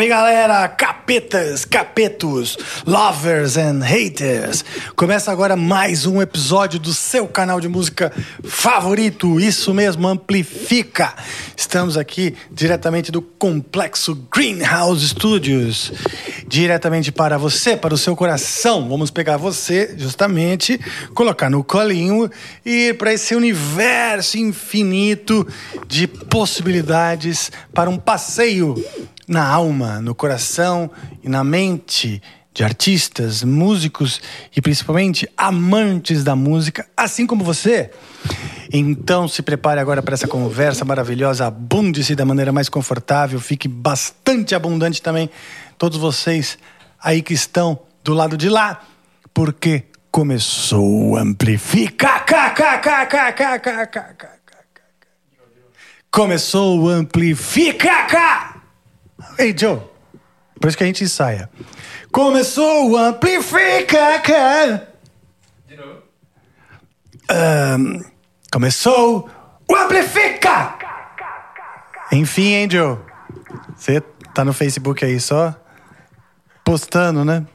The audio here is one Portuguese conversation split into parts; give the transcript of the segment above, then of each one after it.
Salve galera, capetas, capetos, lovers and haters. Começa agora mais um episódio do seu canal de música favorito, isso mesmo, Amplifica. Estamos aqui diretamente do complexo Greenhouse Studios, diretamente para você, para o seu coração. Vamos pegar você, justamente, colocar no colinho e ir para esse universo infinito de possibilidades para um passeio na alma, no coração e na mente de artistas, músicos e principalmente amantes da música, assim como você. Então se prepare agora para essa conversa maravilhosa, abunde-se da maneira mais confortável, fique bastante abundante também, todos vocês aí que estão do lado de lá, porque começou o Amplifica. Começou o Amplifica. Ei, Joe. Por isso que a gente ensaia. Começou o Amplifica. De novo. Um, começou o Amplifica. Enfim, hein, Joe. Você tá no Facebook aí só postando, né?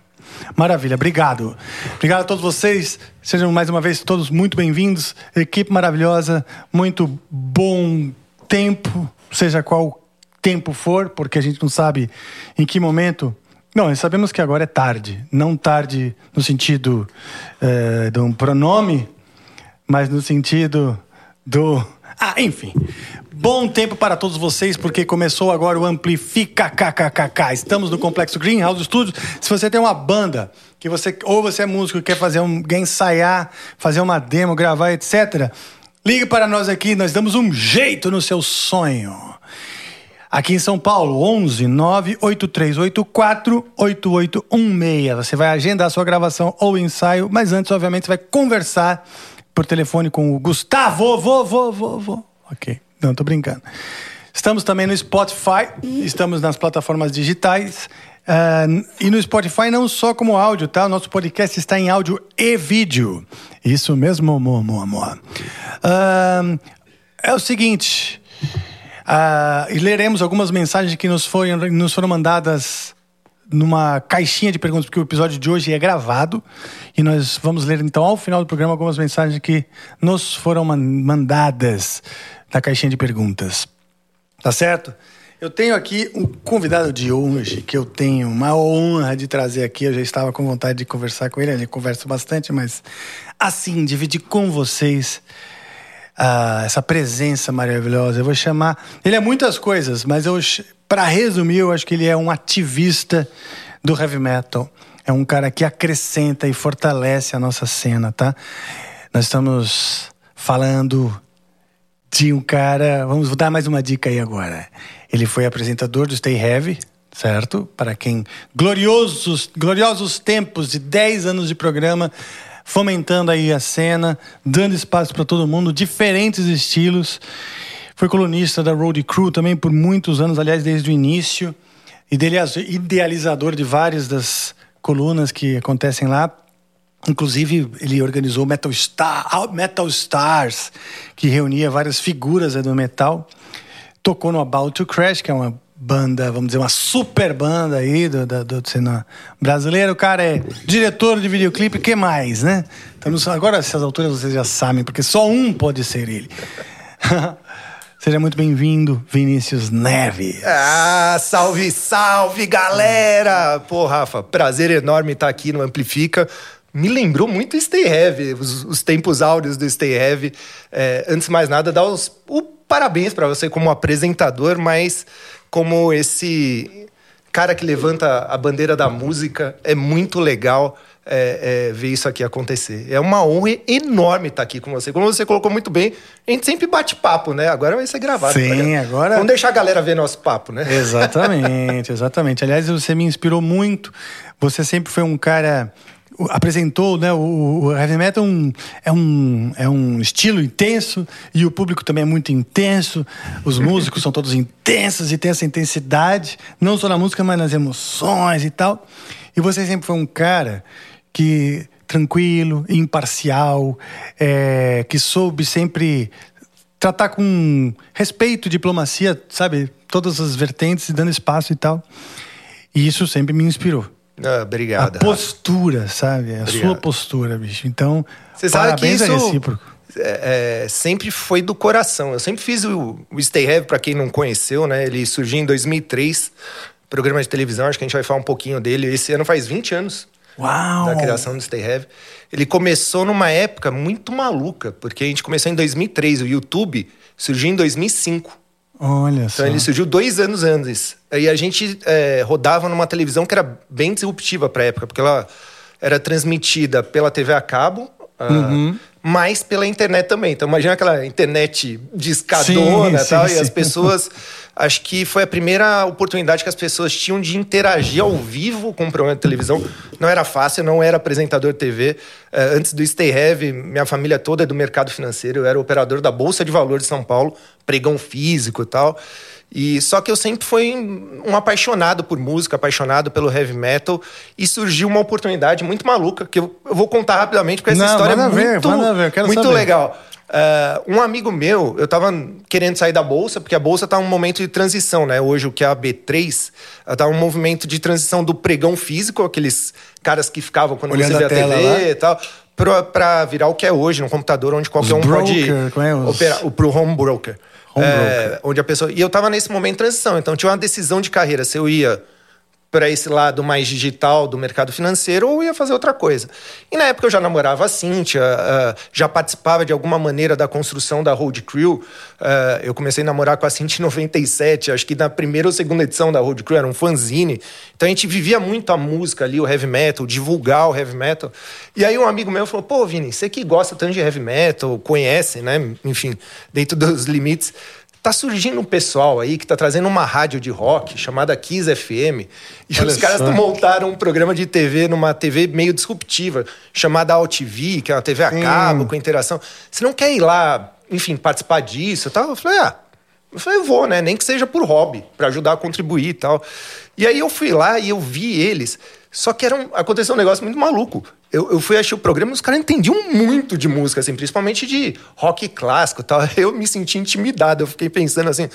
Maravilha, obrigado. Obrigado a todos vocês. Sejam mais uma vez todos muito bem-vindos. Equipe maravilhosa, muito bom tempo, seja qual tempo for, porque a gente não sabe em que momento. Não, sabemos que agora é tarde. Não tarde no sentido é, de um pronome, mas no sentido do. Ah, enfim. Bom tempo para todos vocês, porque começou agora o Amplifica KKKK. Estamos no Complexo Greenhouse Studios. Se você tem uma banda, que você ou você é músico e quer fazer um, ensaiar, fazer uma demo, gravar, etc., ligue para nós aqui, nós damos um jeito no seu sonho. Aqui em São Paulo, 11 98384 8816. Você vai agendar sua gravação ou ensaio, mas antes, obviamente, você vai conversar por telefone com o Gustavo. Vou, vou, vou, vou. Ok, não, tô brincando. Estamos também no Spotify, estamos nas plataformas digitais. Uh, e no Spotify não só como áudio, tá? O nosso podcast está em áudio e vídeo. Isso mesmo, amor, amor, amor. Uh, é o seguinte. Uh, e leremos algumas mensagens que nos foram, nos foram mandadas numa caixinha de perguntas, porque o episódio de hoje é gravado. E nós vamos ler, então, ao final do programa, algumas mensagens que nos foram mandadas na caixinha de perguntas. Tá certo? Eu tenho aqui um convidado de hoje que eu tenho uma honra de trazer aqui. Eu já estava com vontade de conversar com ele, ele conversa bastante, mas assim, dividir com vocês ah, essa presença maravilhosa. Eu vou chamar. Ele é muitas coisas, mas eu, para resumir, eu acho que ele é um ativista do heavy metal. É um cara que acrescenta e fortalece a nossa cena, tá? Nós estamos falando de um cara. Vamos dar mais uma dica aí agora. Ele foi apresentador do Stay Heavy, certo? Para quem. Gloriosos, gloriosos tempos de 10 anos de programa fomentando aí a cena, dando espaço para todo mundo, diferentes estilos. Foi colunista da Road Crew também por muitos anos, aliás, desde o início. Idealizador de várias das colunas que acontecem lá. Inclusive, ele organizou Metal, Star, Metal Stars, que reunia várias figuras do metal. Tocou no About to Crash, que é uma banda, vamos dizer, uma super banda aí do, do, do cinema brasileiro. O cara é diretor de videoclipe, que mais, né? Estamos, agora, essas alturas vocês já sabem, porque só um pode ser ele. Seja muito bem-vindo, Vinícius Neves. Ah, salve, salve, galera! Pô, Rafa, prazer enorme estar aqui no Amplifica. Me lembrou muito Stay Heavy, os, os tempos áureos do Stay Heavy. É, antes de mais nada, dar os, o parabéns para você como apresentador, mas como esse cara que levanta a bandeira da música. É muito legal é, é, ver isso aqui acontecer. É uma honra enorme estar aqui com você. Como você colocou muito bem, a gente sempre bate papo, né? Agora vai ser gravado. Sim, agora. Vamos deixar a galera ver nosso papo, né? Exatamente, exatamente. Aliás, você me inspirou muito. Você sempre foi um cara apresentou, né? O, o heavy metal é um, é, um, é um estilo intenso e o público também é muito intenso. Os músicos são todos intensos e tem essa intensidade, não só na música, mas nas emoções e tal. E você sempre foi um cara que tranquilo, imparcial, é, que soube sempre tratar com respeito, diplomacia, sabe? Todas as vertentes, dando espaço e tal. E isso sempre me inspirou. Ah, obrigado. A postura, sabe? A Obrigado. sua postura, bicho. Então, Você sabe que parabéns isso é recíproco. é, sempre foi do coração. Eu sempre fiz o, o Stay Heavy, pra quem não conheceu, né? Ele surgiu em 2003, programa de televisão, acho que a gente vai falar um pouquinho dele. Esse ano faz 20 anos Uau! da criação do Stay Heavy. Ele começou numa época muito maluca, porque a gente começou em 2003, o YouTube surgiu em 2005. Olha só. Então ele surgiu dois anos antes. E a gente é, rodava numa televisão que era bem disruptiva pra época, porque ela era transmitida pela TV a cabo, ah, Uhum. Mas pela internet também. Então imagina aquela internet discadona Sim, e tal, sim, e as sim. pessoas. Acho que foi a primeira oportunidade que as pessoas tinham de interagir ao vivo com o programa de televisão. Não era fácil, não era apresentador de TV. Eh, antes do Stay Heavy, minha família toda é do mercado financeiro. Eu era operador da Bolsa de Valores de São Paulo, pregão físico e tal. E só que eu sempre fui um apaixonado por música, apaixonado pelo heavy metal, e surgiu uma oportunidade muito maluca que eu, eu vou contar rapidamente porque essa Não, história é ver, muito, ver, muito saber. legal. É, um amigo meu, eu tava querendo sair da bolsa, porque a bolsa tá num momento de transição, né? Hoje, o que é a B3, ela tá um movimento de transição do pregão físico, aqueles caras que ficavam quando Olhando você vê a TV lá. e tal, pra, pra virar o que é hoje, no computador, onde qualquer Os um pode broker, como é? Os- operar, o- pro home broker. É, onde a pessoa. E eu tava nesse momento de transição, então tinha uma decisão de carreira se eu ia para esse lado mais digital do mercado financeiro ou ia fazer outra coisa. E na época eu já namorava a Cíntia, ah, já participava de alguma maneira da construção da Road Crew. Ah, eu comecei a namorar com a Cíntia em 97, acho que na primeira ou segunda edição da Road Crew era um fanzine. Então a gente vivia muito a música ali, o heavy metal, divulgar o heavy metal. E aí um amigo meu falou: pô, Vini, você que gosta tanto de heavy metal, conhece, né? Enfim, dentro dos limites. Tá surgindo um pessoal aí que tá trazendo uma rádio de rock chamada Kiss FM. E Olha os caras só. montaram um programa de TV numa TV meio disruptiva, chamada AltV, que é uma TV a cabo, com interação. Você não quer ir lá, enfim, participar disso e tal? Eu falei, ah, eu falei, eu vou, né? Nem que seja por hobby, para ajudar a contribuir e tal. E aí eu fui lá e eu vi eles. Só que era um, aconteceu um negócio muito maluco. Eu, eu fui assistir o programa e os caras entendiam muito de música, assim, principalmente de rock clássico tal. Eu me senti intimidado. Eu fiquei pensando assim,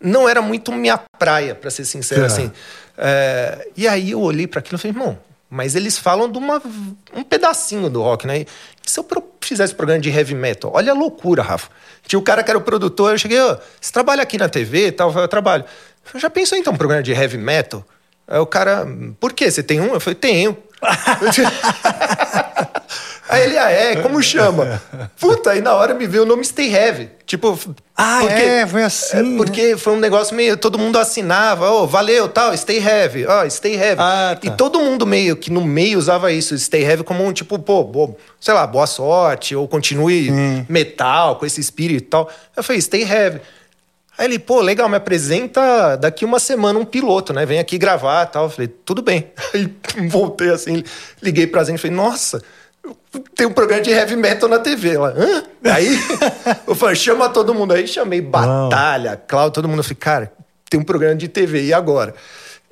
não era muito minha praia, para ser sincero, É. assim. É, e aí eu olhei para aquilo e falei, irmão, mas eles falam de uma, um pedacinho do rock, né? E se eu fizesse programa de heavy metal? Olha a loucura, Rafa. Tinha o cara que era o produtor, eu cheguei, ô, você trabalha aqui na TV e tal? Eu trabalho. Eu já pensou então um programa de heavy metal? Aí o cara, por quê? Você tem um? Eu falei, tenho. Aí ele, ah, é? Como chama? Puta, aí na hora me veio o nome Stay Heavy. Tipo, Ah, é? Foi assim, é, porque foi um negócio meio. Todo mundo assinava, ô, valeu, tal, Stay Heavy, ó, Stay Heavy. Ah, tá. E todo mundo meio que no meio usava isso, Stay Heavy, como um tipo, pô, bo- sei lá, boa sorte, ou continue metal, com esse espírito e tal. Eu falei, Stay Heavy. Aí ele, pô, legal, me apresenta daqui uma semana um piloto, né? Vem aqui gravar e tal. Eu falei, tudo bem. Aí voltei assim, liguei pra Zen e falei, nossa, tem um programa de heavy metal na TV. Ela, hã? Aí eu falei, chama todo mundo aí. Chamei Batalha, Cláudio, todo mundo. Eu falei, cara, tem um programa de TV, e agora?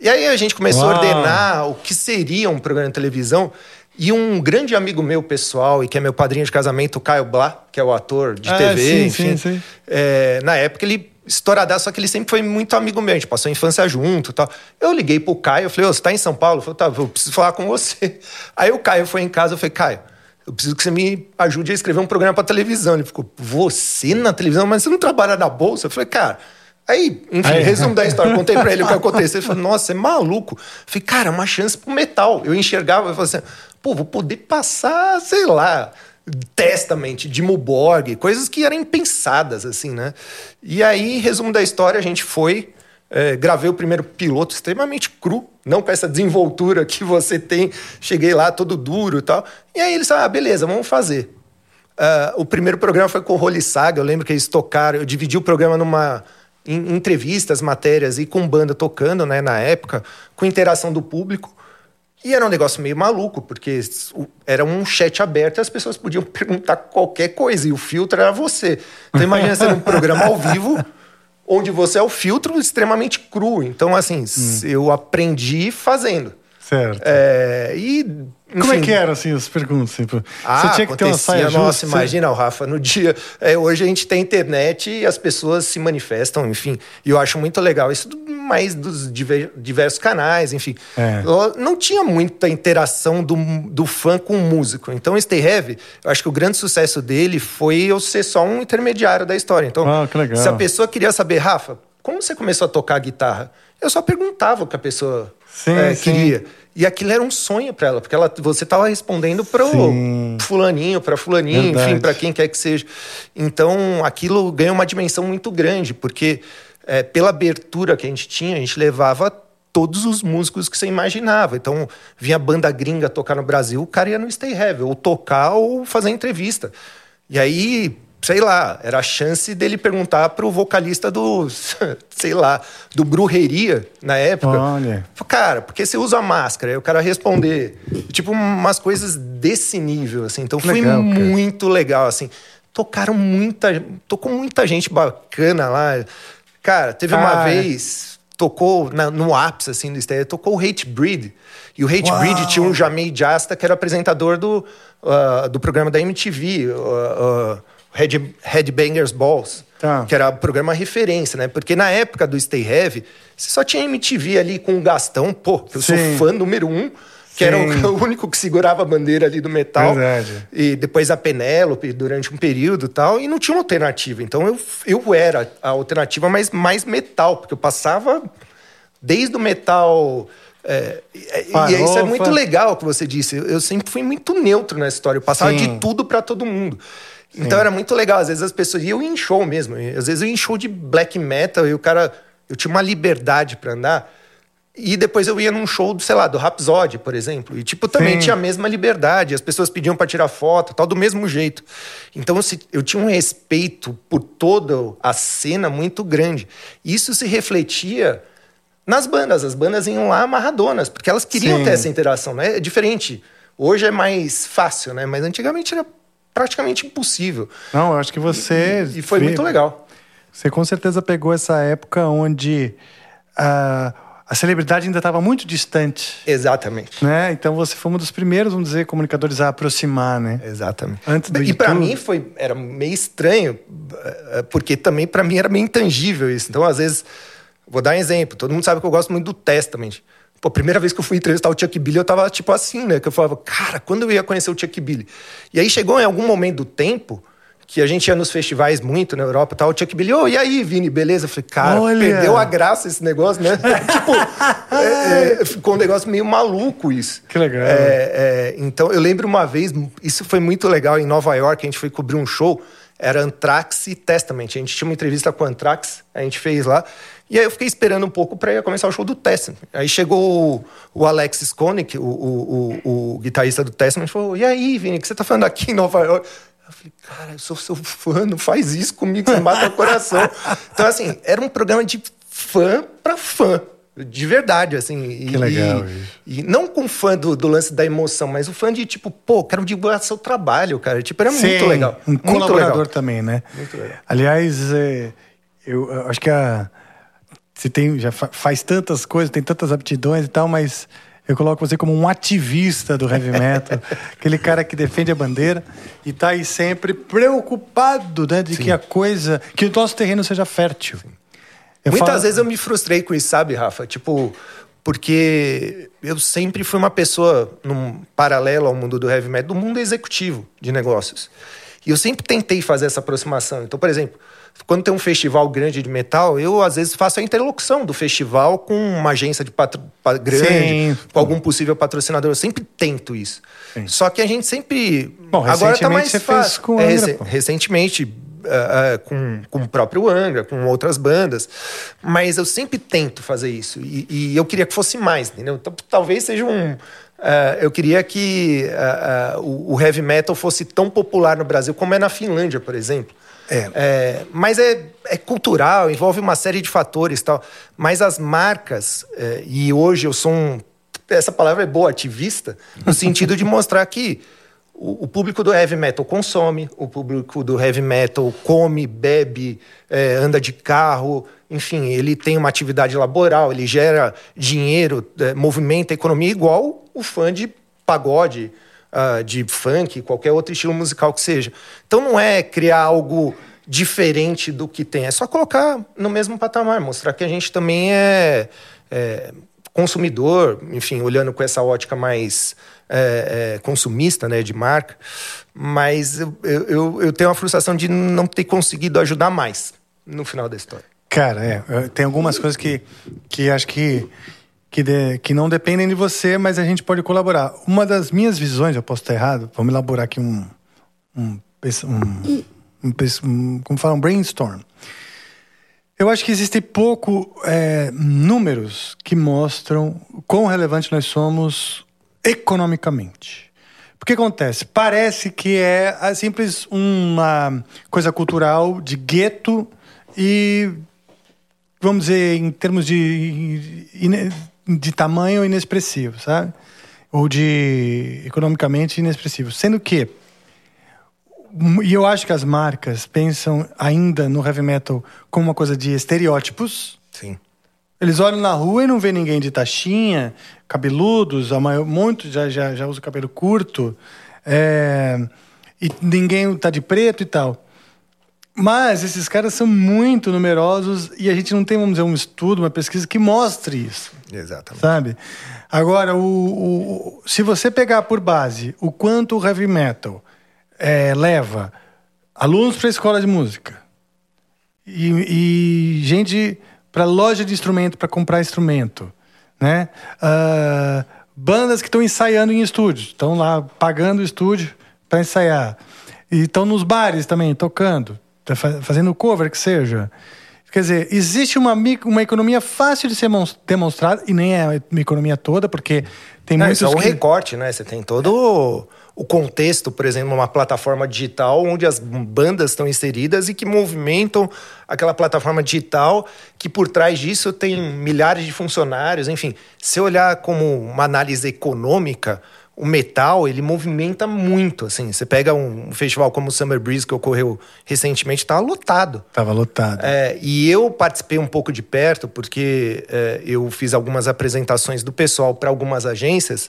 E aí a gente começou a Uau. ordenar o que seria um programa de televisão. E um grande amigo meu pessoal, e que é meu padrinho de casamento, o Caio Blá, que é o ator de Ah, TV, sim, enfim. sim, sim. É, na época ele estouradaço, só que ele sempre foi muito amigo meu, a gente passou a infância junto e tal. Eu liguei pro Caio, eu falei, ô, você tá em São Paulo? Ele falou, tá, eu preciso falar com você. Aí o Caio foi em casa, eu falei, Caio, eu preciso que você me ajude a escrever um programa pra televisão. Ele ficou, você na televisão? Mas você não trabalha na bolsa? Eu falei, cara... Aí, enfim, Aí. resumo da história, contei pra ele o que aconteceu. Ele falou, nossa, é maluco. Eu falei, cara, é uma chance pro metal. Eu enxergava, eu falei assim, pô, vou poder passar, sei lá, Testament, Dimmu Borg, coisas que eram impensadas, assim, né? E aí, resumo da história, a gente foi, é, gravei o primeiro piloto extremamente cru, não com essa desenvoltura que você tem. Cheguei lá todo duro e tal. E aí eles falaram, ah, beleza, vamos fazer. Ah, o primeiro programa foi com o Holy Saga, eu lembro que eles tocaram, eu dividi o programa numa em entrevistas, matérias e com banda tocando, né, na época, com interação do público. E era um negócio meio maluco, porque era um chat aberto e as pessoas podiam perguntar qualquer coisa, e o filtro era você. Então imagina ser um programa ao vivo, onde você é o filtro extremamente cru. Então, assim, s- eu aprendi fazendo. Certo. É, e Como é enfim, que eram assim as perguntas? Tipo, Ah, você tinha que ter uma saia Nossa, justa? imagina, o Rafa, no dia. é, hoje a gente tem internet e as pessoas se manifestam, enfim. E eu acho muito legal isso, mais dos diver- diversos canais, enfim. É. Não tinha muita interação do, do fã com o músico. Então, Stay Heavy, eu acho que o grande sucesso dele foi eu ser só um intermediário da história. Então, Ah, que legal. se a pessoa queria saber, Rafa, como você começou a tocar guitarra? Eu só perguntava o que a pessoa Sim, é, sim. queria. E aquilo era um sonho para ela, porque ela, você estava respondendo para o fulaninho, para fulaninho, Verdade. enfim, para quem quer que seja. Então, aquilo ganha uma dimensão muito grande, porque é, pela abertura que a gente tinha, a gente levava todos os músicos que você imaginava. Então, vinha banda gringa tocar no Brasil, o cara ia no Stay Heavy, ou tocar ou fazer entrevista. E aí, sei lá, era a chance dele perguntar pro vocalista do, sei lá, do Brujeria, na época. Olha. Cara, por que você usa máscara? Aí o cara responder. Tipo, umas coisas desse nível, assim. Então foi legal, muito legal, assim. Tocaram muita... Tocou muita gente bacana lá. Cara, teve uma Ah, é. vez... Tocou na- no ápice, assim, do estéreo. Tocou o Hate Breed. E o Hate Uau. Breed tinha um Jamei Jasta, que era apresentador do, ah, do programa da MTV. ah, ah, Head, Headbangers Balls. Tá. Que era o programa referência, né? Porque na época do Stay Heavy, você só tinha MTV ali com o Gastão, pô, que eu sou Sim. fã número um, que era Sim. o, o único que segurava a bandeira ali do metal. Verdade. E depois a Penélope durante um período e tal, e não tinha uma alternativa. Então eu, eu era a alternativa, mas mais metal, porque eu passava desde o metal. é, e, e isso é muito legal o que você disse. Eu, sempre fui muito neutro nessa história. Eu passava Sim. de tudo para todo mundo. Então era muito legal. Às vezes as pessoas. E eu ia em show mesmo. Às vezes eu ia em show de black metal e o cara. Eu tinha uma liberdade para andar. E depois eu ia num show, sei lá, do Rhapsody, por exemplo. E, tipo, também Sim. tinha a mesma liberdade. As pessoas pediam para tirar foto, tal, do mesmo jeito. Então, se- eu tinha um respeito por toda a cena muito grande. Isso se refletia nas bandas. As bandas iam lá amarradonas, porque elas queriam Sim. ter essa interação, né? É diferente. Hoje é mais fácil, né? Mas antigamente era praticamente impossível. Não, eu acho que você. E foi vê- muito legal. Você com certeza pegou essa época onde a, a celebridade ainda estava muito distante. Exatamente. Né? Então você foi um dos primeiros, vamos dizer, comunicadores a aproximar, né? Exatamente. Antes do e para mim foi era meio estranho, eh, porque também para mim era meio intangível isso. Então, às vezes, vou dar um exemplo. Todo mundo sabe que eu gosto muito do Testament. Pô, a primeira vez que eu fui entrevistar o Chuck Billy, eu tava tipo assim, né? Que eu falava, cara, quando eu ia conhecer o Chuck Billy? E aí chegou em algum momento do tempo que a gente ia nos festivais muito na Europa e tal, o Chuck Billy, ô, e aí, Vini, beleza? Eu falei, cara, Olha! perdeu a graça esse negócio, né? tipo, é, é, ficou um negócio meio maluco isso. Que legal. É, é, então, eu lembro uma vez, isso foi muito legal, em Nova York, a gente foi cobrir um show, era Anthrax e Testament. A gente tinha uma entrevista com o Anthrax, a gente fez lá. E aí eu fiquei esperando um pouco para começar o show do Testament. Aí chegou o, Alex Skonik, o, o, o, o guitarrista do Testament, e falou: E aí, Vini, o que você tá fazendo aqui em Nova York? Eu falei, cara, eu sou seu fã, não faz isso comigo, você mata o coração. Então, assim, era um programa de fã para fã. De verdade, assim. E, Que legal, e- e não com fã do, do lance da emoção, mas o fã de tipo, pô, quero divulgar seu trabalho, cara. Tipo, era muito Sim, legal. Um muito colaborador legal. também, né? Muito legal. Aliás, é, eu acho que a, você tem, já fa- faz tantas coisas, tem tantas aptidões e tal, mas eu coloco você como um ativista do heavy metal, aquele cara que defende a bandeira e tá aí sempre preocupado, né, de que a coisa, que o nosso terreno seja fértil. Muitas falo- vezes eu me frustrei com isso, sabe, Rafa? Tipo, porque eu sempre fui uma pessoa, num paralelo ao mundo do heavy metal, do mundo executivo de negócios. E eu sempre tentei fazer essa aproximação. Então, por exemplo, quando tem um festival grande de metal, eu às vezes faço a interlocução do festival com uma agência de patro... pa- grande, Sim. com algum possível patrocinador. Eu sempre tento isso. Sim. Só que a gente sempre. Bom, agora tá mais você fez fácil. com o É, Angra, rece- pô. recentemente ah, ah, com, com o próprio Angra, com outras bandas, mas eu sempre tento fazer isso e, e eu queria que fosse mais, entendeu? Então, talvez seja um. ah, eu queria que o, o heavy metal fosse tão popular no Brasil como é na Finlândia, por exemplo. É. mas é, é cultural, envolve uma série de fatores tal. Mas as marcas, eh, e hoje eu sou um. Essa palavra é boa, ativista, no sentido de mostrar que o, o, público do heavy metal consome, o público do heavy metal come, bebe, é, anda de carro, enfim, ele tem uma atividade laboral, ele gera dinheiro, é, movimenta a economia igual o fã de pagode, uh, de funk, qualquer outro estilo musical que seja. Então não é criar algo diferente do que tem, é só colocar no mesmo patamar, mostrar que a gente também é, é consumidor, enfim, olhando com essa ótica mais é, é, consumista, né, de marca, mas eu, eu, eu tenho a frustração de não ter conseguido ajudar mais no final da história. Cara, é, tem algumas coisas que, que acho que, que, de, que não dependem de você, mas a gente pode colaborar. Uma das minhas visões, eu posso estar errado, vamos elaborar aqui um, um, um, um, como fala, um brainstorm. Eu acho que existem pouco é, números que mostram quão relevante nós somos economicamente. O que acontece? Parece que é, é simples uma coisa cultural de gueto e, vamos dizer, em termos de, de tamanho inexpressivo, sabe? Ou de economicamente inexpressivo. Sendo que, e eu acho que as marcas pensam ainda no heavy metal como uma coisa de estereótipos. Sim. Eles olham na rua e não vê ninguém de taxinha, cabeludos, a maior, muitos já, já, já usa cabelo curto, é, e ninguém tá de preto e tal. Mas esses caras são muito numerosos e a gente não tem, vamos dizer, um estudo, uma pesquisa que mostre isso. Exatamente. Sabe? Agora, o, o se você pegar por base o quanto o heavy metal é, leva alunos para a escola de música e, e gente para loja de instrumento para comprar instrumento, né? Uh, bandas que estão ensaiando em estúdios, estão lá pagando o estúdio para ensaiar. E estão nos bares também, tocando, tá fazendo cover que seja. Quer dizer, existe uma, uma economia fácil de ser demonstrada, e nem é uma economia toda, porque tem Não, muitos. Isso é um que... recorte, né? Você tem todo o contexto, por exemplo, uma plataforma digital onde as bandas estão inseridas e que movimentam aquela plataforma digital que por trás disso tem milhares de funcionários, enfim. Se olhar como uma análise econômica, o metal, ele movimenta muito, assim. Você pega um festival como o Summer Breeze, que ocorreu recentemente, estava lotado. Estava lotado. É, e eu participei um pouco de perto, porque é, eu fiz algumas apresentações do pessoal para algumas agências,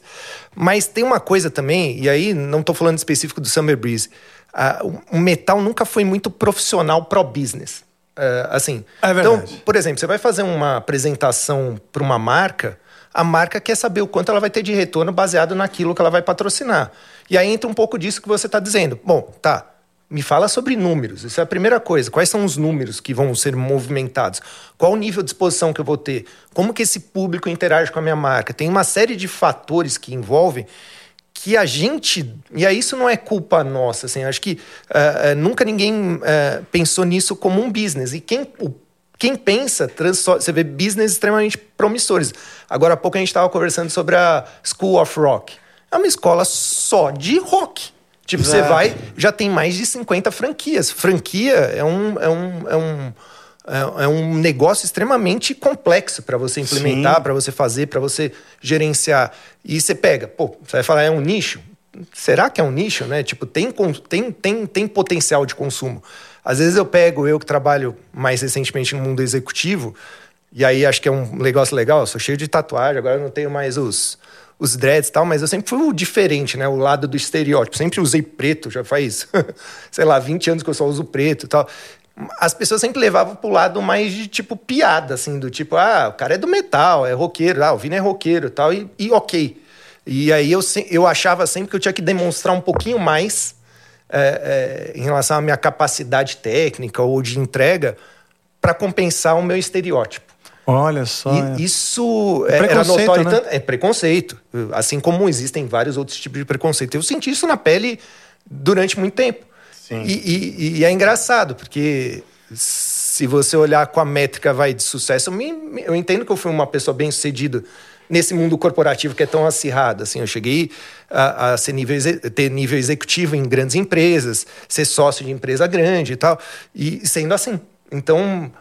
mas tem uma coisa também, e aí não estou falando específico do Summer Breeze, o metal nunca foi muito profissional pro-business. É, assim, é então, por exemplo, você vai fazer uma apresentação para uma marca a marca quer saber o quanto ela vai ter de retorno baseado naquilo que ela vai patrocinar. E aí entra um pouco disso que você está dizendo. Bom, tá. Me fala sobre números. Isso é a primeira coisa. Quais são os números que vão ser movimentados? Qual o nível de exposição que eu vou ter? Como que esse público interage com a minha marca? Tem uma série de fatores que envolvem que a gente e aí isso não é culpa nossa assim acho que uh, nunca ninguém uh, pensou nisso como um business e quem o quem pensa, você vê business extremamente promissores. Agora há pouco a gente estava conversando sobre a School of Rock. É uma escola só de rock. Tipo, você vai, já tem mais de 50 franquias. Franquia é um, é um, é um, é, é um negócio extremamente complexo para você implementar, para você fazer, para você gerenciar. E você pega, pô, você vai falar, é um nicho? Será que é um nicho, né? Tipo, tem, tem, tem, tem potencial de consumo. Às vezes eu pego, eu que trabalho mais recentemente no mundo executivo, e aí acho que é um negócio legal, eu sou cheio de tatuagem, agora eu não tenho mais os, os dreads e tal, mas eu sempre fui o diferente, né? O lado do estereótipo. Sempre usei preto, já faz, sei lá, 20 anos que eu só uso preto e tal. As pessoas sempre levavam pro lado mais de tipo piada, assim, do tipo, ah, o cara é do metal, é roqueiro, ah, o Vini é roqueiro tal, e, e ok. E aí eu, eu achava sempre que eu tinha que demonstrar um pouquinho mais é, é, em relação à minha capacidade técnica ou de entrega para compensar o meu estereótipo. Olha só. E é. Isso é era notório. Né? É preconceito. Assim como existem vários outros tipos de preconceito. Eu senti isso na pele durante muito tempo. Sim. E, e, e é engraçado, porque se você olhar com a métrica vai de sucesso, eu, me, eu entendo que eu fui uma pessoa bem sucedida nesse mundo corporativo que é tão acirrado. Assim, eu cheguei a, a ser nível, ter nível executivo em grandes empresas, ser sócio de empresa grande e tal, e sendo assim. Então,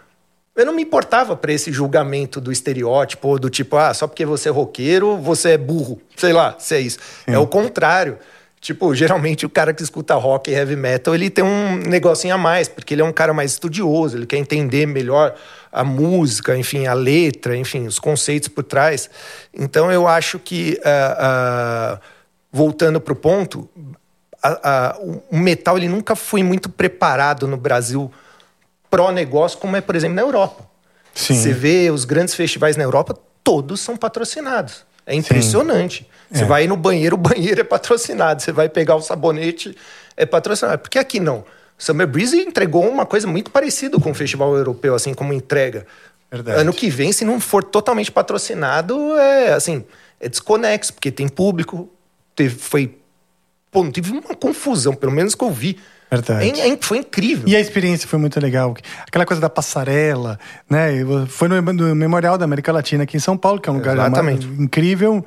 eu não me importava para esse julgamento do estereótipo, do tipo, ah, só porque você é roqueiro, você é burro. Sei lá, se é isso. Sim. É o contrário. Tipo, geralmente o cara que escuta rock e heavy metal, ele tem um negocinho a mais, porque ele é um cara mais estudioso, ele quer entender melhor a música, enfim, a letra, enfim, os conceitos por trás. Então eu acho que, uh, uh, voltando para o ponto, o metal ele nunca foi muito preparado no Brasil pró-negócio, como é, por exemplo, na Europa. Sim. Você vê os grandes festivais na Europa, todos são patrocinados. É impressionante. Sim. Você é. vai no banheiro, o banheiro é patrocinado. Você vai pegar o sabonete, é patrocinado. Porque aqui não. Summer Breeze entregou uma coisa muito parecida com o festival europeu, assim, como entrega. Verdade. Ano que vem, se não for totalmente patrocinado, é assim, é desconexo, porque tem público, teve, foi. Pô, não teve uma confusão, pelo menos que eu vi. Verdade. É, é, foi incrível. E a experiência foi muito legal. Aquela coisa da passarela, né? Foi no, no Memorial da América Latina aqui em São Paulo, que é um lugar Exatamente. incrível.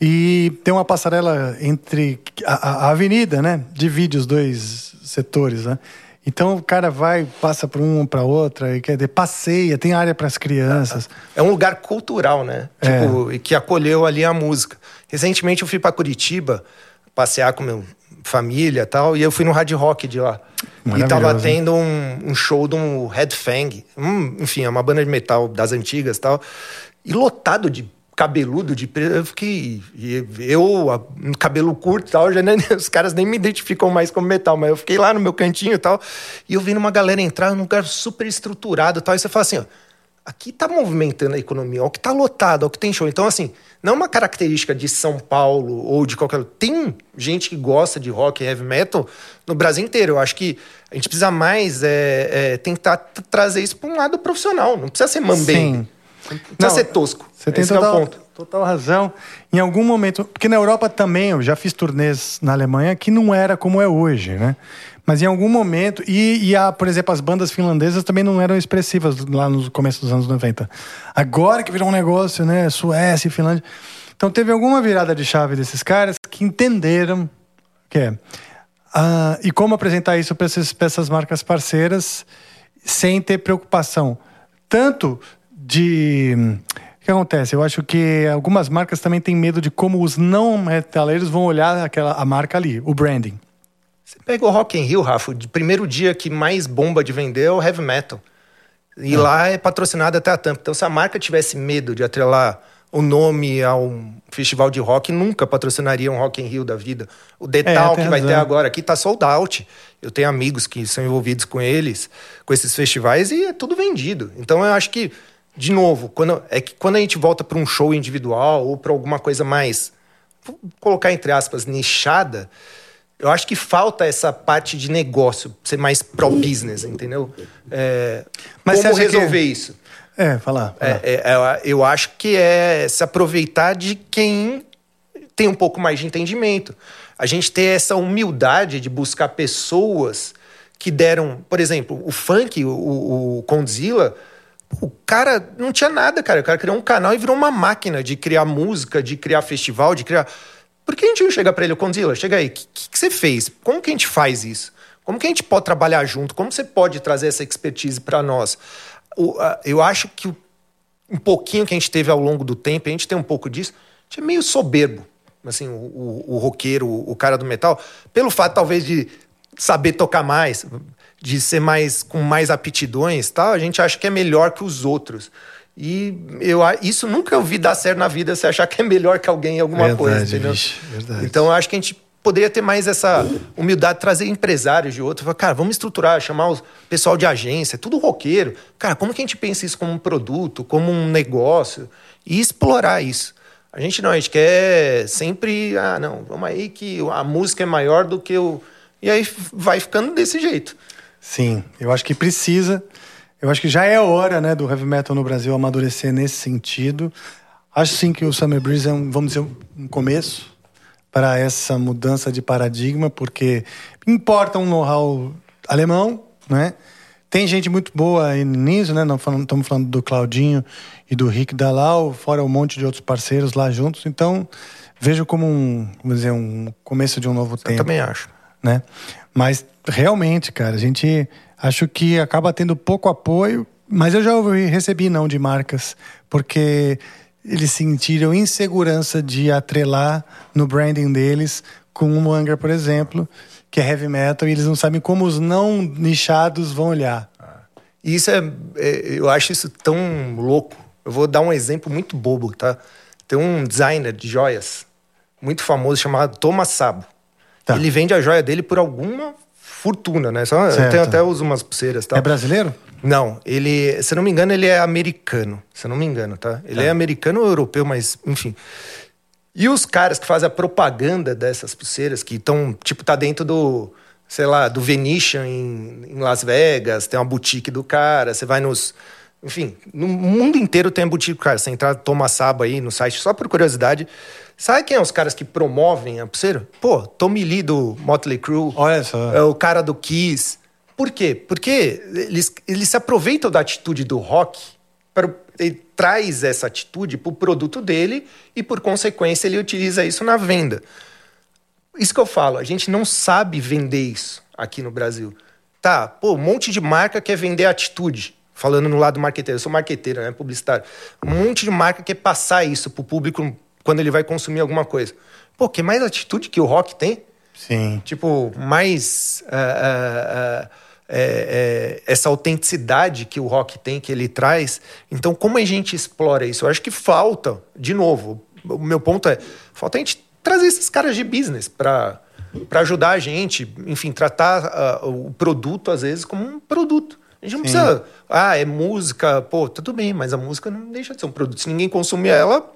E tem uma passarela entre a, a, avenida, né? Divide os dois setores, né? Então o cara vai, passa para um para outra, e quer dizer, passeia, tem área para as crianças. É um lugar cultural, né? É. Tipo, é. que acolheu ali a música. Recentemente eu fui para Curitiba passear com minha família e tal, e eu fui no Hard Rock de lá. E tava tendo um, um, show de um Red Fang, um, enfim, é uma banda de metal das antigas e tal, e lotado de cabeludo de preto. Eu fiquei. Eu, cabelo curto e tal, já nem, os caras nem me identificam mais como metal, mas eu fiquei lá no meu cantinho e tal. E eu vendo uma galera entrar num lugar super estruturado e tal. E você fala assim, ó. Aqui tá movimentando a economia, ó, que tá lotado, ó, que tem show. Então, assim, não é uma característica de São Paulo ou de qualquer. Tem gente que gosta de rock e heavy metal no Brasil inteiro. Eu acho que a gente precisa mais é, é, tentar trazer isso para um lado profissional. Não precisa ser mambembe. Sim. Não precisa ser tosco. Você tem total, é o ponto. total razão. Em algum momento. Porque na Europa também, eu já fiz turnês na Alemanha que não era como é hoje, né? Mas em algum momento. E, e a, por exemplo, as bandas finlandesas também não eram expressivas lá no começo dos anos 90. Agora que virou um negócio, né? Suécia e Finlândia. Então teve alguma virada de chave desses caras que entenderam que é. Uh, e como apresentar isso para essas marcas parceiras sem ter preocupação tanto de. O que acontece? Eu acho que algumas marcas também têm medo de como os não metaleiros vão olhar aquela, a marca ali, o branding. Você pega o Rock in Rio, Rafa, de primeiro dia que mais bomba de vender é o heavy metal. E é. lá é patrocinado até a tampa. Então, se a marca tivesse medo de atrelar o nome a um festival de rock, nunca patrocinaria um Rock in Rio da vida. O Detal é, que vai ter agora aqui tá sold out. Eu tenho amigos que são envolvidos com eles, com esses festivais, e é tudo vendido. Então, eu acho que de novo, quando, é que quando a gente volta para um show individual ou para alguma coisa mais, vou colocar entre aspas, nichada, eu acho que falta essa parte de negócio, ser mais pro-business, entendeu? É, Mas como resolver que... isso? É, falar. falar. É, é, eu acho que é se aproveitar de quem tem um pouco mais de entendimento. A gente ter essa humildade de buscar pessoas que deram, por exemplo, o funk, o, o Condzilla o cara não tinha nada, cara. O cara criou um canal e virou uma máquina de criar música, de criar festival, de criar. Por que a gente não chega para ele, Condzilla? Chega aí, o que, que, que, você fez? Como que a gente faz isso? Como que a gente pode trabalhar junto? Como você pode trazer essa expertise para nós? Eu acho que um pouquinho que a gente teve ao longo do tempo, a gente tem um pouco disso, a gente é meio soberbo. Assim, o, o, o roqueiro, o cara do metal, pelo fato talvez de saber tocar mais de ser mais com mais aptidões, tal, a gente acha que é melhor que os outros. E eu, isso nunca eu vi dar certo na vida, você achar que é melhor que alguém em alguma verdade, coisa, entendeu? Vixe, verdade. Então eu acho que a gente poderia ter mais essa humildade, trazer empresários de outro. Falar, cara, vamos estruturar, chamar o pessoal de agência, tudo roqueiro. Cara, como que a gente pensa isso como um produto, como um negócio? E explorar isso. A gente não, a gente quer sempre, ah, não, vamos aí que a música é maior do que o. E aí vai ficando desse jeito. Sim, eu acho que precisa. Eu acho que já é hora, né, do heavy metal no Brasil amadurecer nesse sentido. Acho sim que o Summer Breeze é um, vamos dizer, um começo para essa mudança de paradigma, porque importa um know-how alemão, né? Tem gente muito boa aí nisso, né? Não estamos falando do Claudinho e do Rick Dalau, fora um monte de outros parceiros lá juntos. Então, vejo como um, vamos dizer, um começo de um novo eu tempo. Eu também acho. Né? Mas realmente, cara, a gente acho que acaba tendo pouco apoio, mas eu já ouvi, recebi não de marcas, porque eles sentiram insegurança de atrelar no branding deles com o Angra, por exemplo, que é heavy metal, e eles não sabem como os não nichados vão olhar. E isso é, é, eu acho isso tão louco. Eu vou dar um exemplo muito bobo, tá? Tem um designer de joias muito famoso chamado Thomas Sabo. Tá. Ele vende a joia dele por alguma fortuna, né? Só, tenho até uso umas pulseiras, tá? É brasileiro? Não, ele, se não me engano, ele é americano. Se não me engano, tá? Ele é americano ou europeu, mas enfim. E os caras que fazem a propaganda dessas pulseiras, que estão, tipo, tá dentro do, sei lá, do Venetian em, em Las Vegas, tem uma boutique do cara, você vai nos. Enfim, no mundo inteiro tem a boutique do cara. Você entrar Toma Saba aí no site, só por curiosidade. Sabe quem é os caras que promovem a pulseira? Pô, Tommy Lee do Motley Crue. Olha só. É o cara do Kiss. Por quê? Porque eles, eles se aproveitam da atitude do rock, para, ele traz essa atitude para o produto dele e, por consequência, ele utiliza isso na venda. Isso que eu falo, a gente não sabe vender isso aqui no Brasil. Tá, pô, um monte de marca quer vender atitude. Falando no lado marqueteiro, eu sou marqueteiro, né, publicitário. Um monte de marca quer passar isso pro público quando ele vai consumir alguma coisa. Pô, que mais atitude que o rock tem? Sim. tipo, mais ah, ah, ah, é, é, essa autenticidade que o rock tem, que ele traz. Então, como a gente explora isso? Eu acho que falta, de novo, o meu ponto é, falta a gente trazer esses caras de business para para ajudar a gente, enfim, tratar o produto às vezes como um produto. A gente não precisa, ah, é música, pô, tudo bem, mas a música não deixa de ser um produto. Se ninguém consumir ela,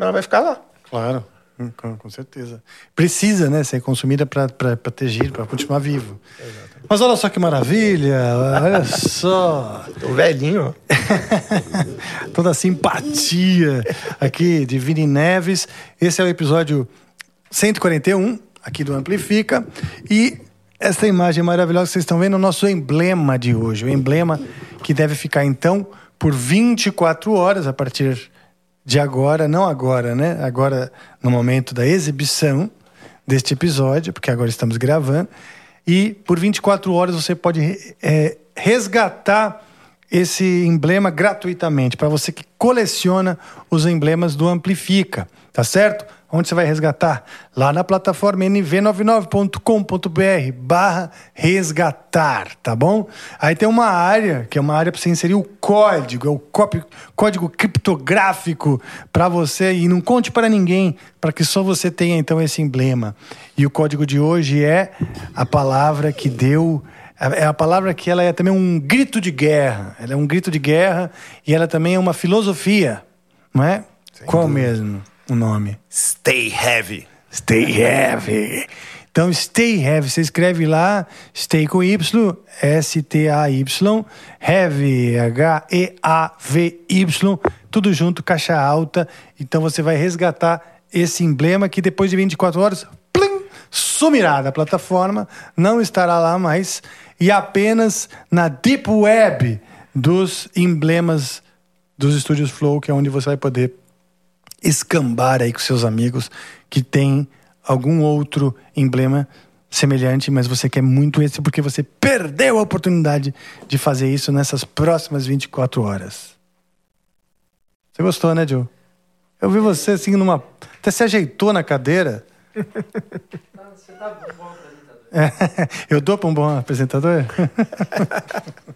ela vai ficar lá. Claro, hum, com, com certeza. Precisa, né, ser consumida para ter giro, para continuar vivo. Mas olha só que maravilha, olha só. O velhinho. Toda a simpatia aqui de Vini Neves. Esse é o episódio 141 aqui do Amplifica. E essa imagem maravilhosa que vocês estão vendo é o nosso emblema de hoje. O emblema que deve ficar, então, por 24 horas a partir de agora, não agora, né? Agora, no momento da exibição deste episódio, porque agora estamos gravando. E por 24 horas você pode é, resgatar esse emblema gratuitamente para você que coleciona os emblemas do Amplifica, tá certo? Onde você vai resgatar? Lá na plataforma nv99.com.br barra resgatar, tá bom? Aí tem uma área, que é uma área para você inserir o código, é o código criptográfico para você e não conte para ninguém, para que só você tenha então esse emblema. E o código de hoje é a palavra que deu é a palavra que ela é também um grito de guerra. Ela é um grito de guerra e ela também é uma filosofia, não é? Qual mesmo o nome? Stay heavy. Stay Heavy. Então, Stay Heavy, você escreve lá, Stay com Y, S-T-A-Y, Heavy, H-E-A-V-Y, tudo junto, caixa alta. Então, você vai resgatar esse emblema que depois de 24 horas, plim, sumirá da plataforma, não estará lá mais, e apenas na Deep Web dos emblemas dos estúdios Flow, que é onde você vai poder escambar aí com seus amigos que tem algum outro emblema semelhante, mas você quer muito esse porque você perdeu a oportunidade de fazer isso nessas próximas 24 horas. Você gostou, né, Joe? Eu vi você assim numa. Até se ajeitou na cadeira. É, eu dou para um bom apresentador?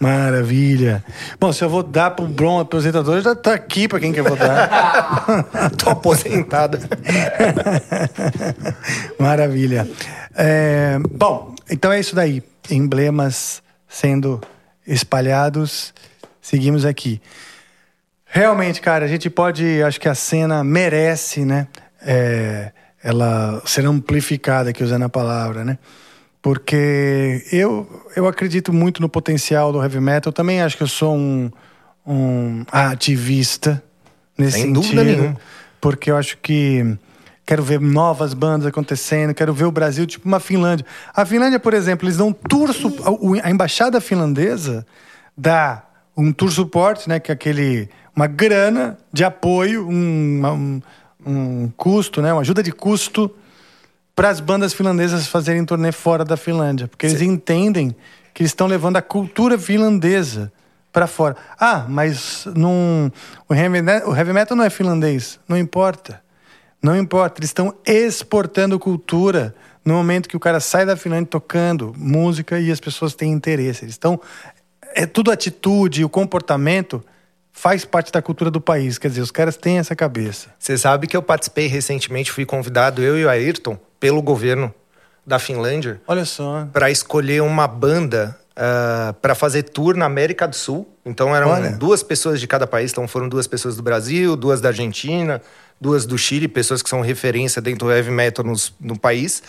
Maravilha. Bom, se eu vou dar para um bom apresentador, já tá aqui para quem que eu vou dar. Tô aposentado. Maravilha. É, bom, então é isso daí. Emblemas sendo espalhados. Seguimos aqui. Realmente, cara, a gente pode. Acho que a cena merece, né? É, ela ser amplificada, aqui usando a palavra, né? Porque eu, eu acredito muito no potencial do heavy metal. Eu também acho que eu sou um, um ativista nesse Sem sentido. dúvida nenhuma. Porque eu acho que quero ver novas bandas acontecendo, quero ver o Brasil tipo uma Finlândia. A Finlândia, por exemplo, eles dão tour, su- a- a embaixada finlandesa dá um tour suporte, né, que é aquele uma grana de apoio, um, um, um custo, né, uma ajuda de custo para as bandas finlandesas fazerem turnê fora da Finlândia, porque eles entendem que eles estão levando a cultura finlandesa para fora. Ah, mas num, o, heavy, o heavy metal não é finlandês, não importa. Não importa, eles estão exportando cultura no momento que o cara sai da Finlândia tocando música e as pessoas têm interesse. Eles estão. É tudo atitude, o comportamento faz parte da cultura do país. Quer dizer, os caras têm essa cabeça. Você sabe que eu participei recentemente, fui convidado, eu e o Ayrton, pelo governo da Finlândia. Olha só. Para escolher uma banda uh, ah, para fazer tour na América do Sul. Então eram Olha. duas pessoas de cada país. Então foram duas pessoas do Brasil, duas da Argentina, duas do Chile, pessoas que são referência dentro do heavy metal nos, no país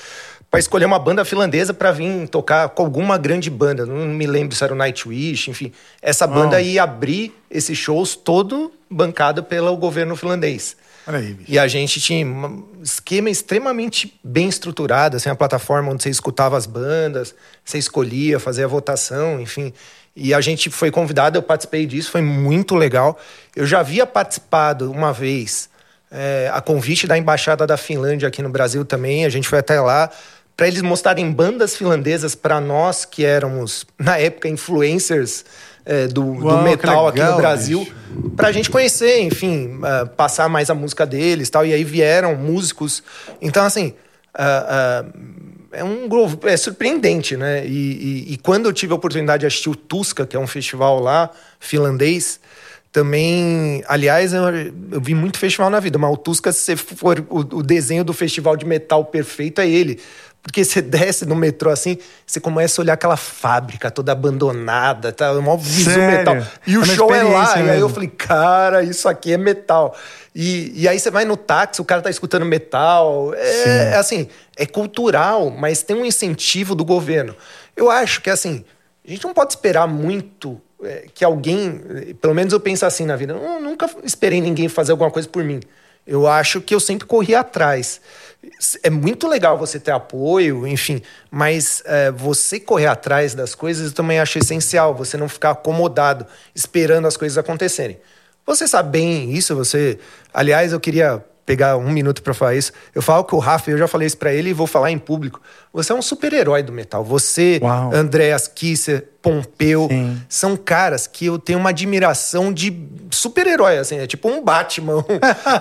para escolher uma banda finlandesa para vir tocar com alguma grande banda. Não me lembro se era o Nightwish, enfim. Essa banda oh. ia abrir esses shows todo bancado pelo governo finlandês. Aí, e a gente tinha um esquema extremamente bem estruturado, assim, a plataforma onde você escutava as bandas, você escolhia, fazia a votação, enfim. E a gente foi convidado, eu participei disso, foi muito legal. Eu já havia participado uma vez, é, a convite da Embaixada da Finlândia aqui no Brasil também, a gente foi até lá para eles mostrarem bandas finlandesas para nós que éramos, na época, influencers é, do, Uau, do, metal legal, aqui no Brasil, para a gente conhecer, enfim, uh, passar mais a música deles tal. E aí vieram músicos. Então, assim. Uh, uh, é um é surpreendente, né? E, e, e, quando eu tive a oportunidade de assistir o Tuska, que é um festival lá finlandês, também, aliás, eu, eu, vi muito festival na vida, mas o Tuska, se for o, o desenho do festival de metal perfeito, é ele. Porque você desce no metrô assim, você começa a olhar aquela fábrica toda abandonada, tá? Um visu metal. E o é show é lá. Mesmo. E aí eu falei, cara, isso aqui é metal. E, e aí você vai no táxi, o cara tá escutando metal. É, é assim, é cultural, mas tem um incentivo do governo. Eu acho que assim, a gente não pode esperar muito é, que alguém, pelo menos eu penso assim na vida, eu nunca esperei ninguém fazer alguma coisa por mim. Eu acho que eu sempre corri atrás. É muito legal você ter apoio, enfim, mas é, você correr atrás das coisas eu também acho essencial. Você não ficar acomodado esperando as coisas acontecerem. Você sabe bem isso, você. Aliás, eu queria pegar um minuto para falar isso. Eu falo que o Rafa, eu já falei isso para ele e vou falar em público. Você é um super-herói do metal. Você, Uau. Andréas Kisser, Pompeu, Sim. são caras que eu tenho uma admiração de super-herói, assim, é tipo um Batman.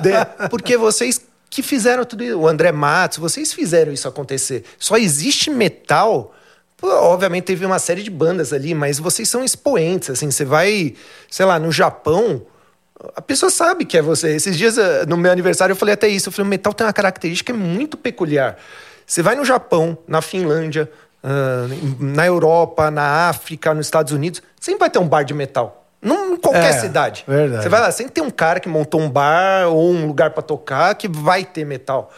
porque vocês que fizeram tudo isso, o André Matos, vocês fizeram isso acontecer. Só existe metal. Pô, obviamente teve uma série de bandas ali, mas vocês são expoentes, assim, você vai, sei lá, no Japão, a pessoa sabe que é você. Esses dias, eh, no meu aniversário, eu falei até isso. Eu falei, o metal tem uma característica muito peculiar. Você vai no Japão, na Finlândia, na Europa, na África, nos Estados Unidos, sempre vai ter um bar de metal. Não em qualquer é, cidade. Verdade. Você vai lá, sempre tem um cara que montou um bar ou um lugar para tocar que vai ter metal.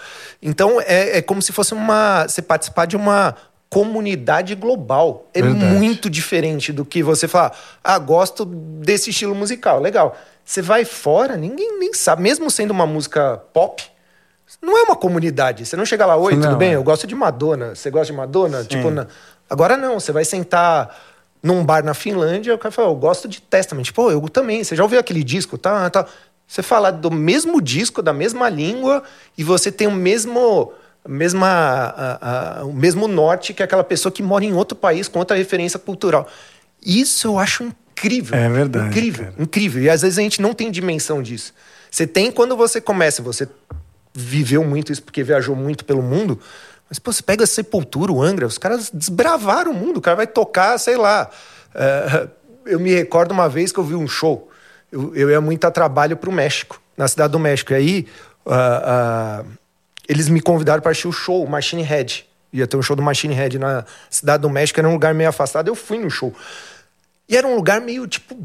Então é, é como se fosse uma. Você participar de uma comunidade global. É verdade. muito diferente do que você falar, ah, gosto desse estilo musical. Legal. Você vai fora, ninguém nem sabe. Mesmo sendo uma música pop, não é uma comunidade. Você não chega lá, oi, não, tudo bem? É. Eu gosto de Madonna. Você gosta de Madonna? Sim. Tipo, na... agora não. Você vai sentar num bar na Finlândia, o cara fala, eu gosto de Testament. Pô, eu também. Você já ouviu aquele disco? Tá, tá. Você fala do mesmo disco, da mesma língua, e você tem o mesmo mesma, a, a, o mesmo norte que aquela pessoa que mora em outro país com outra referência cultural. Isso eu acho incrível. É verdade. Incrível, cara. incrível. E às vezes a gente não tem dimensão disso. Você tem quando você começa, você viveu muito isso porque viajou muito pelo mundo. Mas pô, você pega Sepultura, o Angra, os caras desbravaram o mundo. O cara vai tocar, sei lá. Uh, eu me recordo uma vez que eu vi um show. Eu, eu ia muito a trabalho para o México, na cidade do México. E aí uh, uh, eles me convidaram para assistir o show, Machine Head. Ia ter um show do Machine Head na cidade do México, era um lugar meio afastado. Eu fui no show. E era um lugar meio tipo.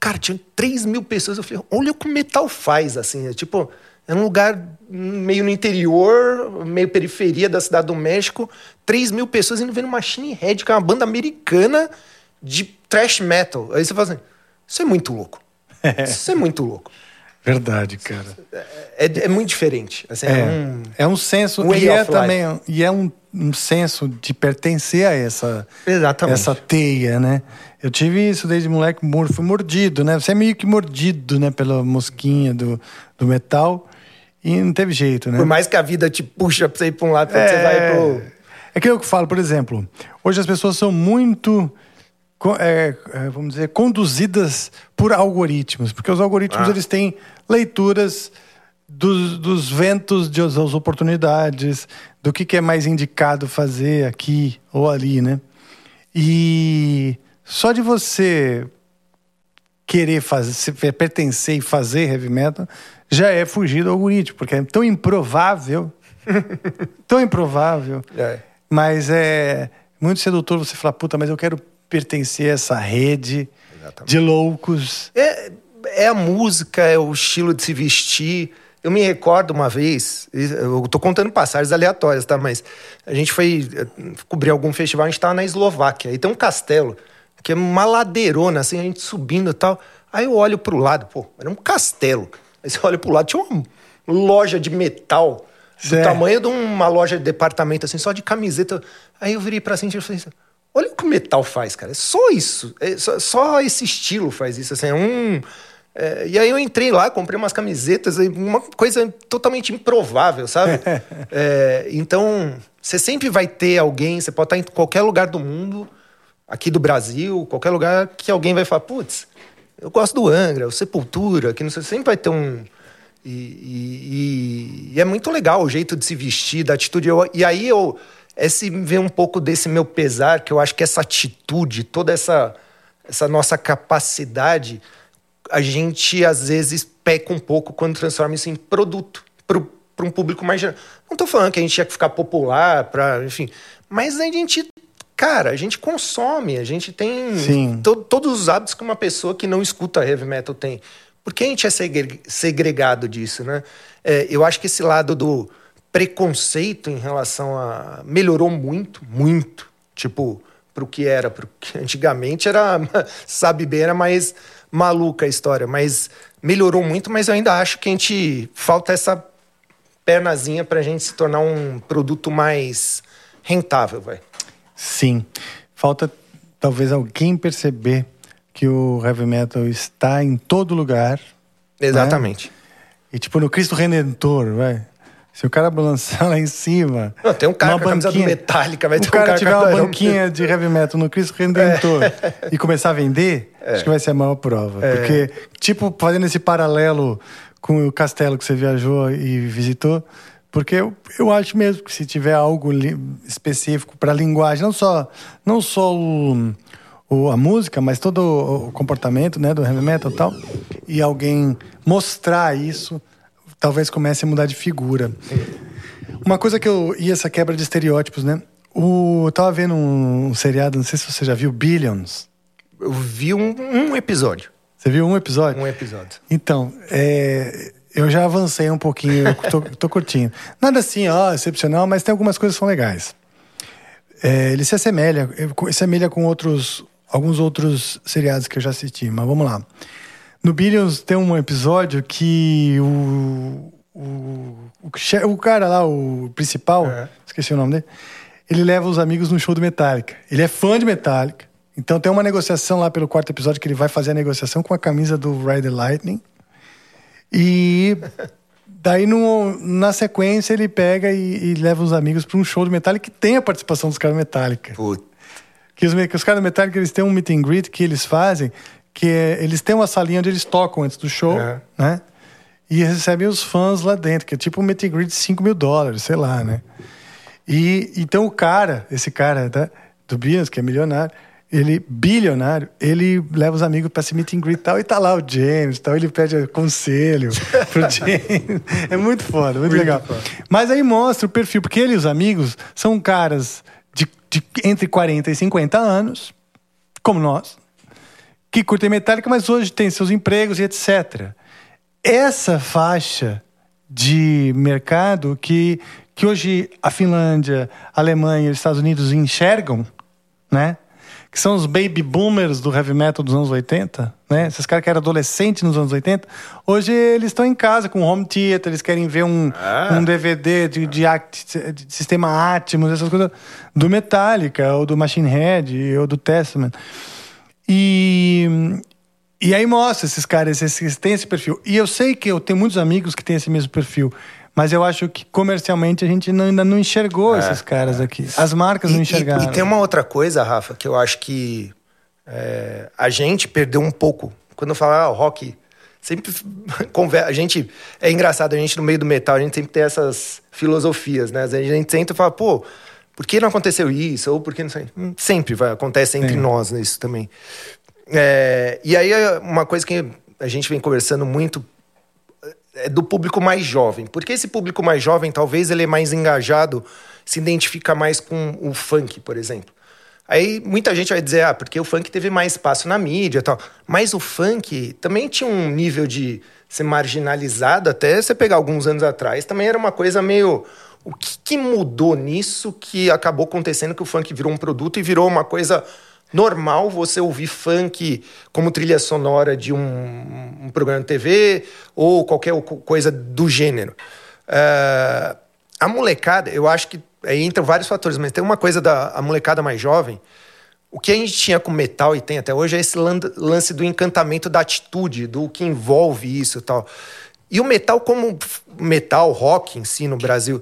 Cara, tinha 3 mil pessoas. Eu falei, olha o que o metal faz, assim. É, tipo, era um lugar meio no interior, meio periferia da cidade do México. 3 mil pessoas indo vendo Machine Head, que é uma banda americana de thrash metal. Aí você fala assim: isso é muito louco. Isso é muito louco. Verdade, cara. É, é, é muito diferente. Assim, é, é, um, é um senso. E é também. E é um, um senso de pertencer a essa, Exatamente. essa teia, né? Eu tive isso desde moleque, fui mordido, né? Você é meio que mordido, né? Pela mosquinha do, do metal. E não teve jeito, né? Por mais que a vida te puxa pra você ir pra um lado, é... você vai pro. É que eu falo, por exemplo, hoje as pessoas são muito é, é, vamos dizer, conduzidas por algoritmos, porque os algoritmos ah. eles têm leituras dos, dos ventos, de, das oportunidades, do que, que é mais indicado fazer aqui ou ali, né? E só de você querer fazer, pertencer e fazer heavy metal, já é fugir do algoritmo, porque é tão improvável, tão improvável, É. mas é muito sedutor você falar, puta, mas eu quero pertencer a essa rede Exatamente. de loucos. É, é a música, é o estilo de se vestir. Eu me recordo uma vez, eu tô contando passagens aleatórias, tá? Mas a gente foi eh, cobrir algum festival, a gente tava na Eslováquia. E tem um castelo, que é uma ladeirona, assim, a gente subindo e tal. Aí eu olho pro lado, pô, era um castelo. Aí você olha pro lado, tinha uma loja de metal, do Certo. tamanho de uma loja de departamento, assim, só de camiseta. Aí eu virei pra cima e falei assim, olha o que o metal faz, cara. É só isso. É só, só esse estilo faz isso, assim, é um... é, e aí eu entrei lá, comprei umas camisetas, uma coisa totalmente improvável, sabe? É, então, você sempre vai ter alguém, você pode estar em qualquer lugar do mundo, aqui do Brasil, qualquer lugar, que alguém vai falar, putz, eu gosto do Angra, o Sepultura, que não sei, sempre vai ter um... E, e- e- é muito legal o jeito de se vestir, da atitude. Eu- e aí eu... Esse vê um pouco desse meu pesar, que eu acho que essa atitude, toda essa, essa nossa capacidade, a gente às vezes peca um pouco quando transforma isso em produto para um público mais geral. Não tô falando que a gente tinha que ficar popular, para, enfim, mas a gente, cara, a gente consome, a gente tem to- todos os hábitos que uma pessoa que não escuta heavy metal tem. Por que a gente é segre- segregado disso, né? É, eu acho que esse lado do preconceito em relação a melhorou muito, muito, tipo pro que era, porque antigamente era, sabe bem, era mais maluca a história, mas melhorou muito, mas eu ainda acho que a gente falta essa pernazinha pra gente se tornar um produto mais rentável, vai. Sim. Falta talvez alguém perceber que o heavy metal está em todo lugar. Exatamente. E tipo, no Cristo Redentor, vai. Se o cara balançar lá em cima. Não, tem um cara com a camisa Metallica, vai o ter um cara cara tiver com a uma banquinha de heavy metal no Cristo Redentor e começar a vender, acho que vai ser a maior prova. Porque, tipo, fazendo esse paralelo com o castelo que você viajou e visitou, porque eu, eu acho mesmo que se tiver algo específico para linguagem, não só, não só o, o- a música, mas todo o, o comportamento né, do heavy metal e tal, e alguém mostrar isso, talvez comece a mudar de figura. Uma coisa que eu. E essa quebra de estereótipos, né? O, eu tava vendo um, um seriado, não sei se você já viu, Billions. Eu vi um, um episódio. Você viu um episódio? Um episódio. Então, é, eu já avancei um pouquinho, eu tô, tô curtindo. Nada assim, ó, excepcional, mas tem algumas coisas que são legais. É, ele se assemelha, se assemelha com outros, alguns outros seriados que eu já assisti, mas vamos lá. No Billions tem um episódio que o, o, o, o cara lá, o principal, É. esqueci o nome dele, ele leva os amigos no show do Metallica. Ele é fã de Metallica. Então tem uma negociação lá pelo quarto episódio que ele vai fazer a negociação com a camisa do Ride the Lightning. E daí na sequência ele pega e, e leva os amigos para um show do Metallica que tem a participação dos caras do Metallica. Putz. Que os, que os caras do Metallica eles têm um meet and greet que eles fazem, que é, eles têm uma salinha onde eles tocam antes do show, né? E recebem os fãs lá dentro, que é tipo um meet and greet de 5 mil dólares, sei lá, né? E então o cara, esse cara tá, do Billions, que é milionário, ele, bilionário, ele leva os amigos pra esse meet and greet e tal, e tá lá o James e tal, ele pede conselho pro James. É muito foda, muito, legal. Mas aí mostra o perfil, porque ele e os amigos são caras de, de entre 40 e 50 anos, como nós, que curtem Metallica, mas hoje tem seus empregos e etc. Essa faixa de mercado que, que hoje a Finlândia, a Alemanha e os Estados Unidos enxergam, né? Que são os baby boomers do heavy metal dos anos 80, né? Esses caras que eram adolescentes nos anos 80, hoje eles estão em casa com home theater, eles querem ver um, Ah. um DVD de, de, act- de sistema Atmos, essas coisas do Metallica, ou do Machine Head, ou do Testament. E, e aí mostra esses caras, esses têm esse perfil. E eu sei que eu tenho muitos amigos que têm esse mesmo perfil. Mas eu acho que comercialmente a gente não- ainda não enxergou esses caras aqui. As marcas É, E- não e- enxergaram. E, tem uma outra coisa, Rafa, que eu acho que é, a gente perdeu um pouco. Quando eu falo, ah, o rock sempre conversa. A gente. É engraçado, a gente no meio do metal, a gente sempre tem essas filosofias, né? A gente senta e fala, pô, por que não aconteceu isso? Ou por que não sei. Hum, sempre vai, acontece entre Sim. nós isso também. É, e aí, uma coisa que a gente vem conversando muito é do público mais jovem. Porque esse público mais jovem, talvez ele é mais engajado, se identifica mais com o funk, por exemplo. Aí muita gente vai dizer, ah, porque o funk teve mais espaço na mídia e tal. Mas o funk também tinha um nível de ser marginalizado, até você pegar alguns anos atrás, também era uma coisa meio. O que, que mudou nisso que acabou acontecendo que o funk virou um produto e virou uma coisa normal você ouvir funk como trilha sonora de um, um programa de TV ou qualquer coisa do gênero. Uh, a molecada, eu acho que aí entram vários fatores, mas tem uma coisa da molecada mais jovem. O que a gente tinha com metal e tem até hoje é esse lance do encantamento da atitude, do que envolve isso e tal. E o metal, como metal, rock em si no Brasil,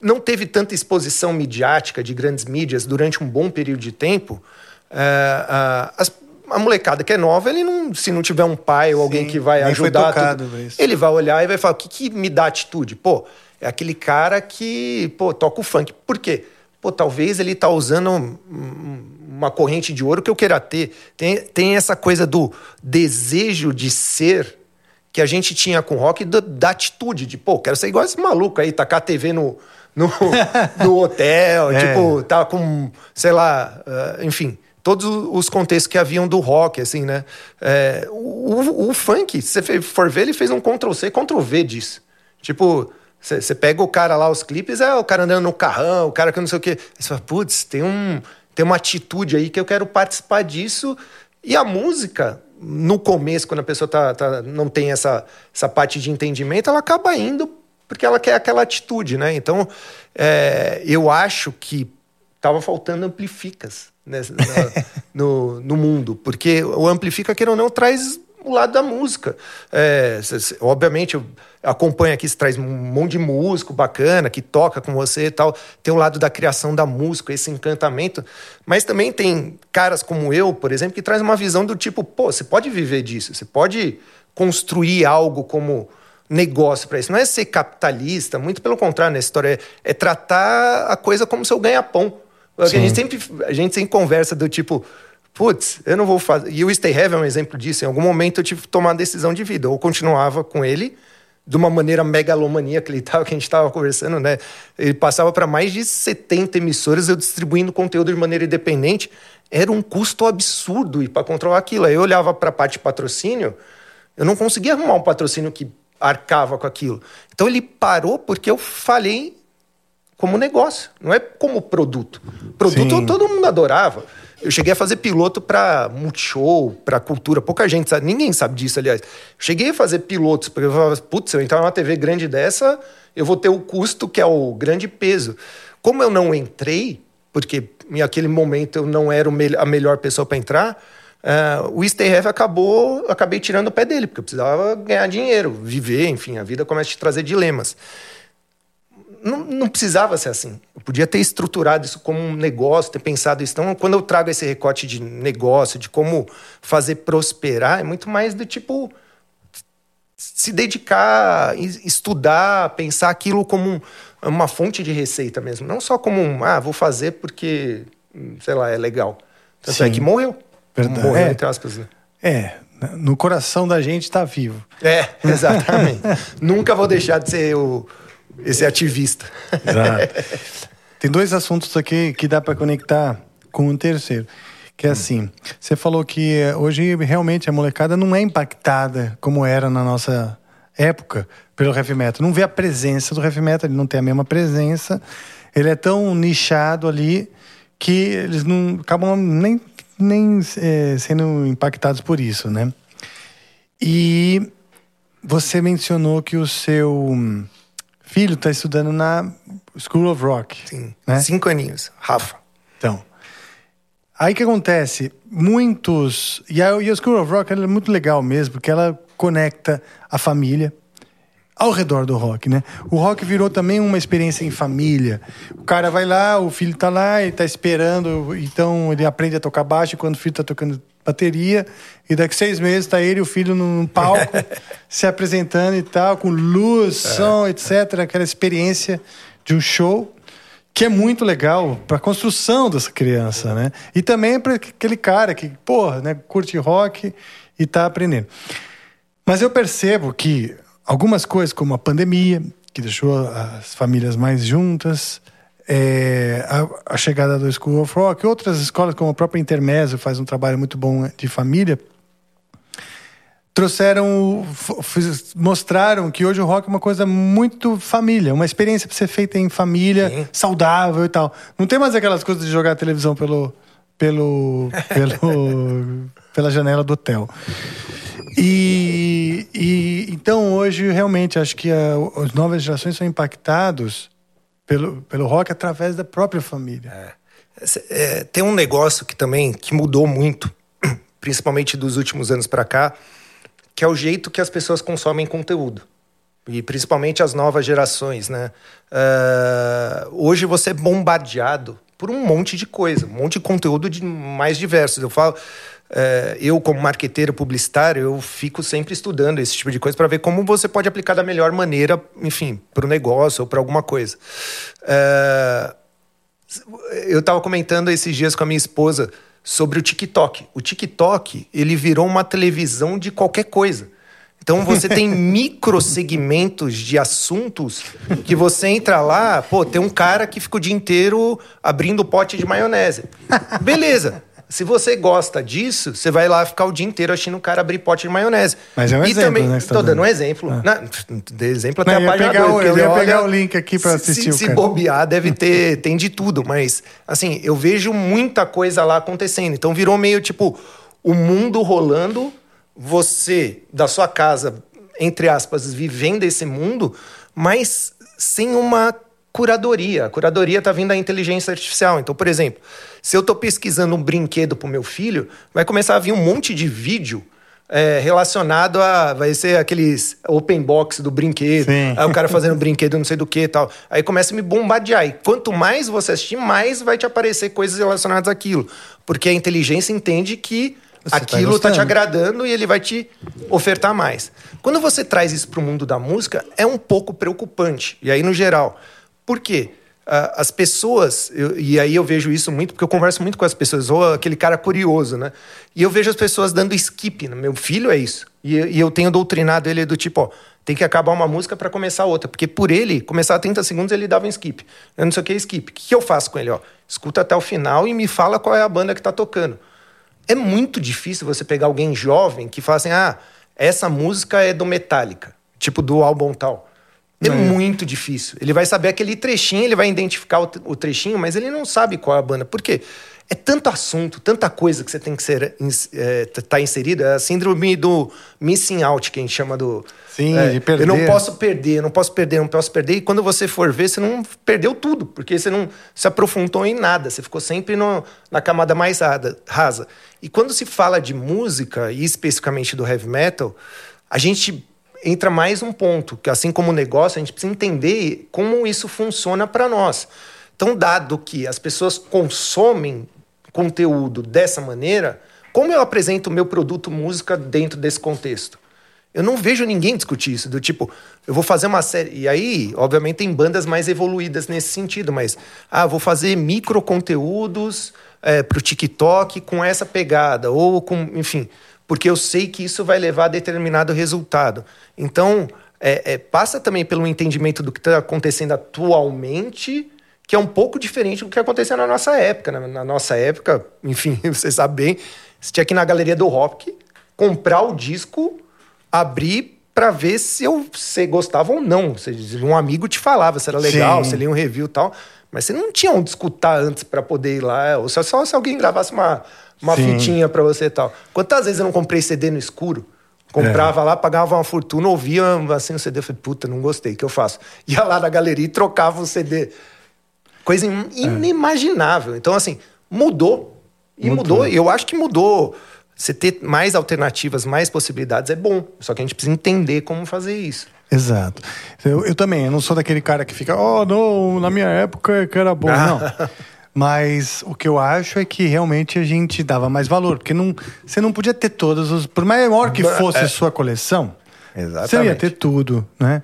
não teve tanta exposição midiática de grandes mídias durante um bom período de tempo. É, as, a molecada que é nova, ele não, se não tiver um pai ou alguém Sim, que vai ajudar, tudo, ele vai olhar e vai falar: o que, que me dá atitude? Pô, é aquele cara que, pô, toca o funk. Por quê? Pô, talvez ele tá usando uma corrente de ouro que eu queira ter. Tem, tem essa coisa do desejo de ser que a gente tinha com o rock da, da atitude, de, pô, quero ser igual esse maluco aí, tacar a TV no, no, no hotel, é. tipo, tá com, sei lá, uh, enfim todos os contextos que haviam do rock, assim, né? É, o, o, funk, se você for ver, ele fez um Ctrl-C, Ctrl-V disso. Tipo, você pega o cara lá, os clipes, é o cara andando no carrão, o cara que não sei o quê. Você fala, putz, tem, um, tem uma atitude aí que eu quero participar disso. E a música, no começo, quando a pessoa tá, tá, não tem essa, essa parte de entendimento, ela acaba indo porque ela quer aquela atitude, né? Então, é, eu acho que tava faltando amplificas né, no, no mundo, porque o amplifica, queira ou não, traz o lado da música. É, obviamente, eu acompanho aqui, você traz um monte de músico bacana que toca com você e tal. Tem o lado da criação da música, esse encantamento. Mas também tem caras como eu, por exemplo, que traz uma visão do tipo, pô, você pode viver disso, você pode construir algo como negócio para isso. Não é ser capitalista, muito pelo contrário, nessa história é, é tratar a coisa como seu ganha-pão. A gente, sempre, a gente sempre conversa do tipo, putz, eu não vou fazer. E o Stay Heavy é um exemplo disso. Em algum momento eu tive que tomar uma decisão de vida. Ou continuava com ele de uma maneira megalomaníaca ele tava, que a gente estava conversando, né? Ele passava para mais de 70 emissoras, eu distribuindo conteúdo de maneira independente. Era um custo absurdo e para controlar aquilo. Aí eu olhava para a parte de patrocínio, eu não conseguia arrumar um patrocínio que arcava com aquilo. Então ele parou porque eu falei como negócio, não é como produto. Produto Sim. todo mundo adorava. Eu cheguei a fazer piloto para Multishow, para cultura. Pouca gente sabe, ninguém sabe disso, aliás. cheguei a fazer pilotos, porque eu falava, putz, se eu entrar numa TV grande dessa, eu vou ter o custo que é o grande peso. Como eu não entrei, porque em aquele momento eu não era a melhor pessoa para entrar, uh, o Stay acabou, acabei tirando o pé dele, porque eu precisava ganhar dinheiro, viver, enfim, a vida começa a te trazer dilemas não, não, precisava ser assim. Eu podia ter estruturado isso como um negócio, ter pensado isso. Então, quando eu trago esse recorte de negócio, de como fazer prosperar, é muito mais do tipo se dedicar, estudar, pensar aquilo como um, uma fonte de receita mesmo. Não só como um, ah, vou fazer porque, sei lá, é legal. Tanto Sim. é que morreu. Verdade. Morreu, é. entre aspas. Né? É, no coração da gente está vivo. É, exatamente. Nunca vou deixar de ser o esse ativista. Exato. Tem dois assuntos aqui que dá para conectar com um terceiro. Que é assim, você falou que eh, hoje realmente a molecada não é impactada como era na nossa época pelo heavy metal. Não vê a presença do heavy metal, ele não tem a mesma presença. Ele é tão nichado ali que eles não acabam nem, nem é, sendo impactados por isso, né? E você mencionou que o seu filho está estudando na School of Rock. Sim. Né? Cinco aninhos. Rafa. Então. Aí que acontece? Muitos. E a, e a School of Rock é muito legal mesmo, porque ela conecta a família ao redor do rock, né? O rock virou também uma experiência em família. O cara vai lá, o filho tá lá, ele tá esperando, então ele aprende a tocar baixo, e quando o filho tá tocando bateria, e daqui seis meses tá ele e o filho num palco se apresentando e tal, com luz, é. som, etc. Aquela experiência de um show que é muito legal para a construção dessa criança, né? E também para aquele cara que, porra, né, curte rock e está aprendendo. Mas eu percebo que algumas coisas, como a pandemia, que deixou as famílias mais juntas, é, a, a, chegada do School of Rock, outras escolas, como a própria Intermezzo, faz um trabalho muito bom de família, trouxeram, mostraram que hoje o rock é uma coisa muito família, uma experiência para ser feita em família, Sim. saudável e tal. Não tem mais aquelas coisas de jogar a televisão pelo, pelo, pelo pela janela do hotel. E, e então hoje realmente acho que a, as novas gerações são impactados pelo, pelo rock através da própria família. É. É, tem um negócio que também que mudou muito, principalmente dos últimos anos para cá, que é o jeito que as pessoas consomem conteúdo e principalmente as novas gerações, né? Uh, hoje você é bombardeado por um monte de coisa, um monte de conteúdo de mais diversos. Eu falo, eu, como marqueteiro publicitário, eu fico sempre estudando esse tipo de coisa para ver como você pode aplicar da melhor maneira, enfim, para o negócio ou para alguma coisa. É, eu estava comentando esses dias com a minha esposa sobre o TikTok. O TikTok ele virou uma televisão de qualquer coisa. Então você tem microsegmentos de assuntos que você entra lá, pô, tem um cara que fica o dia inteiro abrindo pote de maionese. Beleza. Se você gosta disso, você vai lá ficar o dia inteiro achando o cara abrir pote de maionese. Mas é um e exemplo, também, né? Tá tô dando um exemplo. Ah. Não, de exemplo até Não, a página pegar o, Eu ia olha, pegar o link aqui para assistir se, se bobear, deve ter... tem de tudo. Mas, assim, eu vejo muita coisa lá acontecendo. Então, virou meio, tipo, o mundo rolando, você, da sua casa, entre aspas, vivendo esse mundo, mas sem uma curadoria. A curadoria está vindo da inteligência artificial. Então, por exemplo, se eu estou pesquisando um brinquedo para o meu filho, vai começar a vir um monte de vídeo é, relacionado a. Vai ser aqueles open box do brinquedo. Sim. Aí o cara fazendo brinquedo não sei do que e tal. Aí começa a me bombardear. E quanto mais você assistir, mais vai te aparecer coisas relacionadas àquilo. Porque a inteligência entende que você tá aquilo está tá te agradando e ele vai te ofertar mais. Quando você traz isso para o mundo da música, é um pouco preocupante. E aí, no geral. Por quê? as pessoas, eu, e aí eu vejo isso muito, porque eu converso muito com as pessoas, ou aquele cara curioso, né? E eu vejo as pessoas dando skip. Né? Meu filho é isso. E, e eu tenho doutrinado ele do tipo, ó, tem que acabar uma música para começar outra. Porque por ele, começar a 30 segundos, ele dava um skip. Eu não sei o que é skip. O que eu faço com ele? Ó, escuta até o final e me fala qual é a banda que tá tocando. É muito difícil você pegar alguém jovem que fala assim, ah, essa música é do Metallica, tipo do álbum tal. É, é muito difícil. Ele vai saber aquele trechinho, ele vai identificar o, trechinho, mas ele não sabe qual é a banda. Por quê? É tanto assunto, tanta coisa que você tem que ser é, tá inserido. É a síndrome do missing out, que a gente chama do. Sim, é, de perder. Eu não posso perder, eu não posso perder, eu não posso perder. E quando você for ver, você não perdeu tudo, porque você não se aprofundou em nada. Você ficou sempre no, na camada mais rasa. E quando se fala de música, e especificamente do heavy metal, a gente entra mais um ponto, que assim como o negócio, a gente precisa entender como isso funciona para nós. Então, dado que as pessoas consomem conteúdo dessa maneira, como eu apresento o meu produto música dentro desse contexto? Eu não vejo ninguém discutir isso, do tipo, eu vou fazer uma série. E aí, obviamente, tem bandas mais evoluídas nesse sentido, mas, ah, vou fazer micro conteúdos é, para o TikTok com essa pegada, ou com, enfim porque eu sei que isso vai levar a determinado resultado. Então, é, é, passa também pelo entendimento do que está acontecendo atualmente, que é um pouco diferente do que aconteceu na nossa época. Na, na nossa época, enfim, você sabe bem, você tinha que ir na galeria do rock, comprar o disco, abrir para ver se eu, você gostava ou não. Um amigo te falava se era legal, Sim. se lia um review e tal. Mas você não tinha onde escutar antes para poder ir lá. Ou só, só se alguém gravasse uma, uma Sim. fitinha para você e tal. Quantas vezes eu não comprei CD no escuro? Comprava é. lá, pagava uma fortuna, ouvia assim o CD, falei, puta, não gostei, o que eu faço? Ia lá na galeria e trocava o CD. Coisa é. inimaginável. Então, assim, mudou. E mudou. E eu acho que mudou. Você ter mais alternativas, mais possibilidades é bom. Só que a gente precisa entender como fazer isso. Exato. Eu, eu também, eu não sou daquele cara que fica, oh, não, na minha época que era bom. Não. Mas o que eu acho é que realmente a gente dava mais valor. Porque não, você não podia ter todos os. Por maior que fosse a sua coleção, Exatamente. você ia ter tudo, né?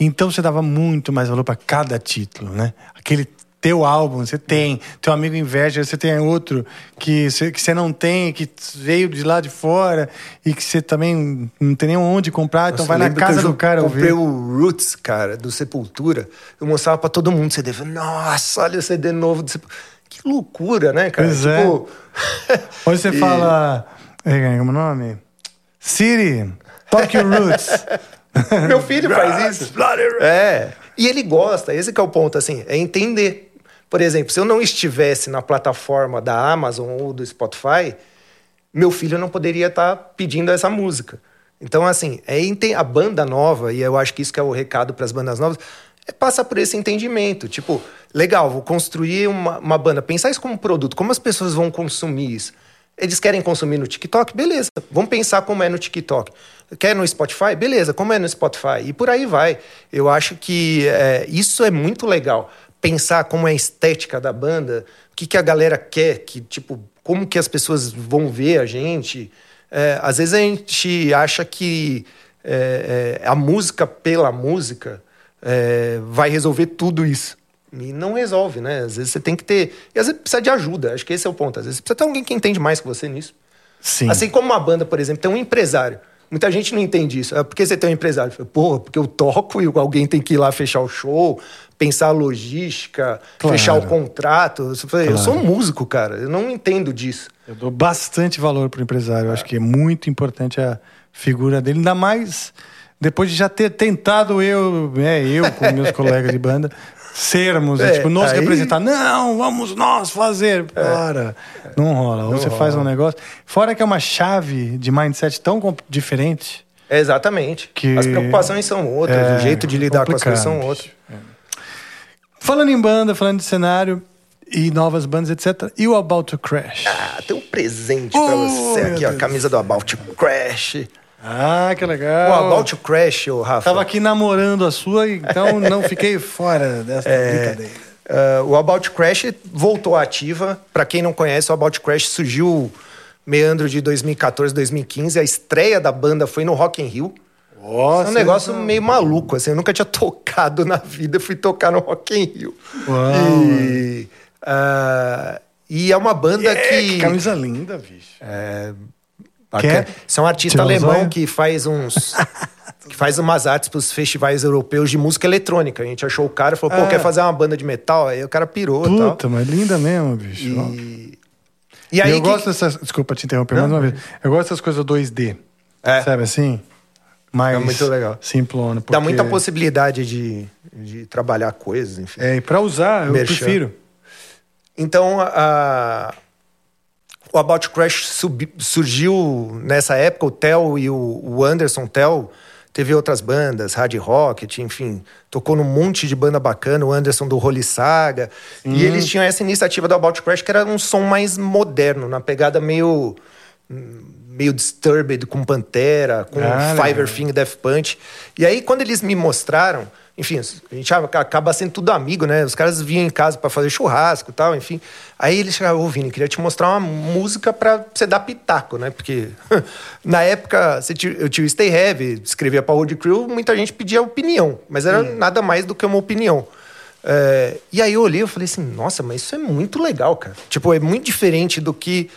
Então você dava muito mais valor para cada título, né? Aquele teu álbum, você tem. Teu amigo inveja, você tem outro que você, que você não tem, que veio de lá de fora e que você também não tem nem onde comprar, então Nossa, vai eu na casa eu do cara comprei ouvir. o Roots, cara, do Sepultura. Eu mostrava pra todo mundo o CD. Eu Nossa, olha o CD novo do Sepultura. Que loucura, né, cara? Pois é. tipo... Hoje você E- fala. é, Como é o nome? Siri, toque o Roots. Meu filho faz isso. É. E ele gosta, esse que é o ponto, assim, é entender. Por exemplo, se eu não estivesse na plataforma da Amazon ou do Spotify, meu filho não poderia estar pedindo essa música. Então, assim, é a banda nova, e eu acho que isso que é o recado para as bandas novas, é passar por esse entendimento. Tipo, legal, vou construir uma, uma banda, pensar isso como produto, como as pessoas vão consumir isso. Eles querem consumir no TikTok? Beleza. Vamos pensar como é no TikTok. Quer no Spotify? Beleza, como é no Spotify? E por aí vai. Eu acho que é, isso é muito legal. Pensar como é a estética da banda, o que, que a galera quer, que, tipo, como que as pessoas vão ver a gente. É, às vezes a gente acha que é, é, a música pela música é, vai resolver tudo isso. E não resolve, né? Às vezes você tem que ter. E às vezes precisa de ajuda. Acho que esse é o ponto. Às vezes precisa ter alguém que entende mais que você nisso. Sim. Assim como uma banda, por exemplo, tem um empresário. Muita gente não entende isso. É porque você tem um empresário. Pô, porque eu toco e alguém tem que ir lá fechar o show, pensar a logística, Claro. fechar o contrato. Eu, Claro. sou um músico, cara. Eu não entendo disso. Eu dou bastante valor pro empresário. Eu acho que é muito importante a figura dele, ainda mais depois de já ter tentado eu, né, eu com meus colegas de banda, sermos, É, tipo, nós aí- representar. Não, vamos nós fazer. Para. Não rola. Ou você faz um negócio. Fora que é uma chave de mindset tão diferente. É exatamente. Que- As preocupações são outras, É, o jeito de lidar com as coisas são outros. Falando em banda, falando de cenário e novas bandas, etc. E o About to Crash? Ah, tem um presente pra Oh, você meu aqui, ó. A camisa do About to Crash. Ah, que O legal. About to Crash, ô Rafa. Tava aqui namorando a sua, então não fiquei fora dessa brincadeira. Uh, o About Crash voltou à ativa. Para quem não conhece, o About Crash surgiu meandro de 2014, 2015. A estreia da banda foi no Rock in Rio. Nossa, é um negócio meio maluco, assim. Eu nunca tinha tocado na vida, fui tocar no Rock in Rio. Uau. E, uh, e é uma banda É, que... que camisa linda, bicho. Bacana. Quer? Você é um artista os alemão que faz uns. que faz umas artes pros festivais europeus de música eletrônica. A gente achou o cara e falou, pô, Ah. quer fazer uma banda de metal? Aí o cara pirou e tal. Puta, mas linda mesmo, bicho. E, e E aí. eu que- gosto dessas. Desculpa te interromper mais uma vez. Eu gosto dessas coisas 2D. É. Sabe assim? Mais É muito legal. simplona. Dá porque- muita possibilidade de, de trabalhar coisas, enfim. É, e pra usar, eu Merchan. prefiro. Então, a, o About Crash surgiu nessa época. O Theo e o, o Anderson Theo teve outras bandas, Hard Rocket, enfim, tocou num monte de banda bacana. O Anderson do Holy Saga. E eles tinham essa iniciativa do About Crash que era um som mais moderno, na pegada meio meio Disturbed com Pantera, com Ah, Fiverr. Thing Death Punch. E aí, quando eles me mostraram, enfim, a gente aca- acaba sendo tudo amigo, né? Os caras vinham em casa pra fazer churrasco e tal, enfim. Aí eles chegaram, ô Vini, queria te mostrar uma música pra você dar pitaco, né? Porque na época eu tinha o Stay Heavy, escrevia pra Road Crew, muita gente pedia opinião, mas era nada mais do que uma opinião. É, e aí eu olhei e falei assim, nossa, mas isso é muito legal, cara. Tipo, é muito diferente do que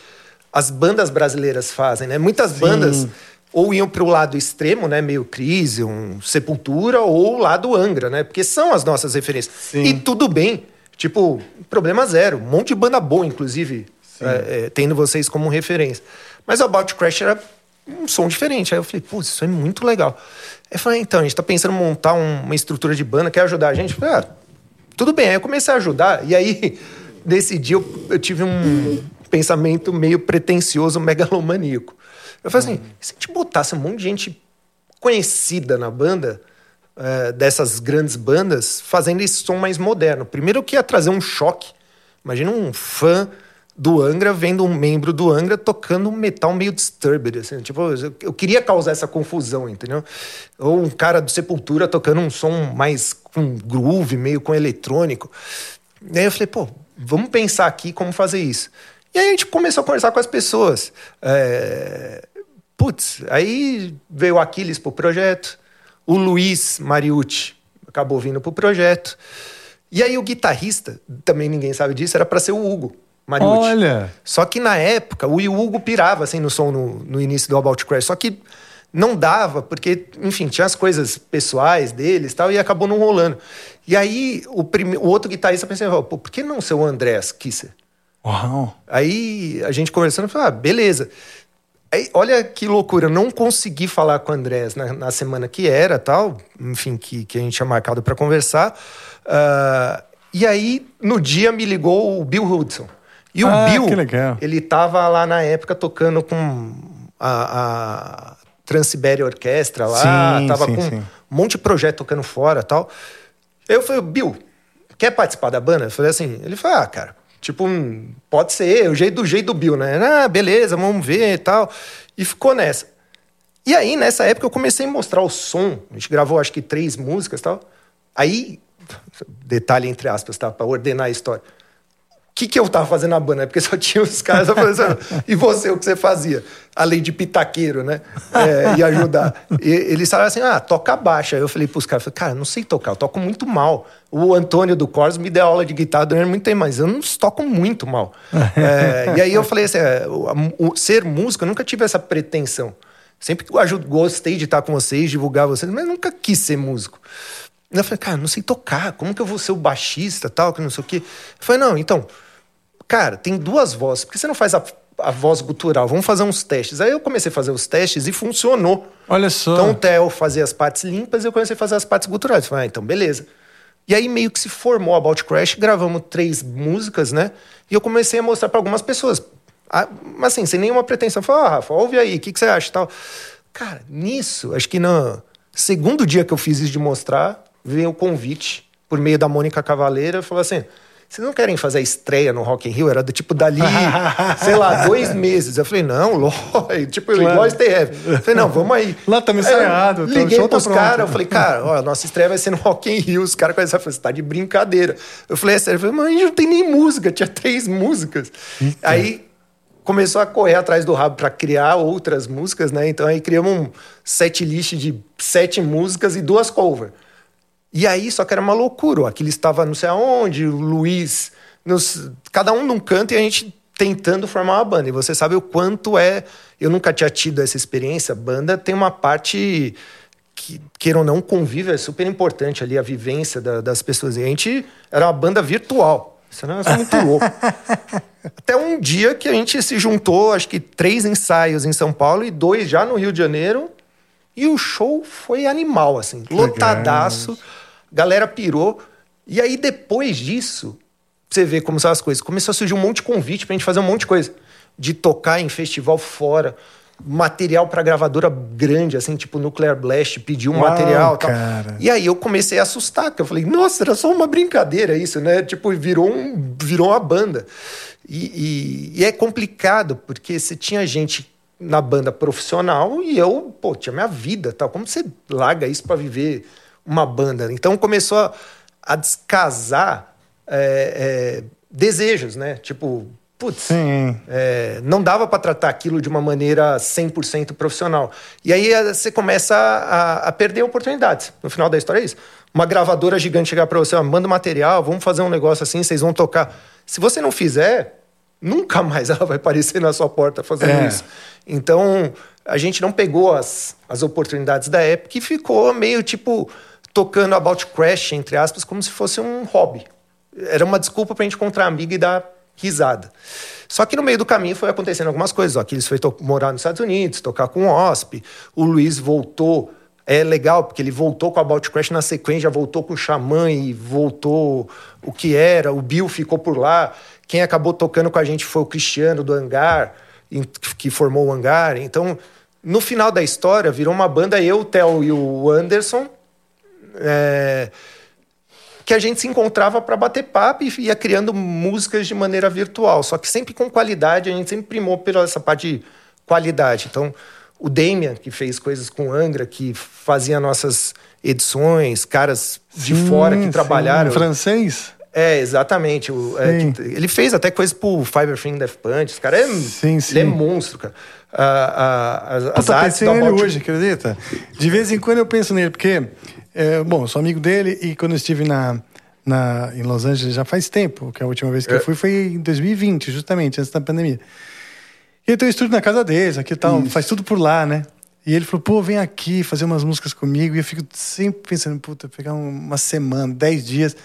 as bandas brasileiras fazem, né? Muitas bandas ou iam para o lado extremo, né? Meio crise, um sepultura, ou o lado Angra, né? Porque são as nossas referências. Sim. E tudo bem. Tipo, problema zero. Um monte de banda boa, inclusive, é, é, tendo vocês como referência. Mas o About Crash era um som diferente. Aí eu falei, putz, isso é muito legal. Aí eu falei, então, a gente tá pensando em montar um- uma estrutura de banda, quer ajudar a gente? Eu falei, ah, tudo bem. Aí eu comecei a ajudar, e aí, nesse dia, eu, eu tive um pensamento meio pretencioso, megalomaníaco. Eu falei assim: e se a gente botasse um monte de gente conhecida na banda, eh, dessas grandes bandas, fazendo esse som mais moderno? Primeiro que ia trazer um choque. Imagina um fã do Angra vendo um membro do Angra tocando um metal meio disturbed, assim, tipo, eu, eu queria causar essa confusão, entendeu? Ou um cara do Sepultura tocando um som mais com groove, meio com eletrônico. E aí eu falei, pô, vamos pensar aqui como fazer isso. E aí a gente começou a conversar com as pessoas. É... Putz, aí veio o Aquiles pro projeto, o Luiz Mariucci acabou vindo pro projeto. E aí o guitarrista, também ninguém sabe disso, era para ser o Hugo Mariucci. Olha! Só que na época, o Hugo pirava assim no som no, no início do About Crash. Só que não dava, porque, enfim, tinha as coisas pessoais deles e tal, e acabou não rolando. E aí o, prime... o outro guitarrista pensou, pô, por que não ser o Andrés Kisser? Uau! Aí a gente conversando, falou, ah, beleza. Aí, olha que loucura, eu não consegui falar com o Andrés na, na semana que era, tal, enfim, que, que a gente tinha marcado para conversar. Uh, e aí, no dia, me ligou o Bill Hudson. E o Ah, Bill, que legal. ele tava lá na época tocando com a, a Orquestra lá, Sim, tava sim, com sim. um monte de projeto tocando fora tal. Eu falei, Bill, quer participar da banda? Eu falei assim, ele falou, ah, cara, tipo, hum, pode ser, o jeito do jeito do Bill, né? Ah, beleza, vamos ver e tal. E ficou nessa. E aí, nessa época, eu comecei a mostrar o som. A gente gravou, acho que, três músicas e tal. Aí, detalhe entre aspas, tá? Pra ordenar a história. O que, que eu tava fazendo na banda? Porque só tinha os caras assim, e você, o que você fazia? Além de pitaqueiro, né? É, e ajudar. E, eles falaram assim, ah, toca baixa. Aí eu falei pros caras, cara, não sei tocar, eu toco muito mal. O Antônio do Cors me deu aula de guitarra durante muito tempo, mas eu não toco muito mal. É, e aí eu falei assim, é, o, o- ser músico, eu nunca tive essa pretensão. Sempre que eu aju- gostei de estar com vocês, divulgar vocês, mas nunca quis ser músico. Eu falei, cara, não sei tocar, como que eu vou ser o baixista tal, que não sei o quê. Eu falei, não, então, cara, tem duas vozes, por que você não faz a, a voz gutural? Vamos fazer uns testes. Aí eu comecei a fazer os testes e funcionou. Olha só. Então o Theo fazia as partes limpas e eu comecei a fazer as partes guturais. Eu Falei, ah, então beleza. E aí meio que se formou a About Crash, gravamos três músicas, né? E eu comecei a mostrar para algumas pessoas. Ah, Mas assim, sem nenhuma pretensão. Falei, ah, Rafa, ouve aí, o que, que você acha e tal? Cara, nisso, acho que no segundo dia que eu fiz isso de mostrar, veio o convite por meio da Mônica Cavaleira, falou assim... Vocês não querem fazer a estreia no Rock in Rio? Era do tipo dali, sei lá, dois meses. Eu falei, não, lógico, tipo, Claro. igual STF. Eu falei, não, vamos aí. Lá estamos Aí eu Liguei tá pros caras, eu falei, cara, ó, a nossa estreia vai ser no Rock in Rio. Os caras começaram a falar, você tá de brincadeira. Eu falei, é sério? Eu falei, mas a gente não tem nem música, tinha três músicas. Aí começou a correr atrás do rabo para criar outras músicas, né? Então aí criamos um set list de sete músicas e duas cover. E aí, só que era uma loucura. O Aquiles estava não sei aonde, o Luiz, nos- cada um num canto e a gente tentando formar uma banda. E você sabe o quanto é. Eu nunca tinha tido essa experiência. Banda tem uma parte que, queira ou não, convívio é super importante ali, a vivência da- das pessoas. E a gente era uma banda virtual. Isso é um negócio muito louco. Até um dia que a gente se juntou, acho que três ensaios em São Paulo e dois já no Rio de Janeiro. E o show foi animal, assim, lotadaço. Galera pirou. E aí, depois disso, você vê como são as coisas. Começou a surgir um monte de convite pra gente fazer um monte de coisa. De tocar em festival fora. Material pra gravadora grande, assim, tipo Nuclear Blast, pediu um Uau, material e tal. cara. E aí eu comecei a assustar, porque eu falei, nossa, era só uma brincadeira isso, né? Tipo, virou, um, virou uma banda. E, e- e é complicado, porque você tinha gente na banda profissional e eu, pô, tinha minha vida tal. Como você larga isso para viver uma banda? Então começou a, a descasar é, é, desejos, né? Tipo, putz, é, não dava para tratar aquilo de uma maneira 100% profissional. E aí eh, você começa a, a perder oportunidades. No final da história é isso. Uma gravadora gigante chegar para você, ó, manda material, vamos fazer um negócio assim, vocês vão tocar. Se você não fizer, nunca mais ela vai aparecer na sua porta fazendo É. isso. Então, a gente não pegou as, as oportunidades da época e ficou meio tipo tocando About Crash, entre aspas, como se fosse um hobby. Era uma desculpa pra gente encontrar amigo e dar risada. Só que no meio do caminho foi acontecendo algumas coisas. Ó, Aquiles foi morar nos Estados Unidos, tocar com o OSP. O Luiz voltou. É legal, porque ele voltou com a About Crash na sequência, voltou com o Xamã e voltou o que era. O Bill ficou por lá. Quem acabou tocando com a gente foi o Cristiano do Hangar, que formou o Hangar. Então, no final da história, virou uma banda, eu, o Theo e o Anderson. É, que a gente se encontrava para bater papo e ia criando músicas de maneira virtual, só que sempre com qualidade, a gente sempre primou pela essa parte de qualidade. Então, o Damian, que fez coisas com Angra, que fazia nossas edições, caras de Sim, fora que sim. trabalharam. Francês? É, exatamente. O, é, Sim. que- ele fez até coisa pro Fiber Thing Death Punch. Esse cara é, Sim, sim. Ele é monstro, cara. A- a- as, as Puta, artes pensei nele hoje, acredita? De vez em quando eu penso nele, porque, é, bom, eu sou amigo dele e quando eu estive na, na, em Los Angeles já faz tempo, que a última vez que eu É. fui foi em 2020, justamente, antes da pandemia. E eu tenho estúdio na casa deles, aqui tal, faz tudo por lá, né? E ele falou, pô, vem aqui fazer umas músicas comigo. E eu fico sempre pensando, puta, pegar um- uma semana, dez dias,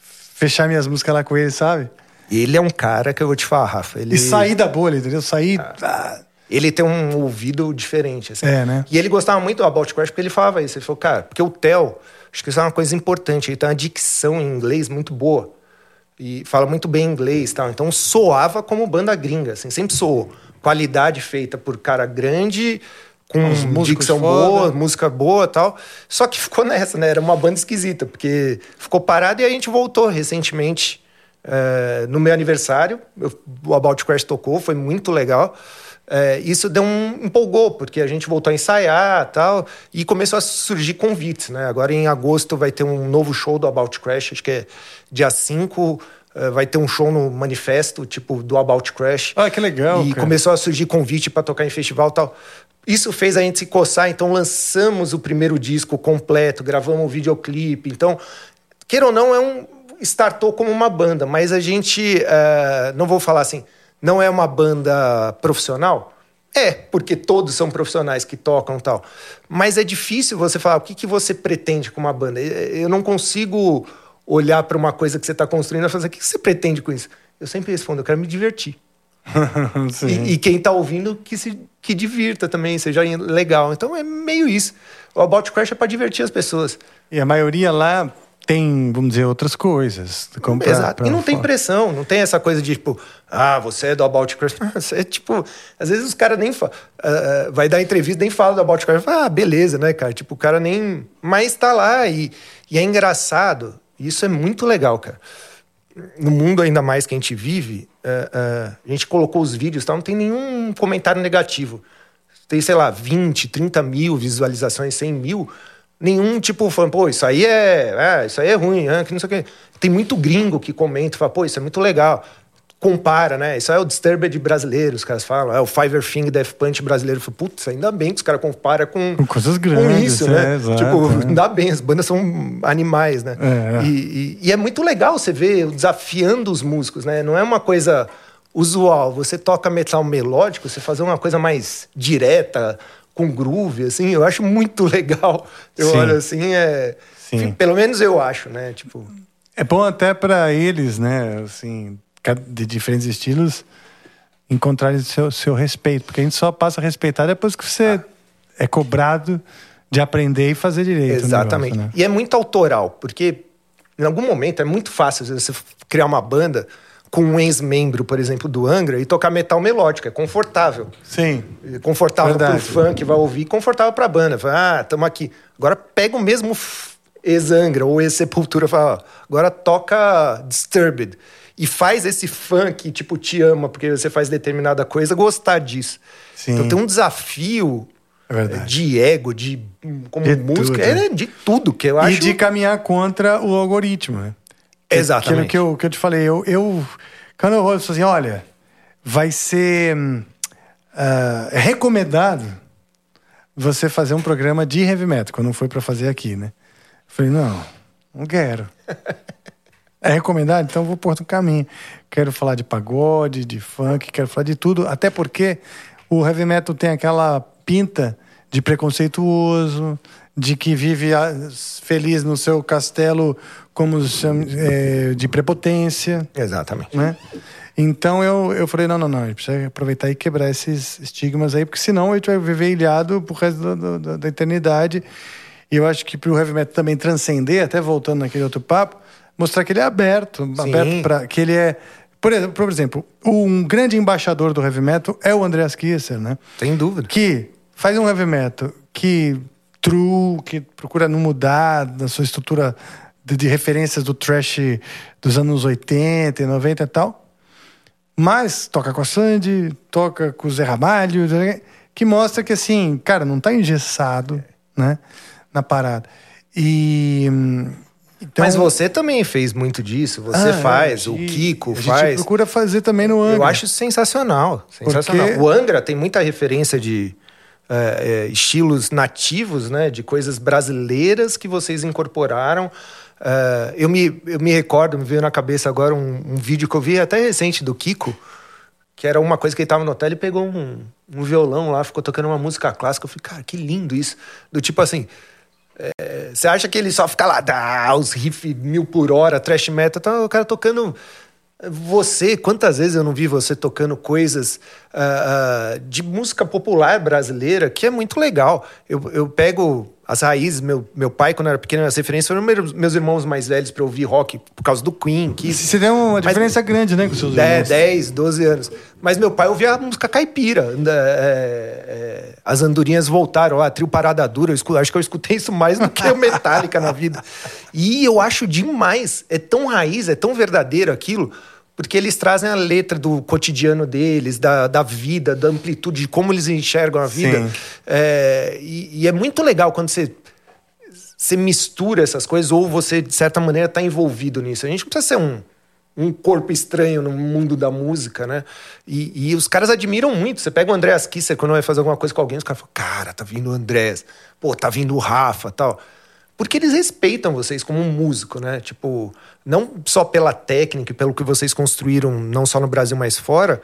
fechar minhas músicas lá com ele, sabe? Ele é um cara que eu vou te falar, Rafa. Ele, E sair da bolha, entendeu? Sair. ah, ele tem um ouvido diferente. Assim. É, né? E ele gostava muito do About Crash porque ele falava isso. Ele falou, cara, porque o Theo, acho que isso é uma coisa importante. Ele tem uma dicção em inglês muito boa. E fala muito bem inglês e tal. Então soava como banda gringa, assim, sempre soou. Qualidade feita por cara grande, com músicos dicção foda. boa, música boa e tal. Só que ficou nessa, né? Era uma banda esquisita, porque ficou parado e a gente voltou recentemente é, no meu aniversário. eu- o About Crash tocou, foi muito legal. É, isso deu um empolgou, porque a gente voltou a ensaiar tal, e começou a surgir convites, né? Agora em agosto vai ter um novo show do About Crash, acho que é dia 5. é, vai ter um show no manifesto, tipo, do About Crash. Ah, que legal, E cara. começou a surgir convite para tocar em festival tal. Isso fez a gente se coçar, então lançamos o primeiro disco completo, gravamos o videoclipe. Então, queira ou não, é um. Startou como uma banda, mas a gente. eh, não vou falar assim, não é uma banda profissional. É, porque todos são profissionais que tocam e tal. Mas é difícil você falar o que, que você pretende com uma banda. Eh, Eu não consigo olhar para uma coisa que você está construindo e fazer o que que você pretende com isso. Eu sempre respondo, eu quero me divertir. E, e quem tá ouvindo que se que divirta também, seja legal. Então é meio isso. O About Crash é para divertir as pessoas. E a maioria lá tem, vamos dizer, outras coisas. como pra- Exato. pra e não tem fora. pressão, não tem essa coisa de tipo, ah, você é do About. Você é tipo, às vezes os caras nem fa- ah, vai dar entrevista, nem fala do About Crash. Ah, beleza, né, cara? Tipo, o cara nem. Mas tá lá e, e é engraçado. Isso é muito legal, cara. No mundo ainda mais que a gente vive, ah, ah, a gente colocou os vídeos, tá? não tem nenhum comentário negativo. Tem, sei lá, 20, 30 mil visualizações, 100 mil. Nenhum tipo falando, pô, isso aí é, é, isso aí é ruim, ah, que não sei o quê. Tem muito gringo que comenta, fala, pô, isso é muito legal. Compara, né? Isso aí é o Disturbed brasileiro, os caras falam. É o Fiver Thing Death Punch brasileiro. Fala, Putz, ainda bem que os caras comparam com, Com coisas com grandes, isso, é, né? exato, tipo, é. ainda bem, as bandas são animais, né? É, é. E, e- e é muito legal você ver desafiando os músicos, né? Não é uma coisa usual. Você toca metal melódico, você fazer uma coisa mais direta, com groove, assim, eu acho muito legal. Eu Sim. olho assim, é. Sim. Pelo menos eu acho, né? Tipo. É bom até para eles, né? Assim, de diferentes estilos, encontrarem seu, seu respeito. Porque a gente só passa a respeitar depois que você é cobrado de aprender e fazer direito. Exatamente. negócio, né? E é muito autoral, porque em algum momento é muito fácil você criar uma banda com um ex-membro, por exemplo, do Angra e tocar metal melódico. É confortável. Sim. É Confortável Verdade. pro fã que vai ouvir, confortável pra banda. Fala, ah, estamos aqui. Agora pega o mesmo ex-Angra ou ex-Sepultura e fala, ó, agora toca Disturbed. E faz esse fã que, tipo, te ama porque você faz determinada coisa gostar disso. Sim. Então tem um desafio É de ego, de como De música, tudo, é de tudo que eu acho. E de caminhar contra o algoritmo, né? Que- Exatamente. Aquilo que eu, que eu te falei, eu, eu quando eu olho assim, olha, vai ser é recomendado você fazer um programa de heavy metal, quando foi para fazer aqui, né? Eu falei, não, não quero. É recomendado? Então eu vou por um caminho. Quero falar de pagode, de funk, quero falar de tudo, até porque o heavy metal tem aquela pinta de preconceituoso, de que vive ah, feliz no seu castelo como é, de prepotência, Exatamente. né? Então eu, eu falei, não, não, não, a gente precisa aproveitar e quebrar esses estigmas aí, porque senão a gente vai viver ilhado pro resto do- do- da eternidade. E eu acho que pro heavy metal também transcender, até voltando naquele outro papo, mostrar que ele é aberto, aberto para que ele é por exemplo, por exemplo, um grande embaixador do heavy metal é o Andreas Kisser, né? Sem dúvida. que faz um heavy metal que true, que procura não mudar da sua estrutura de, de referências do trash dos anos 80 e 90 e tal. Mas toca com a Sandy, toca com o Zé Ramalho, que mostra que assim, cara, não tá engessado, né, na parada. E, Então- Mas você também fez muito disso. Você Ah, faz, o Kiko a gente faz. procura fazer também no Angra. Eu acho sensacional. sensacional. Porque- O Angra tem muita referência de é, é, estilos nativos, né? De coisas brasileiras que vocês incorporaram. É, eu, me, eu me recordo, me veio na cabeça agora um, um vídeo que eu vi até recente do Kiko, que era uma coisa que ele tava no hotel e pegou um, um violão lá, ficou tocando uma música clássica. Eu falei, cara, que lindo isso. Do tipo assim. é, Você acha que ele só fica lá, dá os riffs mil por hora, trash metal, tá, o cara tocando. Você, quantas vezes eu não vi você tocando coisas ah, ah, de música popular brasileira, que é muito legal. Eu, eu pego as raízes, meu, meu pai, quando era pequeno, as referências foram meus, meus irmãos mais velhos para ouvir rock por causa do Queen. Que Você tem uma Mas- diferença grande, né, com seus 10, irmãos. 10, 12 anos. Mas meu pai ouvia a música caipira. é, é, as andorinhas voltaram, a trio Parada Dura. Eu acho que eu escutei isso mais do que o Metallica na vida. E eu acho demais. É tão raiz, é tão verdadeiro aquilo. Porque eles trazem a letra do cotidiano deles, da, da vida, da amplitude, de como eles enxergam a vida. É, e, e é muito legal quando você você mistura essas coisas ou você, de certa maneira, está envolvido nisso. A gente não precisa ser um, um corpo estranho no mundo da música, né? E, e os caras admiram muito. Você pega o Andréas Kisser quando vai fazer alguma coisa com alguém, os caras falam, cara, tá vindo o Andrés, pô, tá vindo o Rafa tal. Porque eles respeitam vocês como um músico, né? Tipo, não só pela técnica e pelo que vocês construíram, não só no Brasil, mas fora,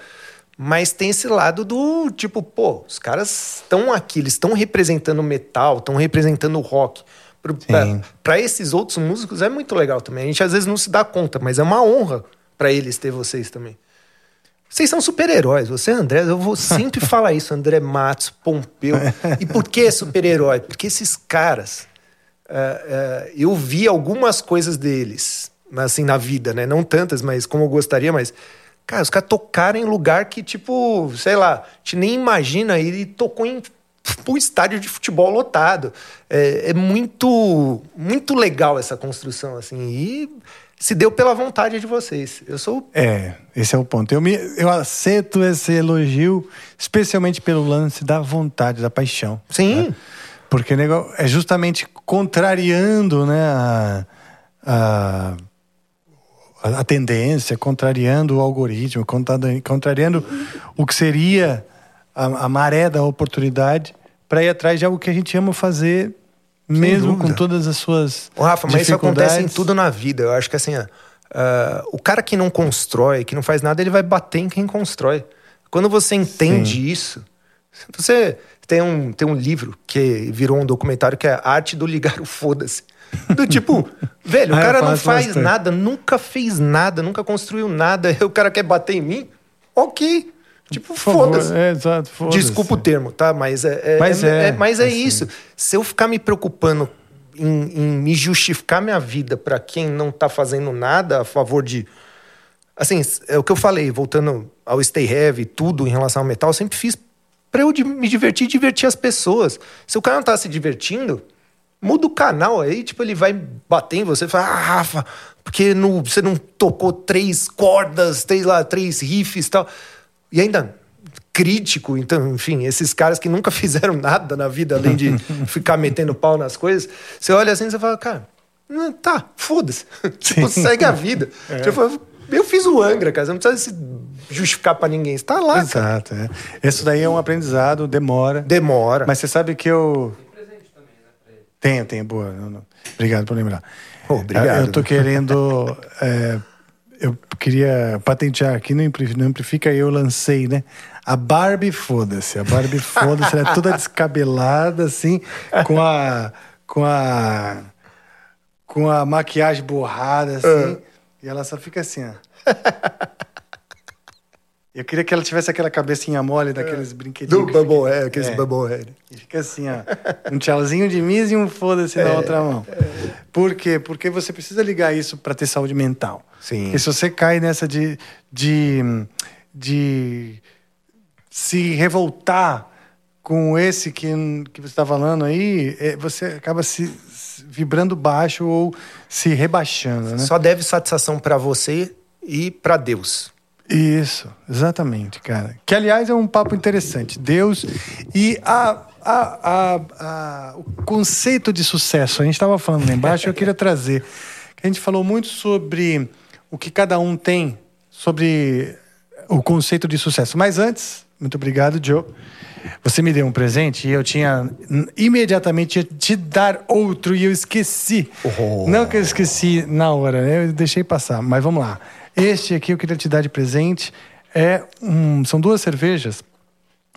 mas tem esse lado do tipo, pô, os caras estão aqui, eles estão representando metal, estão representando o rock. Pra esses outros músicos é muito legal também. A gente às vezes não se dá conta, mas é uma honra pra eles ter vocês também. Vocês são super-heróis. Você, André, eu vou sempre falar isso, André Matos, Pompeu. E por que super-herói? Porque esses caras, é, é, eu vi algumas coisas deles, assim, na vida, né? Não tantas, mas como eu gostaria, mas. Cara, os caras tocaram em lugar que, tipo, sei lá, a gente nem imagina. Ele tocou em um estádio de futebol lotado. É, é muito, muito legal essa construção, assim. E se deu pela vontade de vocês. Eu sou É, esse é o ponto. Eu, me, eu aceito esse elogio, especialmente pelo lance da vontade, da paixão. Sim. né? Porque nego- é justamente contrariando né, a, a, a tendência, contrariando o algoritmo, contra- contrariando o que seria a, a maré da oportunidade para ir atrás de algo que a gente ama fazer, mesmo dúvida. com todas as suas. Ô, Rafa, mas isso acontece em tudo na vida. Eu acho que assim, ó, ah, o cara que não constrói, que não faz nada, ele vai bater em quem constrói. Quando você entende isso, você tem um, tem um livro que virou um documentário que é a Arte do Ligar o Foda-se. Do tipo, velho, o Ah, cara não faz bastante. nada, nunca fez nada, nunca construiu nada. O cara quer bater em mim? Ok. Tipo, foda-se. É, exato, foda-se. Desculpa o termo, tá? Mas é, é- Mas é- é, é- mas é assim. isso. Se eu ficar me preocupando em, em me justificar minha vida para quem não tá fazendo nada a favor de. Assim, é o que eu falei, voltando ao Stay Heavy, tudo em relação ao metal, eu sempre fiz pra eu me divertir e divertir as pessoas. Se o cara não tá se divertindo, muda o canal aí, tipo, ele vai bater em você e fala, ah, Rafa, porque no, você não tocou três cordas, três lá, três riffs e tal. E ainda crítico, então, enfim, esses caras que nunca fizeram nada na vida além de ficar metendo pau nas coisas, você olha assim e você fala, cara, hum, tá, foda-se. tipo, segue a vida. Tipo, eu fiz o Angra, cara, você não precisa se justificar pra ninguém. Você tá lá, cara. Exato, é. Isso daí é um aprendizado, demora. Demora. Mas você sabe que eu. Tenho, tenho, boa. Obrigado por lembrar. Oh, obrigado. Eu tô querendo. é, eu queria patentear aqui no Amplifica, eu lancei, né? A Barbie Foda-se. A Barbie Foda-se, ela é toda descabelada, assim, com a. com a. com a maquiagem borrada, assim. E ela só fica assim, ó. Eu queria que ela tivesse aquela cabecinha mole daqueles brinquedinhos. Do que fica- Bubblehead, aquele É. Bubblehead. e fica assim, ó. Um tchauzinho de mis e um foda-se na outra mão. Por quê? Porque você precisa ligar isso para ter saúde mental. Sim. Porque se você cai nessa de, de, de se revoltar com esse que, que você está falando aí, é, você acaba se vibrando baixo ou se rebaixando, né? Só deve satisfação pra você e pra Deus. Isso, exatamente, cara. Que, aliás, é um papo interessante. Deus e a, a, a, a- o conceito de sucesso. A gente estava falando lá embaixo, eu queria trazer. A gente falou muito sobre o que cada um tem sobre o conceito de sucesso. Mas antes, muito obrigado, Joe. Você me deu um presente e eu tinha imediatamente te dar outro e eu esqueci. Oh. Não que eu esqueci na hora, né? Eu deixei passar, mas vamos lá. Este aqui eu queria te dar de presente é um, são duas cervejas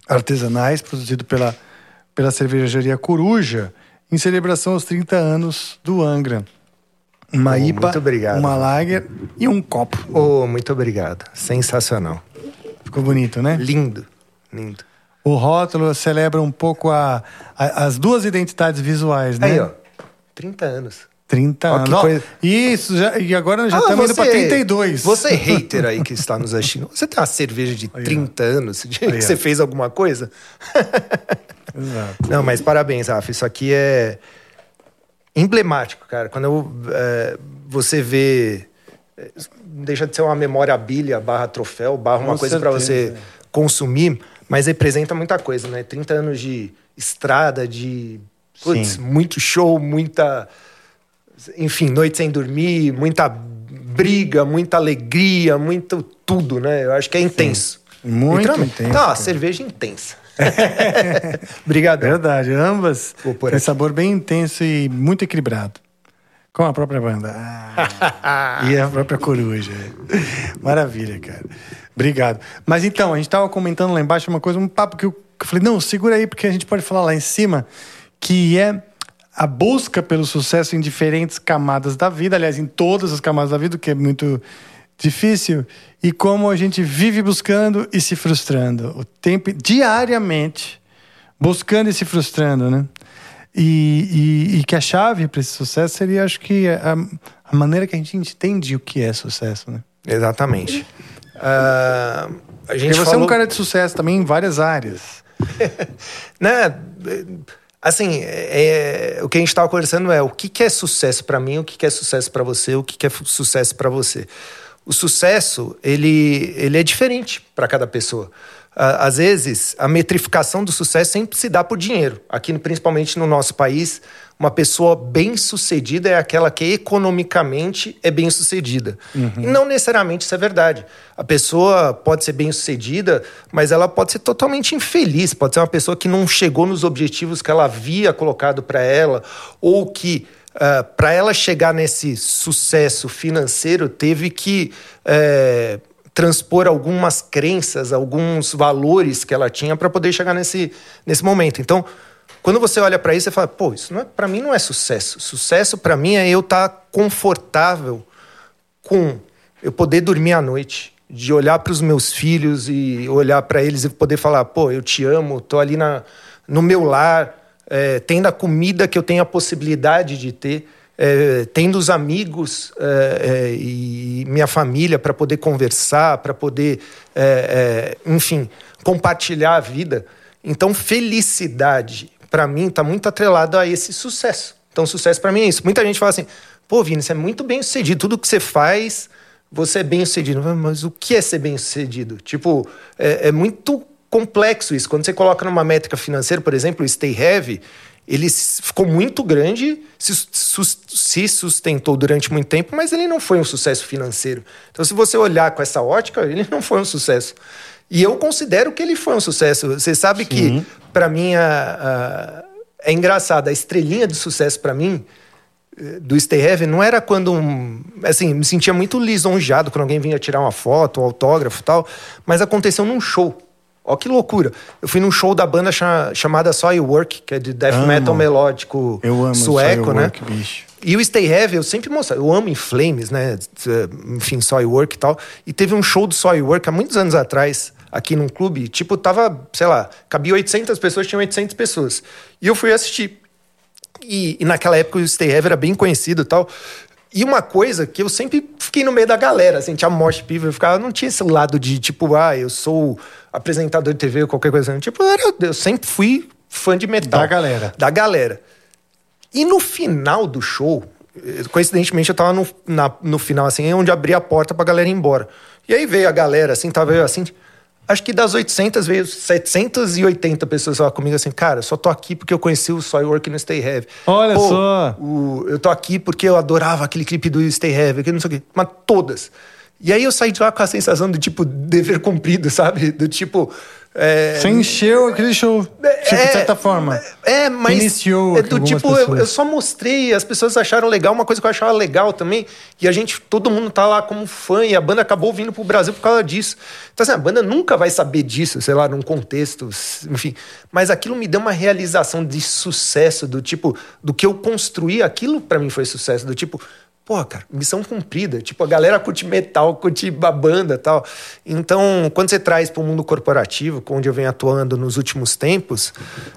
artesanais produzido pela pela cervejaria Coruja em celebração aos 30 anos do Angra. Uma oh, IPA, muito obrigado. uma lager e um copo. Oh, muito obrigado. Sensacional. Ficou bonito, né? Lindo, lindo. O rótulo celebra um pouco a, a, as duas identidades visuais, né? Aí, ó. 30 anos. 30 anos. Coisa... Isso, já, e agora já ah, estamos indo para 32. Você é hater aí que está nos assistindo. Você tem uma cerveja de aí, 30 ó. anos de aí, que você fez alguma coisa? Exato. Não, mas parabéns, Rafa. Isso aqui é emblemático, cara. Quando eu, é, você vê. É, deixa de ser uma memória bilha barra troféu, barra uma Com coisa para você consumir, mas representa muita coisa, né? 30 anos de estrada, de putz, muito show, muita. Enfim, noite sem dormir, muita briga, muita alegria, muito tudo, né? Eu acho que é intenso. Sim. Muito intenso. Não, a cerveja é intensa. Obrigado. Verdade, ambas têm sabor bem intenso e muito equilibrado. Com a própria banda. Ah, e a própria coruja. Maravilha, cara. Obrigado. Mas então, a gente estava comentando lá embaixo uma coisa, um papo que eu, que eu falei, não, segura aí, porque a gente pode falar lá em cima, que é a busca pelo sucesso em diferentes camadas da vida, aliás, em todas as camadas da vida, que é muito difícil e como a gente vive buscando e se frustrando o tempo diariamente buscando e se frustrando, né? E, e, e que a chave para esse sucesso seria, acho que a, a, maneira que a gente entende o que é sucesso, né? Exatamente. Uh, a gente Porque você falou... é um cara de sucesso também em várias áreas. né? Assim, é, é, o que a gente estava conversando é o que, que é sucesso para mim, o que, que é sucesso para você, o que, que é sucesso para você o sucesso ele, ele é diferente para cada pessoa. Às vezes, a metrificação do sucesso sempre se dá por dinheiro. Aqui, principalmente no nosso país, uma pessoa bem-sucedida é aquela que economicamente é bem-sucedida. Uhum. E não necessariamente isso é verdade. A pessoa pode ser bem-sucedida, mas ela pode ser totalmente infeliz. Pode ser uma pessoa que não chegou nos objetivos que ela havia colocado para ela, ou que Uh, ah, para ela chegar nesse sucesso financeiro, teve que uh, transpor algumas crenças, alguns valores que ela tinha para poder chegar nesse, nesse momento. Então, quando você olha para isso, você fala: pô, isso é, para mim não é sucesso. Sucesso para mim é eu estar tá confortável com eu poder dormir à noite, de olhar para os meus filhos e olhar para eles e poder falar: pô, eu te amo, tô ali na, no meu lar é, tendo a comida que eu tenho a possibilidade de ter, é, tendo os amigos é, é e minha família para poder conversar, para poder, enfim, compartilhar a vida. Então, felicidade, para mim, está muito atrelado a esse sucesso. Então, sucesso para mim é isso. Muita gente fala assim: pô, Vini, você é muito bem sucedido, tudo que você faz, você é bem sucedido. Mas o que é ser bem sucedido? Tipo, é, é muito complexo isso. Quando você coloca numa métrica financeira, por exemplo, o Stay Heavy, ele ficou muito grande, se sustentou durante muito tempo, mas ele não foi um sucesso financeiro. Então, se você olhar com essa ótica, ele não foi um sucesso. E eu considero que ele foi um sucesso. Você sabe Sim. que, para mim, a, a, é engraçado, a estrelinha de sucesso para mim eh, do Stay Heavy não era quando um, assim, me sentia muito lisonjeado quando alguém vinha tirar uma foto, um autógrafo e tal, mas aconteceu num show. Ó que loucura. Eu fui num show da banda chamada Soilwork, que é de death amo. metal melódico eu amo sueco, né? Bicho. E o Stay Heavy, eu sempre mostro, eu amo In Flames, né? Enfim, Soilwork e tal. E teve um show do Soilwork há muitos anos atrás, aqui num clube. Tipo, tava, sei lá, cabia 800 pessoas, tinha 800 pessoas. E eu fui assistir. E, e naquela época o Stay Heavy era bem conhecido e tal. E uma coisa que eu sempre fiquei no meio da galera, assim, tinha mosh pit, eu ficava, não tinha esse lado de tipo, ah, eu sou apresentador de TV ou qualquer coisa. Assim. Tipo, eu, eu sempre fui fã de metal. Da galera. Da galera. E no final do show, coincidentemente eu tava no, na, no final, assim, onde abri a porta pra galera ir embora. E aí veio a galera, assim, tava eu assim, Acho que das 800 veio 780 pessoas falar comigo assim, cara, só tô aqui porque eu conheci o Soilwork no Stay Heavy. Olha Pô, só! O, eu tô aqui porque eu adorava aquele clipe do Stay Heavy, aquele não sei o quê. Mas todas. E aí eu saí de lá com a sensação do tipo, dever cumprido, sabe? Do tipo, é... Você encheu aquele show, tipo, é, de certa forma. É, mas. Iniciou. É do tipo, eu, eu, só mostrei, as pessoas acharam legal, uma coisa que eu achava legal também. E a gente, todo mundo tá lá como fã, e a banda acabou vindo pro Brasil por causa disso. Então, assim, a banda nunca vai saber disso, sei lá, num contexto, enfim. Mas aquilo me deu uma realização de sucesso, do tipo, do que eu construí, aquilo para mim foi sucesso, do tipo Pô, cara, missão cumprida. Tipo, a galera curte metal, curte a banda tal. Então, quando você traz para o mundo corporativo, onde eu venho atuando nos últimos tempos,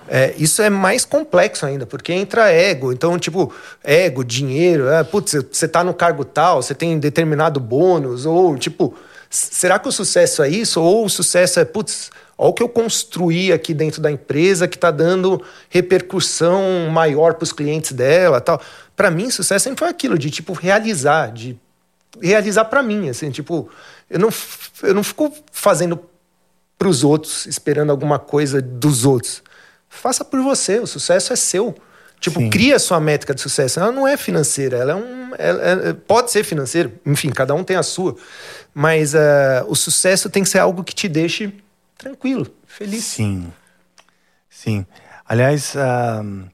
é, isso é mais complexo ainda, porque entra ego. Então, tipo, ego, dinheiro, é, putz, você tá no cargo tal, você tem determinado bônus, ou tipo, será que o sucesso é isso? Ou o sucesso é, putz, olha o que eu construí aqui dentro da empresa que está dando repercussão maior para os clientes dela tal para mim, sucesso sempre foi aquilo de, tipo, realizar, de realizar para mim, assim, tipo, eu não, eu não fico fazendo para os outros, esperando alguma coisa dos outros. Faça por você, o sucesso é seu. Tipo, Sim. cria a sua métrica de sucesso. Ela não é financeira, ela é um. Ela, é, pode ser financeira, enfim, cada um tem a sua. Mas uh, o sucesso tem que ser algo que te deixe tranquilo, feliz. Sim. Sim. Aliás, uh,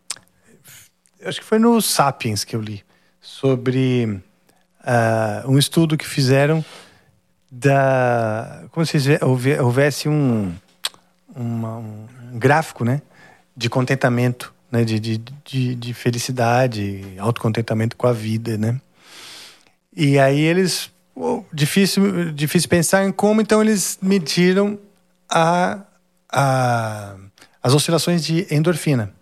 acho que foi no Sapiens que eu li, sobre uh, um estudo que fizeram da. Como se houvesse um, uma, um gráfico né, de contentamento, né, de, de, de, de felicidade, autocontentamento com a vida. Né? E aí eles. Oh, difícil, difícil pensar em como, então eles mediram a, a, as oscilações de endorfina.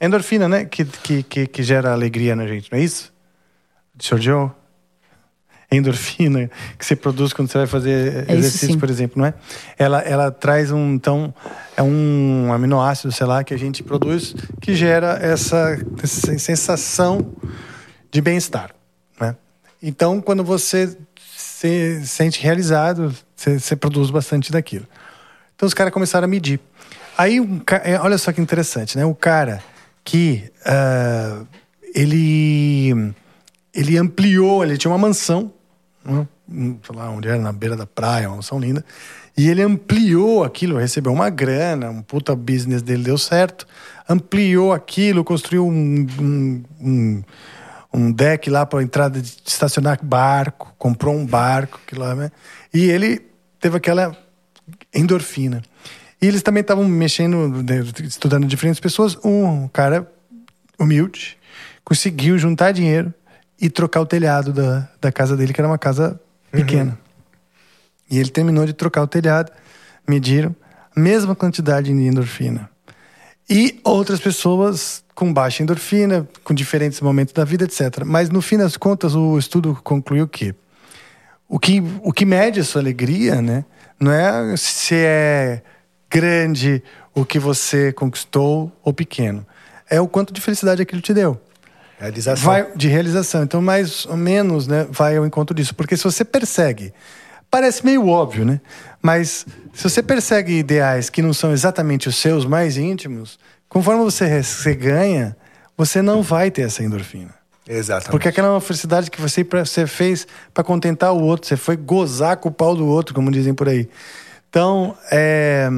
Endorfina, né? Que, que, que, que gera alegria na gente, não é isso? Sr. Joe? Endorfina que você produz quando você vai fazer é exercício, por exemplo, não é? Ela, ela traz um, então, é um aminoácido, sei lá, que a gente produz que gera essa, essa sensação de bem-estar, né? Então, quando você se sente realizado, você, você produz bastante daquilo. Então, os caras começaram a medir. Aí, um, é, olha só que interessante, né? O cara que uh, ele, ele ampliou, ele tinha uma mansão, né? sei lá onde era, na beira da praia, uma mansão linda, e ele ampliou aquilo, recebeu uma grana, um puta business dele deu certo, ampliou aquilo, construiu um, um, um, um deck lá para entrada de estacionar barco, comprou um barco, aquilo lá, né? e ele teve aquela endorfina. E eles também estavam mexendo, né, estudando diferentes pessoas. Um cara humilde conseguiu juntar dinheiro e trocar o telhado da, da casa dele, que era uma casa pequena. Uhum. E ele terminou de trocar o telhado, mediram a mesma quantidade de endorfina. E outras pessoas com baixa endorfina, com diferentes momentos da vida, etc. Mas no fim das contas, o estudo concluiu que o que, o que mede a sua alegria, né? Não é se é grande o que você conquistou ou pequeno. É o quanto de felicidade aquilo te deu. Realização. Vai, de realização. Então, mais ou menos, né, vai ao encontro disso. Porque se você persegue, parece meio óbvio, né? Mas se você persegue ideais que não são exatamente os seus mais íntimos, conforme você, você ganha, você não vai ter essa endorfina. Exatamente. Porque aquela é uma felicidade que você, você fez para contentar o outro, você foi gozar com o pau do outro, como dizem por aí. Então, é,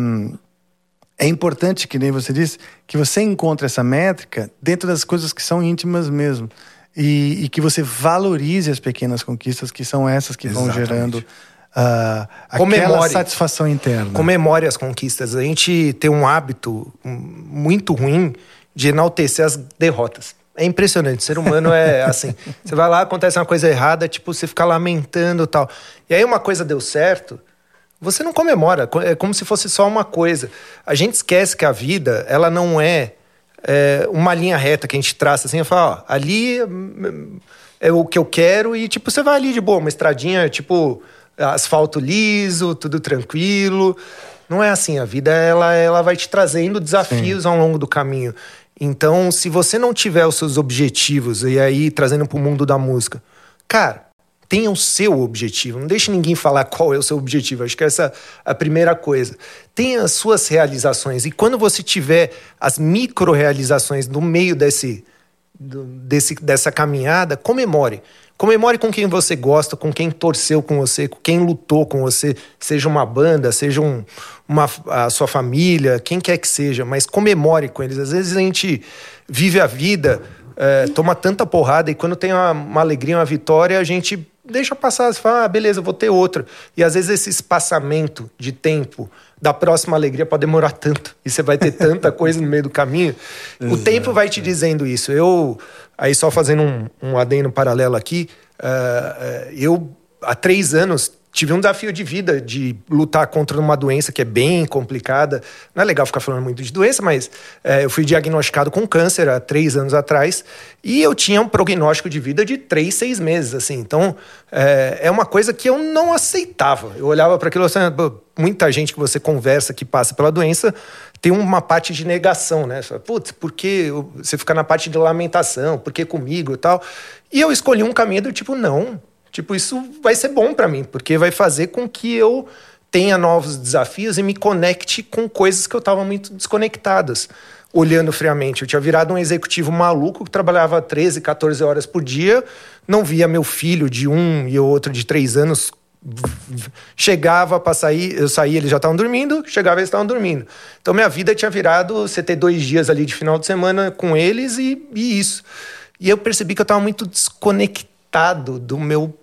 é importante, que nem você disse, que você encontre essa métrica dentro das coisas que são íntimas mesmo. E, e que você valorize as pequenas conquistas, que são essas que Exatamente. vão gerando uh, aquela satisfação interna. Comemore as conquistas. A gente tem um hábito muito ruim de enaltecer as derrotas. É impressionante. O ser humano é assim. Você vai lá, acontece uma coisa errada, tipo, você fica lamentando tal. E aí uma coisa deu certo, você não comemora, é como se fosse só uma coisa. A gente esquece que a vida, ela não é, é uma linha reta que a gente traça assim, e fala, ó, ali é o que eu quero e tipo, você vai ali de boa, uma estradinha, tipo, asfalto liso, tudo tranquilo. Não é assim, a vida ela, ela vai te trazendo desafios Sim. ao longo do caminho. Então, se você não tiver os seus objetivos e aí trazendo para o mundo da música, cara, tenha o seu objetivo. Não deixe ninguém falar qual é o seu objetivo. Acho que essa é a primeira coisa. Tenha as suas realizações. E quando você tiver as micro-realizações no meio desse, desse, dessa caminhada, comemore. Comemore com quem você gosta, com quem torceu com você, com quem lutou com você, seja uma banda, seja um, uma, a sua família, quem quer que seja, mas comemore com eles. Às vezes a gente vive a vida, é, toma tanta porrada e quando tem uma, uma alegria, uma vitória, a gente deixa passar, você fala, ah, beleza, vou ter outra. E às vezes esse espaçamento de tempo da próxima alegria pode demorar tanto e você vai ter tanta coisa no meio do caminho. o tempo vai te dizendo isso. Eu Aí, só fazendo um, um adendo paralelo aqui, uh, eu, há três anos, tive um desafio de vida de lutar contra uma doença que é bem complicada. Não é legal ficar falando muito de doença, mas é, eu fui diagnosticado com câncer há três anos atrás e eu tinha um prognóstico de vida de três, seis meses, assim. Então, é, é uma coisa que eu não aceitava. Eu olhava para aquilo assim, muita gente que você conversa que passa pela doença tem uma parte de negação, né? Putz, por que você fica na parte de lamentação? Por que comigo e tal? E eu escolhi um caminho do tipo, não. Tipo, isso vai ser bom para mim, porque vai fazer com que eu tenha novos desafios e me conecte com coisas que eu estava muito desconectadas. Olhando friamente, eu tinha virado um executivo maluco que trabalhava 13, 14 horas por dia, não via meu filho de um e outro de três anos chegava para sair, eu saía, eles já estavam dormindo, chegava, eles estavam dormindo. Então minha vida tinha virado você ter dois dias ali de final de semana com eles e, e isso. E eu percebi que eu estava muito desconectado do meu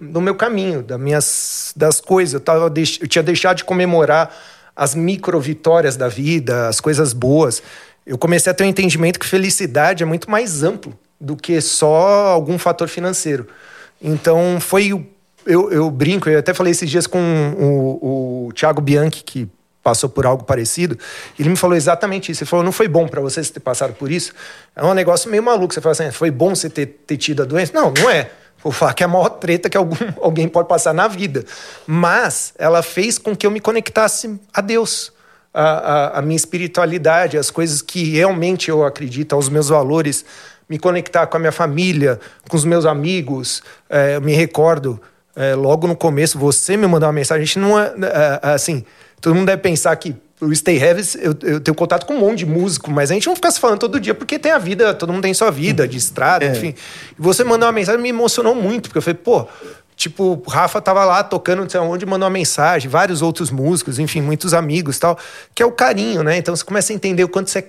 do meu caminho, das minhas das coisas. Eu, tava, eu tinha deixado de comemorar as micro vitórias da vida, as coisas boas. Eu comecei a ter um entendimento que felicidade é muito mais amplo do que só algum fator financeiro. Então foi eu, eu brinco, eu até falei esses dias com o, o Thiago Bianchi, que passou por algo parecido, ele me falou exatamente isso. Ele falou: não foi bom para você ter passado por isso? É um negócio meio maluco. Você fala assim: foi bom você ter, ter tido a doença? Não, não é. Falar que é a maior treta que algum, alguém pode passar na vida. Mas ela fez com que eu me conectasse a Deus, a, a, a minha espiritualidade, as coisas que realmente eu acredito, aos meus valores, me conectar com a minha família, com os meus amigos. É, eu me recordo é, logo no começo, você me mandou uma mensagem. A gente não é, é, é assim, todo mundo deve pensar que o Stay Heavy, eu, eu, tenho contato com um monte de músico, mas a gente não fica se falando todo dia, porque tem a vida, todo mundo tem sua vida de estrada, é. enfim. E você mandou uma mensagem me emocionou muito, porque eu falei, pô, tipo, Rafa tava lá tocando não sei onde, mandou uma mensagem, vários outros músicos, enfim, muitos amigos tal, que é o carinho, né? Então você começa a entender o quanto você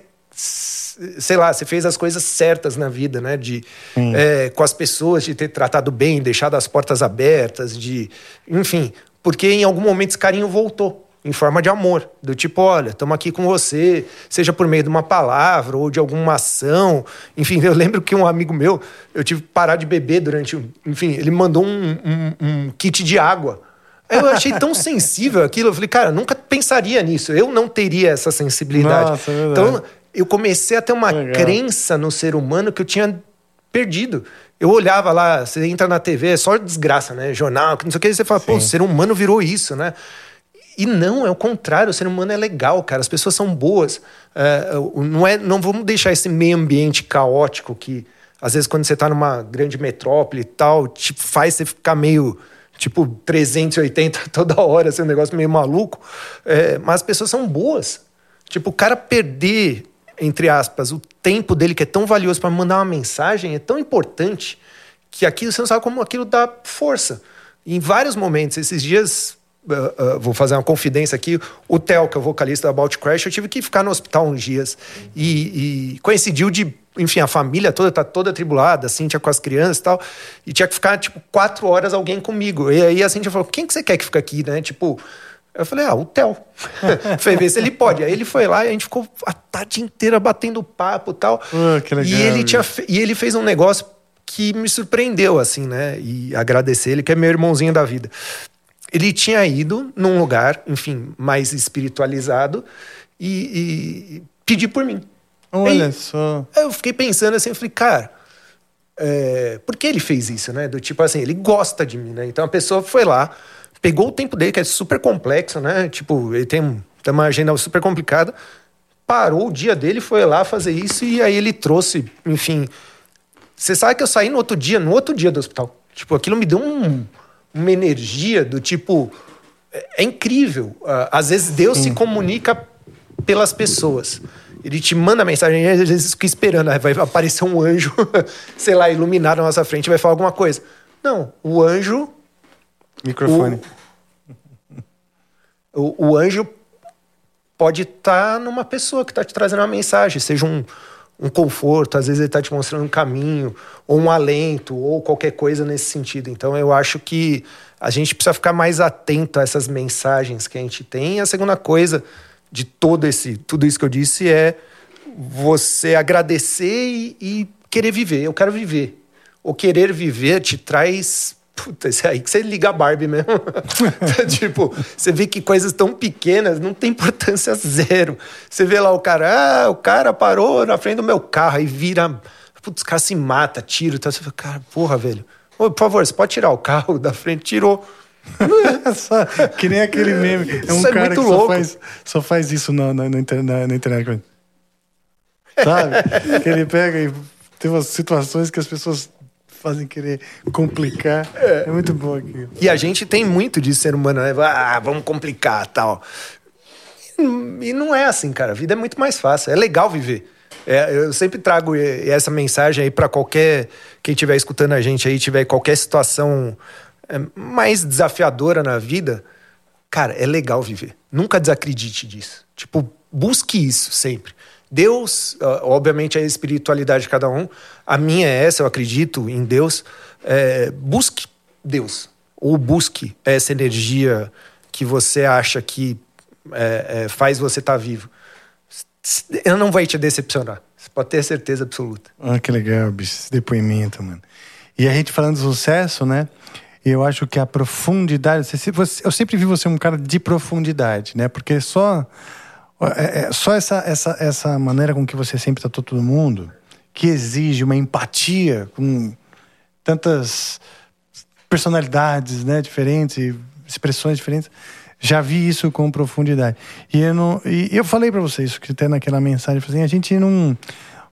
sei lá, você fez as coisas certas na vida, né? De, é, com as pessoas, de ter tratado bem, deixado as portas abertas, de. Enfim, porque em algum momento esse carinho voltou. Em forma de amor, do tipo, olha, estamos aqui com você, seja por meio de uma palavra ou de alguma ação. Enfim, eu lembro que um amigo meu, eu tive que parar de beber durante. Enfim, ele mandou um, um, um kit de água. Eu achei tão sensível aquilo. Eu falei, cara, nunca pensaria nisso. Eu não teria essa sensibilidade. Nossa, é então, eu comecei a ter uma Legal. crença no ser humano que eu tinha perdido. Eu olhava lá, você entra na TV, é só desgraça, né? Jornal, não sei o que, e você fala, Sim. pô, o ser humano virou isso, né? E não, é o contrário, o ser humano é legal, cara, as pessoas são boas. É, não, é, não vamos deixar esse meio ambiente caótico que, às vezes, quando você está numa grande metrópole e tal, tipo, faz você ficar meio tipo 380 toda hora, assim, um negócio meio maluco. É, mas as pessoas são boas. Tipo, o cara perder entre aspas, o tempo dele que é tão valioso para mandar uma mensagem é tão importante que aquilo você não sabe como aquilo dá força. em vários momentos, esses dias, uh, uh, vou fazer uma confidência aqui, o Theo, que é o vocalista da About Crash, eu tive que ficar no hospital uns dias e, e coincidiu de enfim, a família toda tá toda atribulada, a Cintia com as crianças e tal, e tinha que ficar, tipo, quatro horas alguém comigo. E aí a Cintia falou, quem que você quer que fique aqui, né? Tipo, eu falei, ah, o Theo. foi ver se ele pode. Aí ele foi lá e a gente ficou a tarde inteira batendo papo tal. Uh, que legal, e ele tinha E ele fez um negócio que me surpreendeu, assim, né? E agradecer ele, que é meu irmãozinho da vida. Ele tinha ido num lugar, enfim, mais espiritualizado e, e pedir por mim. Olha aí, só. Eu fiquei pensando assim, eu falei, cara, é, por que ele fez isso, né? Do tipo assim, ele gosta de mim, né? Então a pessoa foi lá, pegou o tempo dele, que é super complexo, né? Tipo, ele tem, tem uma agenda super complicada. Parou o dia dele, foi lá fazer isso e aí ele trouxe, enfim. Você sabe que eu saí no outro dia, no outro dia do hospital. Tipo, aquilo me deu um, uma energia do tipo. É, é incrível. Uh, às vezes Deus Sim. se comunica pelas pessoas. Ele te manda mensagem às vezes fica esperando. Vai aparecer um anjo, sei lá, iluminado na nossa frente vai falar alguma coisa. Não, o anjo. Microfone. O, o, o anjo pode estar tá numa pessoa que está te trazendo uma mensagem, seja um, um conforto, às vezes ele está te mostrando um caminho, ou um alento, ou qualquer coisa nesse sentido. Então eu acho que a gente precisa ficar mais atento a essas mensagens que a gente tem. E a segunda coisa de todo esse, tudo isso que eu disse é você agradecer e, e querer viver. Eu quero viver. O querer viver te traz Puta, isso é aí que você liga a Barbie mesmo. tipo, você vê que coisas tão pequenas não tem importância zero. Você vê lá o cara, ah, o cara parou na frente do meu carro e vira. Putz, os caras se mata, tira. Tá? Você fala, cara, porra, velho. Ô, por favor, você pode tirar o carro da frente? Tirou. É que nem aquele meme. É um isso é cara é que só faz, só faz isso na, na, na, na internet. Sabe? que ele pega e tem umas situações que as pessoas fazem querer complicar. É, é muito bom aqui. E a gente tem muito de ser humano, né? Ah, vamos complicar tal. E não é assim, cara. A vida é muito mais fácil. É legal viver. É, eu sempre trago essa mensagem aí para qualquer quem estiver escutando a gente aí, tiver qualquer situação é, mais desafiadora na vida. Cara, é legal viver. Nunca desacredite disso. Tipo, busque isso sempre. Deus, obviamente, é a espiritualidade de cada um. A minha é essa, eu acredito em Deus. É, busque Deus. Ou busque essa energia que você acha que é, é, faz você estar tá vivo. Ela não vai te decepcionar. Você pode ter certeza absoluta. Ah, que legal, bicho, esse depoimento, mano. E a gente falando de sucesso, né? Eu acho que a profundidade. eu sempre vi você um cara de profundidade, né? Porque só é, é, só essa, essa, essa maneira com que você sempre tratou todo mundo, que exige uma empatia com tantas personalidades né, diferentes, expressões diferentes. Já vi isso com profundidade. E eu, não, e eu falei para você isso, que até naquela mensagem, assim, a gente não.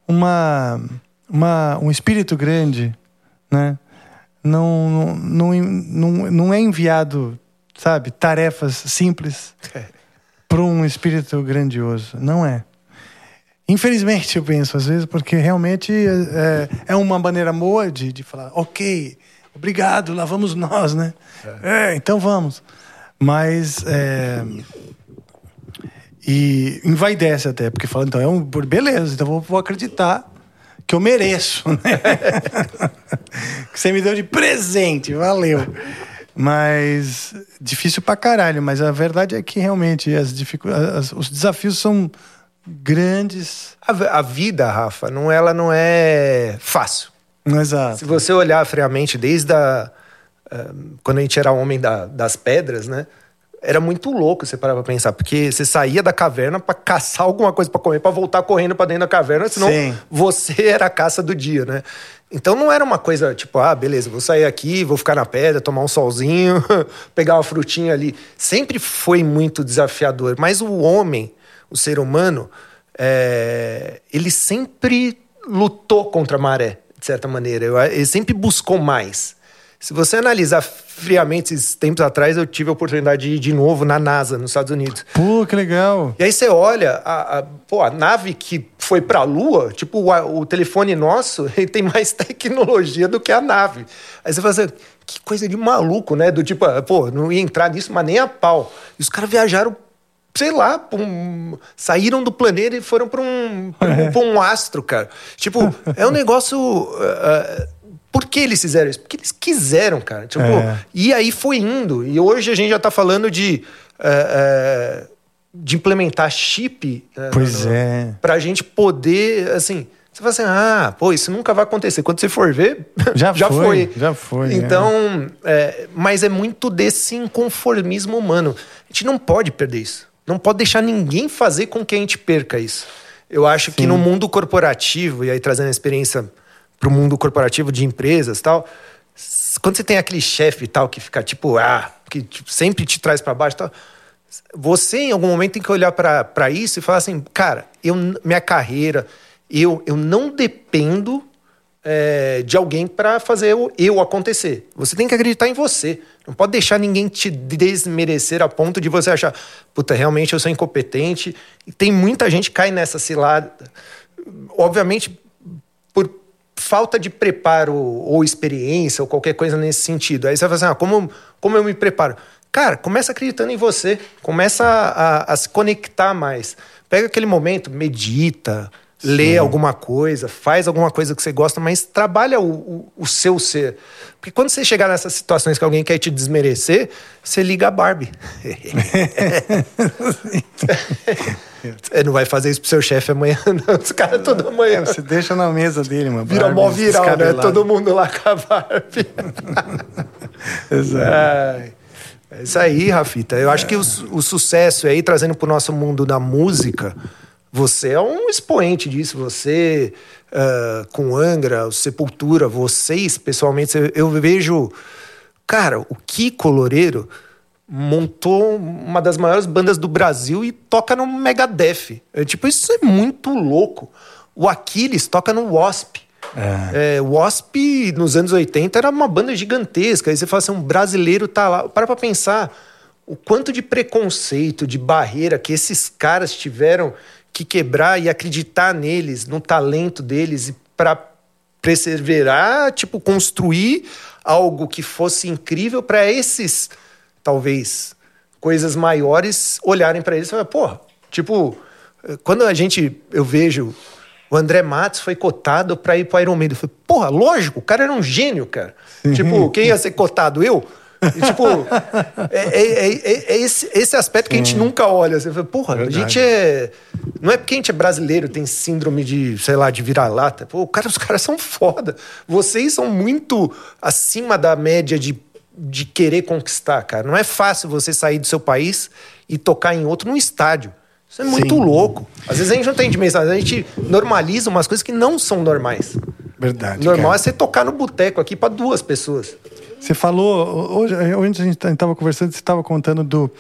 Uma, uma, um espírito grande, né? Não, não, não, não, não é enviado, sabe, tarefas simples. É para um espírito grandioso. Não é. Infelizmente, eu penso às vezes, porque realmente é, é uma maneira boa de, de falar, ok, obrigado, lá vamos nós, né? É, é então vamos. Mas. É, e envaidece até, porque fala, então é um. Beleza, então vou, vou acreditar que eu mereço, né? que você me deu de presente, valeu. Mas difícil pra caralho, mas a verdade é que realmente as dificuldades, os desafios são grandes. A, a, vida, Rafa, não, ela não é fácil. Exato. Se você olhar friamente, desde a, uh, quando a gente era homem da, das pedras, né? Era muito louco você parar pra pensar, porque você saía da caverna para caçar alguma coisa para comer, para voltar correndo para dentro da caverna, senão Sim. você era a caça do dia, né? Então não era uma coisa tipo, ah, beleza, vou sair aqui, vou ficar na pedra, tomar um solzinho, pegar uma frutinha ali. Sempre foi muito desafiador. Mas o homem, o ser humano, é... ele sempre lutou contra a maré, de certa maneira. Ele sempre buscou mais. Se você analisar friamente esses tempos atrás, eu tive a oportunidade de ir de novo na NASA, nos Estados Unidos. Pô, que legal! E aí você olha, a, a, pô, a nave que foi para a Lua, tipo, o, o, telefone nosso, ele tem mais tecnologia do que a nave. Aí você fala assim, que coisa de maluco, né? Do tipo, ah, pô, não ia entrar nisso, mas nem a pau. E os caras viajaram sei lá, um, saíram do planeta e foram para um, pra um, um astro, cara. Tipo, é um negócio. Uh, por que eles fizeram isso? Porque eles quiseram, cara. Tipo, é. E aí foi indo. E hoje a gente já tá falando de. Uh, de implementar chip. Uh, pois no, é. Pra gente poder, assim. Você fala assim, ah, pô, isso nunca vai acontecer. Quando você for ver, já, já foi, foi, Já foi. É. Então, é. É, mas é muito desse inconformismo humano. A gente não pode perder isso. Não pode deixar ninguém fazer com que a gente perca isso. Eu acho Sim. que no mundo corporativo, e aí trazendo a experiência para o mundo corporativo de empresas tal. Quando você tem aquele chefe tal que fica tipo, ah, que tipo, sempre te traz para baixo tal, você em algum momento tem que olhar para isso e falar assim, cara, eu, minha carreira, eu, eu não dependo é, de alguém para fazer o eu acontecer. Você tem que acreditar em você. Não pode deixar ninguém te desmerecer a ponto de você achar, puta, realmente eu sou incompetente. E tem muita gente que cai nessa cilada. Obviamente, por falta de preparo ou experiência ou qualquer coisa nesse sentido. Aí você vai assim, ah, como, como eu me preparo? Cara, começa acreditando em você. Começa a, a, a se conectar mais. Pega aquele momento, medita, lê alguma coisa, faz alguma coisa que você gosta, mas trabalha o, o, o, seu ser. Porque quando você chegar nessas situações que alguém quer te desmerecer, você liga a Barbie. Você não vai fazer isso pro seu chefe amanhã, não. Os caras toda manhã. É, você deixa na mesa dele, mano. Vira mó viral, né? Todo mundo lá com a Barbie. Exato. É, é isso aí, Rafita. Eu acho que o, o sucesso aí, trazendo pro nosso mundo da música, você é um expoente disso. Você, uh, com Angra, Sepultura, vocês, pessoalmente, eu, vejo. Cara, o Kiko Loureiro montou uma das maiores bandas do Brasil e toca no Megadeth. É, tipo, isso é muito louco. O Aquiles toca no Wasp. É. É, o Wasp, nos anos 80, era uma banda gigantesca. Aí você fala assim, um brasileiro tá lá. Para pra pensar o quanto de preconceito, de barreira que esses caras tiveram que quebrar e acreditar neles, no talento deles e para perseverar, tipo, construir algo que fosse incrível para esses, talvez, coisas maiores olharem para eles e falar, porra, tipo, quando a gente, eu vejo o André Matos foi cotado para ir para Iron Maiden. Eu falei, porra, lógico, o cara era um gênio, cara. Tipo, quem ia ser cotado? Eu? E, tipo, é, é, é, é, esse, esse aspecto que a gente nunca olha. Você fala, porra, Verdade. a gente é. Não é porque a gente é brasileiro, tem síndrome de, sei lá, de vira-lata. Pô, cara, os caras são foda. Vocês são muito acima da média de, de querer conquistar, cara. Não é fácil você sair do seu país e tocar em outro num estádio. Isso é muito Sim. louco. Às vezes a gente não tem dimensão, a gente normaliza umas coisas que não são normais. Verdade. Normal cara. é você tocar no boteco aqui para duas pessoas. Você falou, hoje, hoje a gente estava conversando, você estava contando do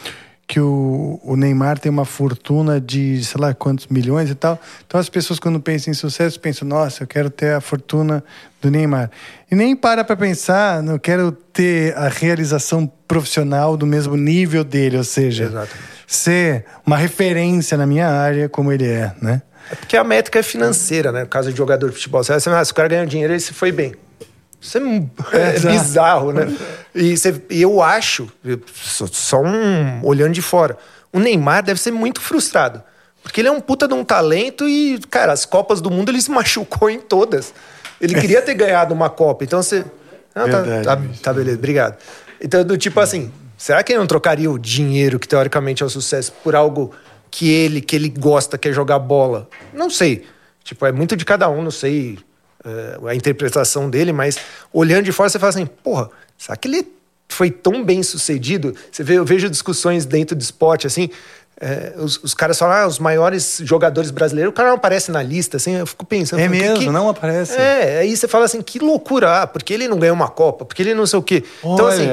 que o, o, Neymar tem uma fortuna de sei lá quantos milhões e tal. Então as pessoas quando pensam em sucesso pensam, nossa, eu quero ter a fortuna do Neymar. E nem para para pensar, não quero ter a realização profissional do mesmo nível dele, ou seja, Exatamente. ser uma referência na minha área como ele é, né? É porque a métrica é financeira, né? No caso de jogador de futebol, você vai ah, se o cara ganhar dinheiro, ele se foi bem. Isso é, é, é bizarro, né? E você, eu acho, só um olhando de fora, o Neymar deve ser muito frustrado. Porque ele é um puta de um talento e, cara, as Copas do Mundo ele se machucou em todas. Ele queria ter ganhado uma Copa. Então você. Ah, tá, tá, tá, beleza, obrigado. Então, do tipo assim, será que ele não trocaria o dinheiro, que teoricamente é o sucesso, por algo que ele, que ele gosta, que é jogar bola? Não sei. Tipo, é muito de cada um, não sei uh, a interpretação dele, mas olhando de fora você fala assim, porra, será que ele foi tão bem sucedido? Você vê, eu vejo discussões dentro do esporte, assim, é, os, os, caras falam, ah, os maiores jogadores brasileiros, o cara não aparece na lista, assim, eu fico pensando. É mesmo, que, não aparece. É, aí você fala assim, que loucura, ah, porque ele não ganhou uma Copa, porque ele não sei o quê. Olha. Então, assim,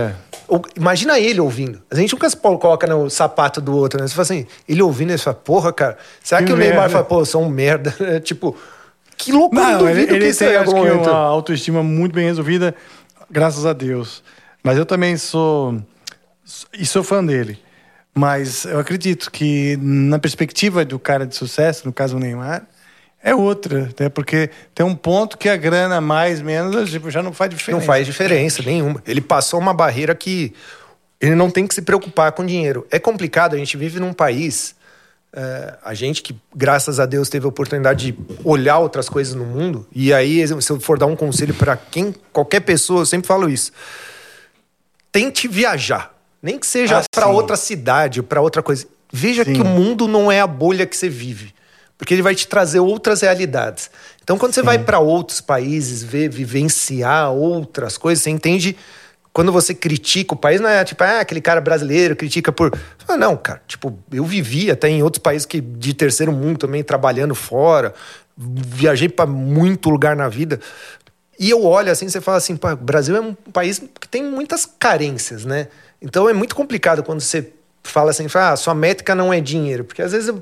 imagina ele ouvindo. A gente nunca se coloca no sapato do outro, né? Você fala assim, ele ouvindo, ele fala, porra, cara, será que, que o Neymar fala, pô, eu sou um merda? tipo, que loucura, não, ele, ele tem, acho que uma autoestima muito bem resolvida, graças a Deus. Mas eu também sou e sou fã dele. Mas eu acredito que na perspectiva do cara de sucesso, no caso o Neymar, é outra, né? Porque tem um ponto que a grana mais menos tipo, já não faz diferença. Não faz diferença nenhuma. Ele passou uma barreira que ele não tem que se preocupar com dinheiro. É complicado, a gente vive num país é, a gente que, graças a Deus, teve a oportunidade de olhar outras coisas no mundo, e aí, se eu for dar um conselho para quem, qualquer pessoa, eu sempre falo isso: tente viajar. Nem que seja ah, para outra cidade, para outra coisa. Veja sim. que o mundo não é a bolha que você vive, porque ele vai te trazer outras realidades. Então, quando você sim. vai para outros países, ver, vivenciar outras coisas, você entende quando você critica o país, não é tipo, ah, aquele cara brasileiro critica por. Ah, não, cara, tipo, eu vivi até em outros países que de terceiro mundo também, trabalhando fora, viajei para muito lugar na vida. E eu olho assim, você fala assim, o Brasil é um país que tem muitas carências, né? Então é muito complicado quando você fala assim, ah, sua métrica não é dinheiro, porque às vezes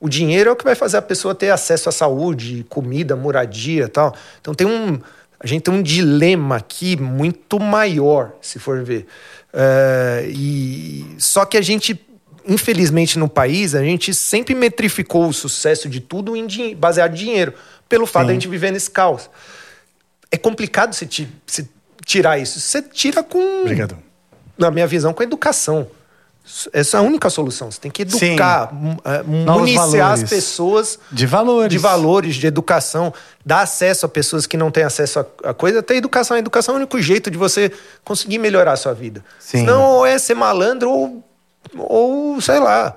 o dinheiro é o que vai fazer a pessoa ter acesso à saúde, comida, moradia tal. Então tem um a gente tem um dilema aqui muito maior, se for ver. Uh, e só que a gente infelizmente no país a gente sempre metrificou o sucesso de tudo em baseado em dinheiro pelo fato Sim. de a gente viver nesse caos é complicado se, se tirar isso você tira com Obrigado. na minha visão com a educação essa é a única solução. Você tem que educar, uh, municiar as pessoas de valores. de valores, de educação, dar acesso a pessoas que não têm acesso a, coisa. Até educação. A educação é o único jeito de você conseguir melhorar a sua vida. Sim. Senão, ou é ser malandro ou, ou sei lá.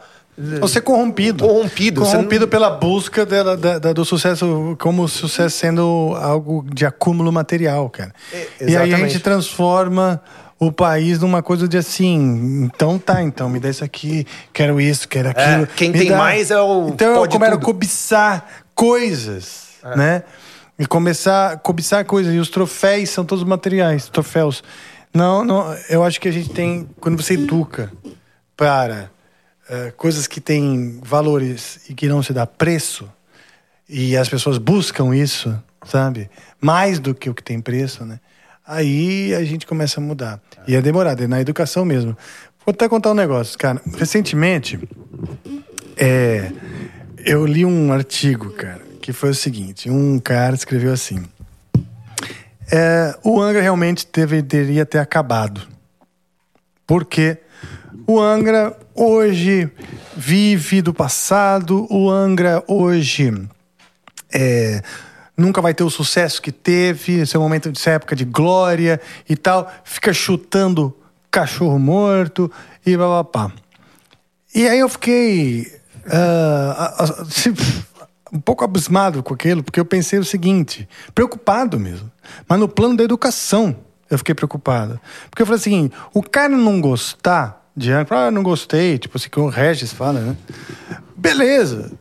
Ou ser corrompido. Corrompido. Corrompido não... pela busca da, da, do sucesso, como o sucesso sendo algo de acúmulo material, cara. É, e aí a gente transforma o país numa coisa de assim, então tá, então me dá isso aqui, quero isso, quero é, aquilo. É, quem tem dá... mais é o. Então eu começo a cobiçar coisas, é. né? E começar a cobiçar coisas. E os troféus são todos materiais, troféus. Não, não, eu acho que a gente tem, quando você educa para uh, coisas que têm valores e que não se dá preço, e as pessoas buscam isso, sabe? Mais do que o que tem preço, né? Aí a gente começa a mudar. E é demorado, é na educação mesmo. Vou até contar um negócio, cara. Recentemente, é, eu li um artigo, cara, que foi o seguinte: um cara escreveu assim. É, o Angra realmente deveria ter acabado. Porque o Angra hoje vive do passado, o Angra hoje é, nunca vai ter o sucesso que teve, esse é momento dessa época de glória e tal, fica chutando cachorro morto e blá blá blá. E aí eu fiquei uh, um pouco abismado com aquilo, porque eu pensei o seguinte, preocupado mesmo, mas no plano da educação eu fiquei preocupado. Porque eu falei assim, o cara não gostar de ah, não gostei, tipo assim, que o Regis fala, né? Beleza,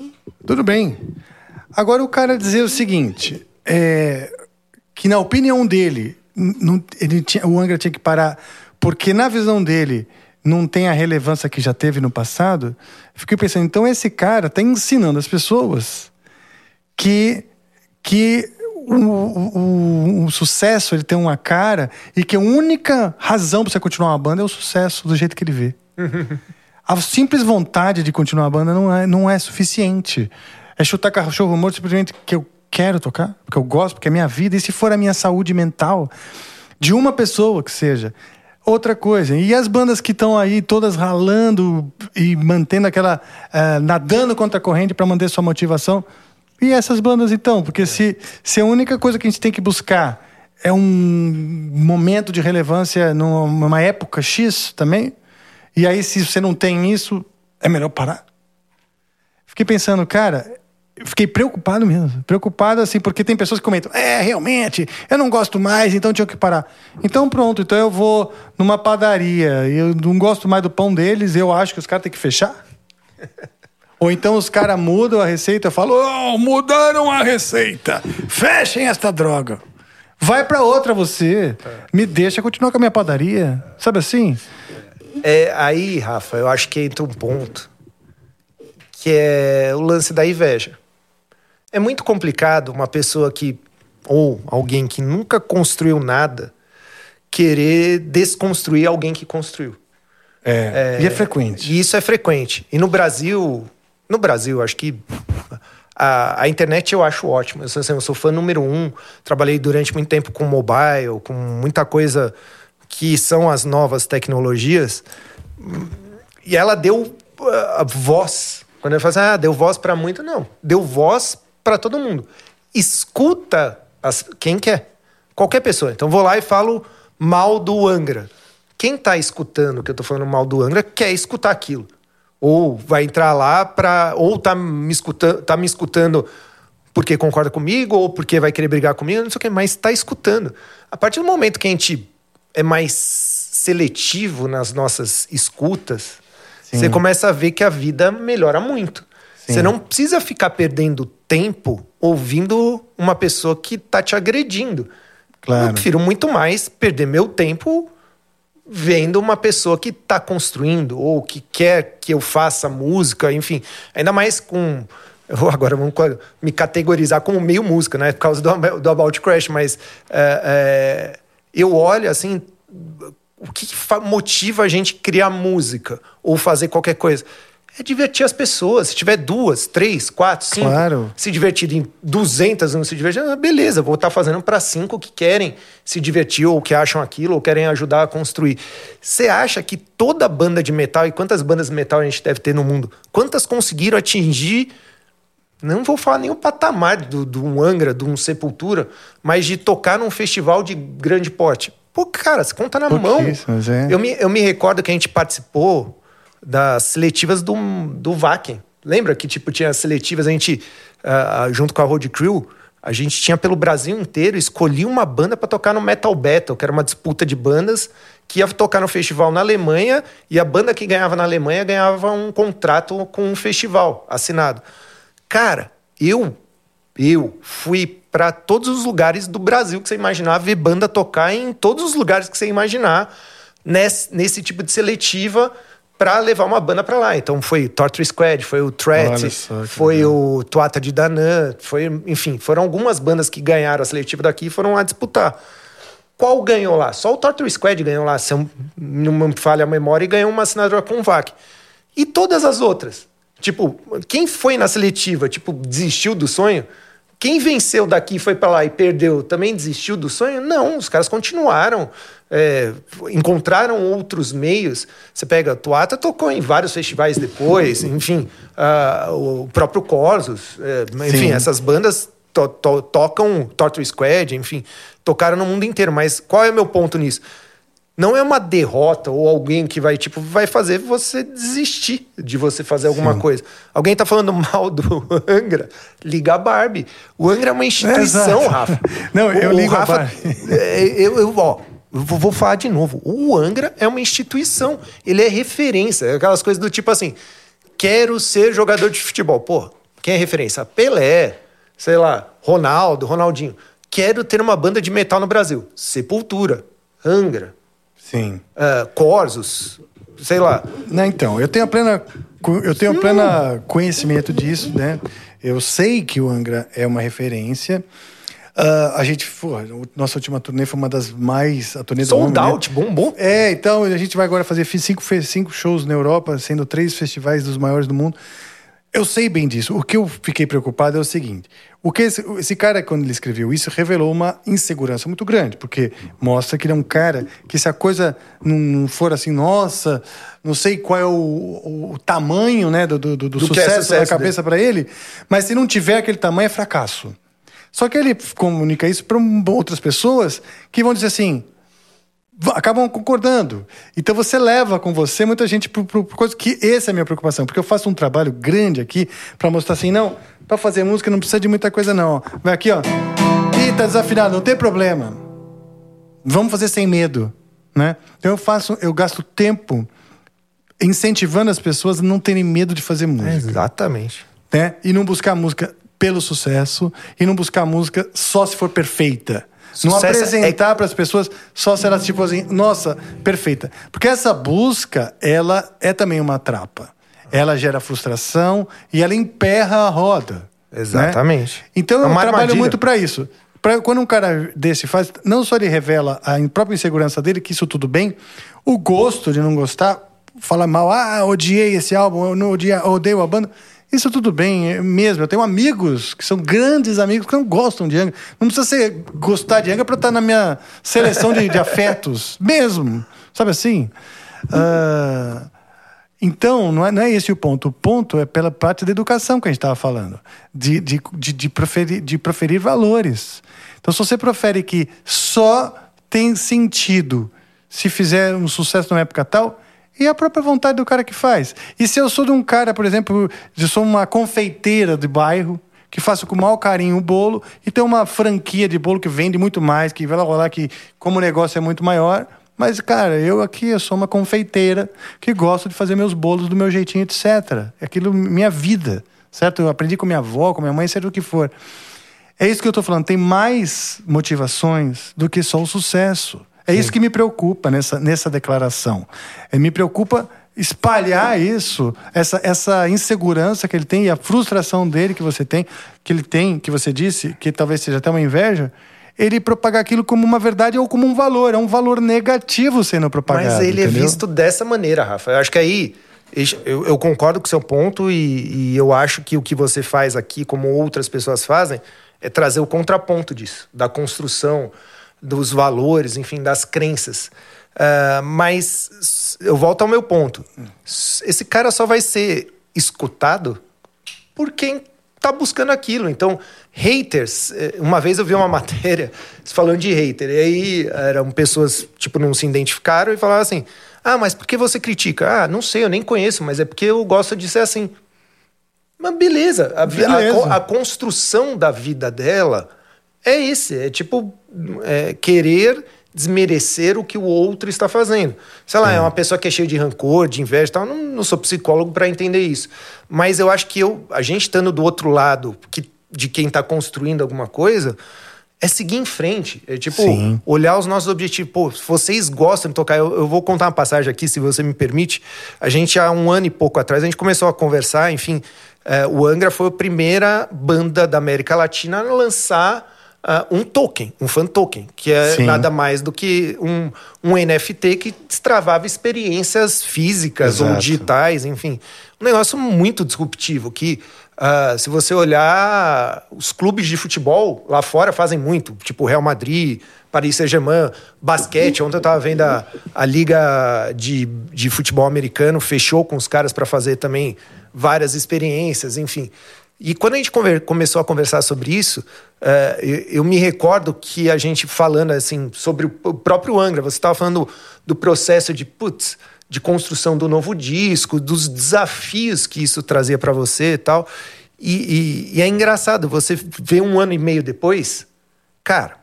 tudo bem. Agora o cara dizer o seguinte, é, que na opinião dele, não, ele tinha, o Angra tinha que parar, porque na visão dele não tem a relevância que já teve no passado. Fiquei pensando, então esse cara está ensinando as pessoas que que o, o, o, sucesso ele tem uma cara e que a única razão para você continuar uma banda é o sucesso do jeito que ele vê. a simples vontade de continuar a banda não é, não é suficiente. É chutar cachorro morto simplesmente que eu quero tocar, porque eu gosto, porque é minha vida. E se for a minha saúde mental, de uma pessoa que seja. Outra coisa, e as bandas que estão aí todas ralando e mantendo aquela. Uh, nadando contra a corrente para manter sua motivação. E essas bandas então? Porque se, se a única coisa que a gente tem que buscar é um momento de relevância numa época X também, e aí se você não tem isso, é melhor parar. Fiquei pensando, cara, fiquei preocupado mesmo. Preocupado, assim, porque tem pessoas que comentam: é, realmente, eu não gosto mais, então tinha que parar. Então pronto, então eu vou numa padaria, eu não gosto mais do pão deles, eu acho que os caras têm que fechar. Ou então os caras mudam a receita, eu falo: oh, mudaram a receita, fechem esta droga. Vai para outra você, me deixa continuar com a minha padaria, sabe assim? É, aí, Rafa, eu acho que entra um ponto que é o lance da inveja. É muito complicado uma pessoa que, ou alguém que nunca construiu nada, querer desconstruir alguém que construiu. É, é, e é frequente. E isso é frequente. E no Brasil, no Brasil, acho que a, a internet eu acho ótima. Eu sou, assim, eu sou fã número um. Trabalhei durante muito tempo com mobile, com muita coisa que são as novas tecnologias. E ela deu uh, voz. Quando eu falo assim, ah, deu voz para muito, não. Deu voz para todo mundo. Escuta as, quem quer. Qualquer pessoa. Então vou lá e falo mal do Angra. Quem está escutando que eu estou falando mal do Angra quer escutar aquilo. Ou vai entrar lá para ou tá me escutando, tá me escutando porque concorda comigo ou porque vai querer brigar comigo, não sei o que, mas está escutando. A partir do momento que a gente é mais seletivo nas nossas escutas, Sim. você começa a ver que a vida melhora muito. Sim. Você não precisa ficar perdendo tempo ouvindo uma pessoa que tá te agredindo. Claro. Eu prefiro muito mais perder meu tempo vendo uma pessoa que está construindo ou que quer que eu faça música, enfim. Ainda mais com Eu agora vamos me categorizar como meio música, né? Por causa do, do About Crash, mas é, é, eu olho assim. O que motiva a gente criar música ou fazer qualquer coisa? É divertir as pessoas. Se tiver duas, três, quatro, cinco, claro. se divertir em duzentas não se divertir, ah, beleza, vou estar fazendo para cinco que querem se divertir ou que acham aquilo ou querem ajudar a construir. Você acha que toda banda de metal, e quantas bandas de metal a gente deve ter no mundo, quantas conseguiram atingir, não vou falar nem o patamar do, do um Angra, de um Sepultura, mas de tocar num festival de grande porte? Pô, cara, você conta na mão. É. Eu, me, eu me recordo que a gente participou das seletivas do, do Vakin. Lembra que tipo tinha seletivas, a gente, uh, junto com a Road Crew, a gente tinha pelo Brasil inteiro, escolhia uma banda para tocar no Metal Battle, que era uma disputa de bandas que ia tocar no festival na Alemanha, e a banda que ganhava na Alemanha ganhava um contrato com um festival assinado. Cara, eu eu fui para todos os lugares do Brasil que você imaginar ver banda tocar em todos os lugares que você imaginar nesse, nesse tipo de seletiva para levar uma banda para lá. Então foi Torture Squad, foi o Threat, foi legal. o Tuata de Danã, foi, enfim, foram algumas bandas que ganharam a seletiva daqui e foram lá disputar. Qual ganhou lá? Só o Torture Squad ganhou lá, se não me falha a memória, e ganhou uma assinatura com o VAC. E todas as outras? Tipo, quem foi na seletiva, tipo, desistiu do sonho? Quem venceu daqui foi para lá e perdeu, também desistiu do sonho? Não, os caras continuaram é, encontraram outros meios. Você pega, a Tuata tocou em vários festivais depois, enfim, o próprio Corsos, é, enfim, essas bandas to to tocam Torture Squad, enfim, tocaram no mundo inteiro. Mas qual é o meu ponto nisso? Não é uma derrota ou alguém que vai, tipo, vai fazer você desistir de você fazer alguma Sim. coisa. Alguém tá falando mal do Angra, liga a Barbie. O Angra é uma instituição, é Rafa. Não, eu o, ligo Rafa, a Barbie. Eu, eu, ó, Vou, vou falar de novo. O Angra é uma instituição. Ele é referência. É aquelas coisas do tipo assim: quero ser jogador de futebol. Pô, quem é referência? Pelé, sei lá, Ronaldo, Ronaldinho. Quero ter uma banda de metal no Brasil. Sepultura, Angra. Sim. Uh, Corsos, sei lá. Não, então, eu tenho plena, eu tenho plena conhecimento disso, né? Eu sei que o Angra é uma referência. Uh, a gente, pô, nossa última turnê foi uma das mais. A turnê Sold do out, né? bombom. É, então a gente vai agora fazer cinco, cinco shows na Europa, sendo três festivais dos maiores do mundo. Eu sei bem disso. O que eu fiquei preocupado é o seguinte: o que esse, esse, cara, quando ele escreveu isso, revelou uma insegurança muito grande, porque mostra que ele é um cara que, se a coisa não for assim, nossa, não sei qual é o, o, o tamanho né, do, do, do, do sucesso, é sucesso da cabeça para ele, mas se não tiver aquele tamanho, é fracasso. Só que ele comunica isso para outras pessoas que vão dizer assim, acabam concordando. Então você leva com você muita gente por, por, por coisa que essa é a minha preocupação, porque eu faço um trabalho grande aqui para mostrar assim, não, para fazer música não precisa de muita coisa não. Vai aqui, ó. Ih, tá desafinado, não tem problema. Vamos fazer sem medo, né? Então eu faço, eu gasto tempo incentivando as pessoas a não terem medo de fazer música. exatamente. Né? E não buscar música pelo sucesso e não buscar música só se for perfeita. Sucesso não apresentar é... para as pessoas só se elas tipo assim, nossa, perfeita. Porque essa busca, ela é também uma trapa. Ela gera frustração e ela emperra a roda. Né? Exatamente. Né? Então é eu trabalho armadilha. muito para isso. Pra, quando um cara desse faz, não só ele revela a própria insegurança dele, que isso tudo bem, o gosto de não gostar, fala mal, ah, odiei esse álbum, eu não odiei, odeio a banda. Isso tudo bem, é mesmo. Eu tenho amigos que são grandes amigos que não gostam de Angra. Não precisa ser gostar de Angra para estar tá na minha seleção de, de afetos, mesmo. Sabe assim? Uh, então, não é, não é esse o ponto. O ponto é pela parte da educação que a gente estava falando, de, de, de, de, proferir, de proferir valores. Então, se você profere que só tem sentido se fizer um sucesso numa época tal, e a própria vontade do cara que faz. E se eu sou de um cara, por exemplo, eu sou uma confeiteira de bairro, que faço com maior carinho o bolo, e tem uma franquia de bolo que vende muito mais, que vai lá rolar que, como o negócio é muito maior. Mas, cara, eu aqui eu sou uma confeiteira que gosto de fazer meus bolos do meu jeitinho, etc. É aquilo minha vida, certo? Eu aprendi com minha avó, com minha mãe, seja o que for. É isso que eu estou falando. Tem mais motivações do que só o sucesso. É isso que me preocupa nessa, nessa declaração. É, me preocupa espalhar isso, essa, essa insegurança que ele tem e a frustração dele que você tem, que ele tem, que você disse, que talvez seja até uma inveja, ele propagar aquilo como uma verdade ou como um valor. É um valor negativo sendo propagado. Mas ele é entendeu? é visto dessa maneira, Rafa. Eu acho que aí. Eu, eu concordo com o seu ponto e, e eu acho que o que você faz aqui, como outras pessoas fazem, é trazer o contraponto disso, da construção, dos valores, enfim, das crenças. Uh, mas eu volto ao meu ponto. Esse cara só vai ser escutado por quem tá buscando aquilo. Então, haters. Eh, uma vez eu vi uma matéria falando de hater. E aí eram pessoas, tipo, não se identificaram e falavam assim: Ah, mas por que você critica? Ah, não sei, eu nem conheço, mas é porque eu gosto de ser assim. Mas beleza. A, beleza. a, a construção da vida dela é esse. É tipo, é, querer desmerecer o que o outro está fazendo. Sei lá, é, é uma pessoa que é cheia de rancor, de inveja e tal. Não, não sou psicólogo para entender isso. Mas eu acho que eu, a gente estando do outro lado que, de quem está construindo alguma coisa, é seguir em frente. É tipo, Sim. olhar os nossos objetivos. Pô, se vocês gostam de tocar, eu, eu, vou contar uma passagem aqui, se você me permite. A gente, há um ano e pouco atrás, a gente começou a conversar, enfim. É, o Angra foi a primeira banda da América Latina a lançar uh, um token, um fan token, que é Sim. nada mais do que um, um NFT que destravava experiências físicas Exato. ou digitais, enfim. Um negócio muito disruptivo que. Uh, se você olhar, os clubes de futebol lá fora fazem muito, tipo Real Madrid, Paris Saint-Germain, basquete. Ontem eu estava vendo a, a Liga de, de Futebol Americano, fechou com os caras para fazer também várias experiências, enfim. E quando a gente começou a conversar sobre isso, uh, eu, eu, me recordo que a gente falando assim sobre o próprio Angra, você estava falando do processo de putz, de construção do novo disco, dos desafios que isso trazia para você e tal. E, e, e é engraçado, você vê um ano e meio depois, cara,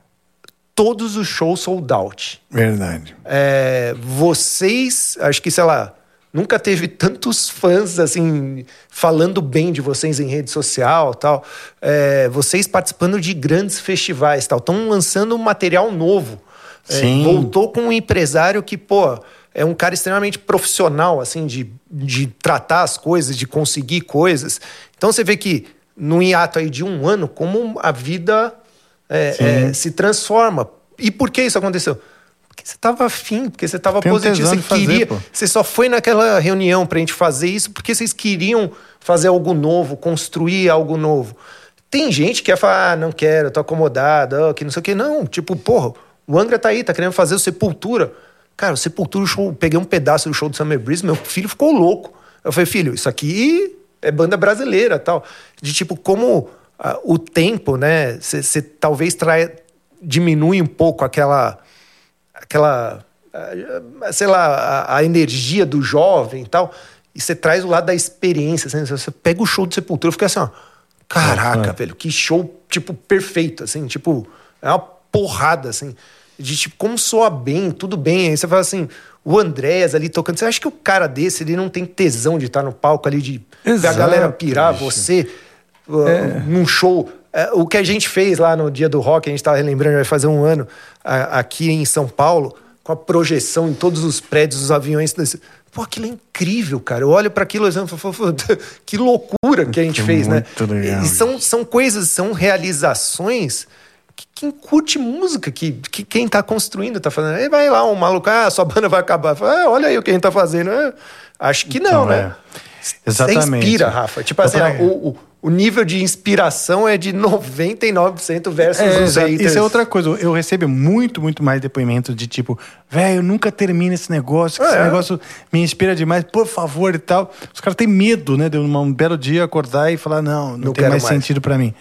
todos os shows sold out. Verdade. É, vocês, acho que, sei lá, Nunca teve tantos fãs assim falando bem de vocês em rede social, tal. É, vocês participando de grandes festivais, tal. Estão lançando um material novo. É, voltou com um empresário que, pô, é um cara extremamente profissional, assim, de, de tratar as coisas, de conseguir coisas. Então você vê que no hiato aí de um ano, como a vida é, é se transforma. E por que isso aconteceu? Porque você estava afim, porque você estava positivo, você queria. Fazer, você só foi naquela reunião para a gente fazer isso porque vocês queriam fazer algo novo, construir algo novo. Tem gente que quer falar, ah, não quero, tô acomodado, oh, que não sei o que. Não, tipo, porra, o Angra tá aí, tá querendo fazer o Sepultura. Cara, o Sepultura, o show, peguei um pedaço do show do Summer Breeze, meu filho ficou louco. Eu falei, filho, isso aqui é banda brasileira tal. De tipo, como uh, o tempo, né? Você talvez trai, diminui um pouco aquela aquela, ah, sei lá, a, a, energia do jovem e tal, e você traz o lado da experiência. Assim, você pega o show de Sepultura e fica assim, ó, caraca, é. velho, que show, tipo, perfeito, assim, tipo, é uma porrada, assim, de tipo, como soa bem, tudo bem. Aí você fala assim, o Andréas ali tocando, você acha que o cara desse, ele não tem tesão de estar no palco ali, de Exato, ver a galera pirar, bicho. você, uh, é. num show o que a gente fez lá no dia do rock, a gente estava relembrando, vai fazer um ano aqui em São Paulo, com a projeção em todos os prédios, os aviões. Pô, aquilo é incrível, cara. Eu olho para aquilo e falo, que loucura que a gente fez, né? Legal, e são, são coisas, são realizações que quem curte música, que, que quem está construindo está fazendo. Aí vai lá um maluco, ah, sua banda vai acabar. Fala, ah, olha aí o que a gente está fazendo. É, acho que não, então, né? É. Exatamente. Você inspira, Rafa. Tipo assim, o, o o nível de inspiração é de 99% versus é, os haters. Isso é outra coisa. Eu recebo muito, muito mais depoimentos de tipo, velho, nunca termina esse negócio, esse é. negócio me inspira demais, por favor e tal. Os caras têm medo, né, de um belo dia acordar e falar, não, não, não tem mais, mais, sentido para mim.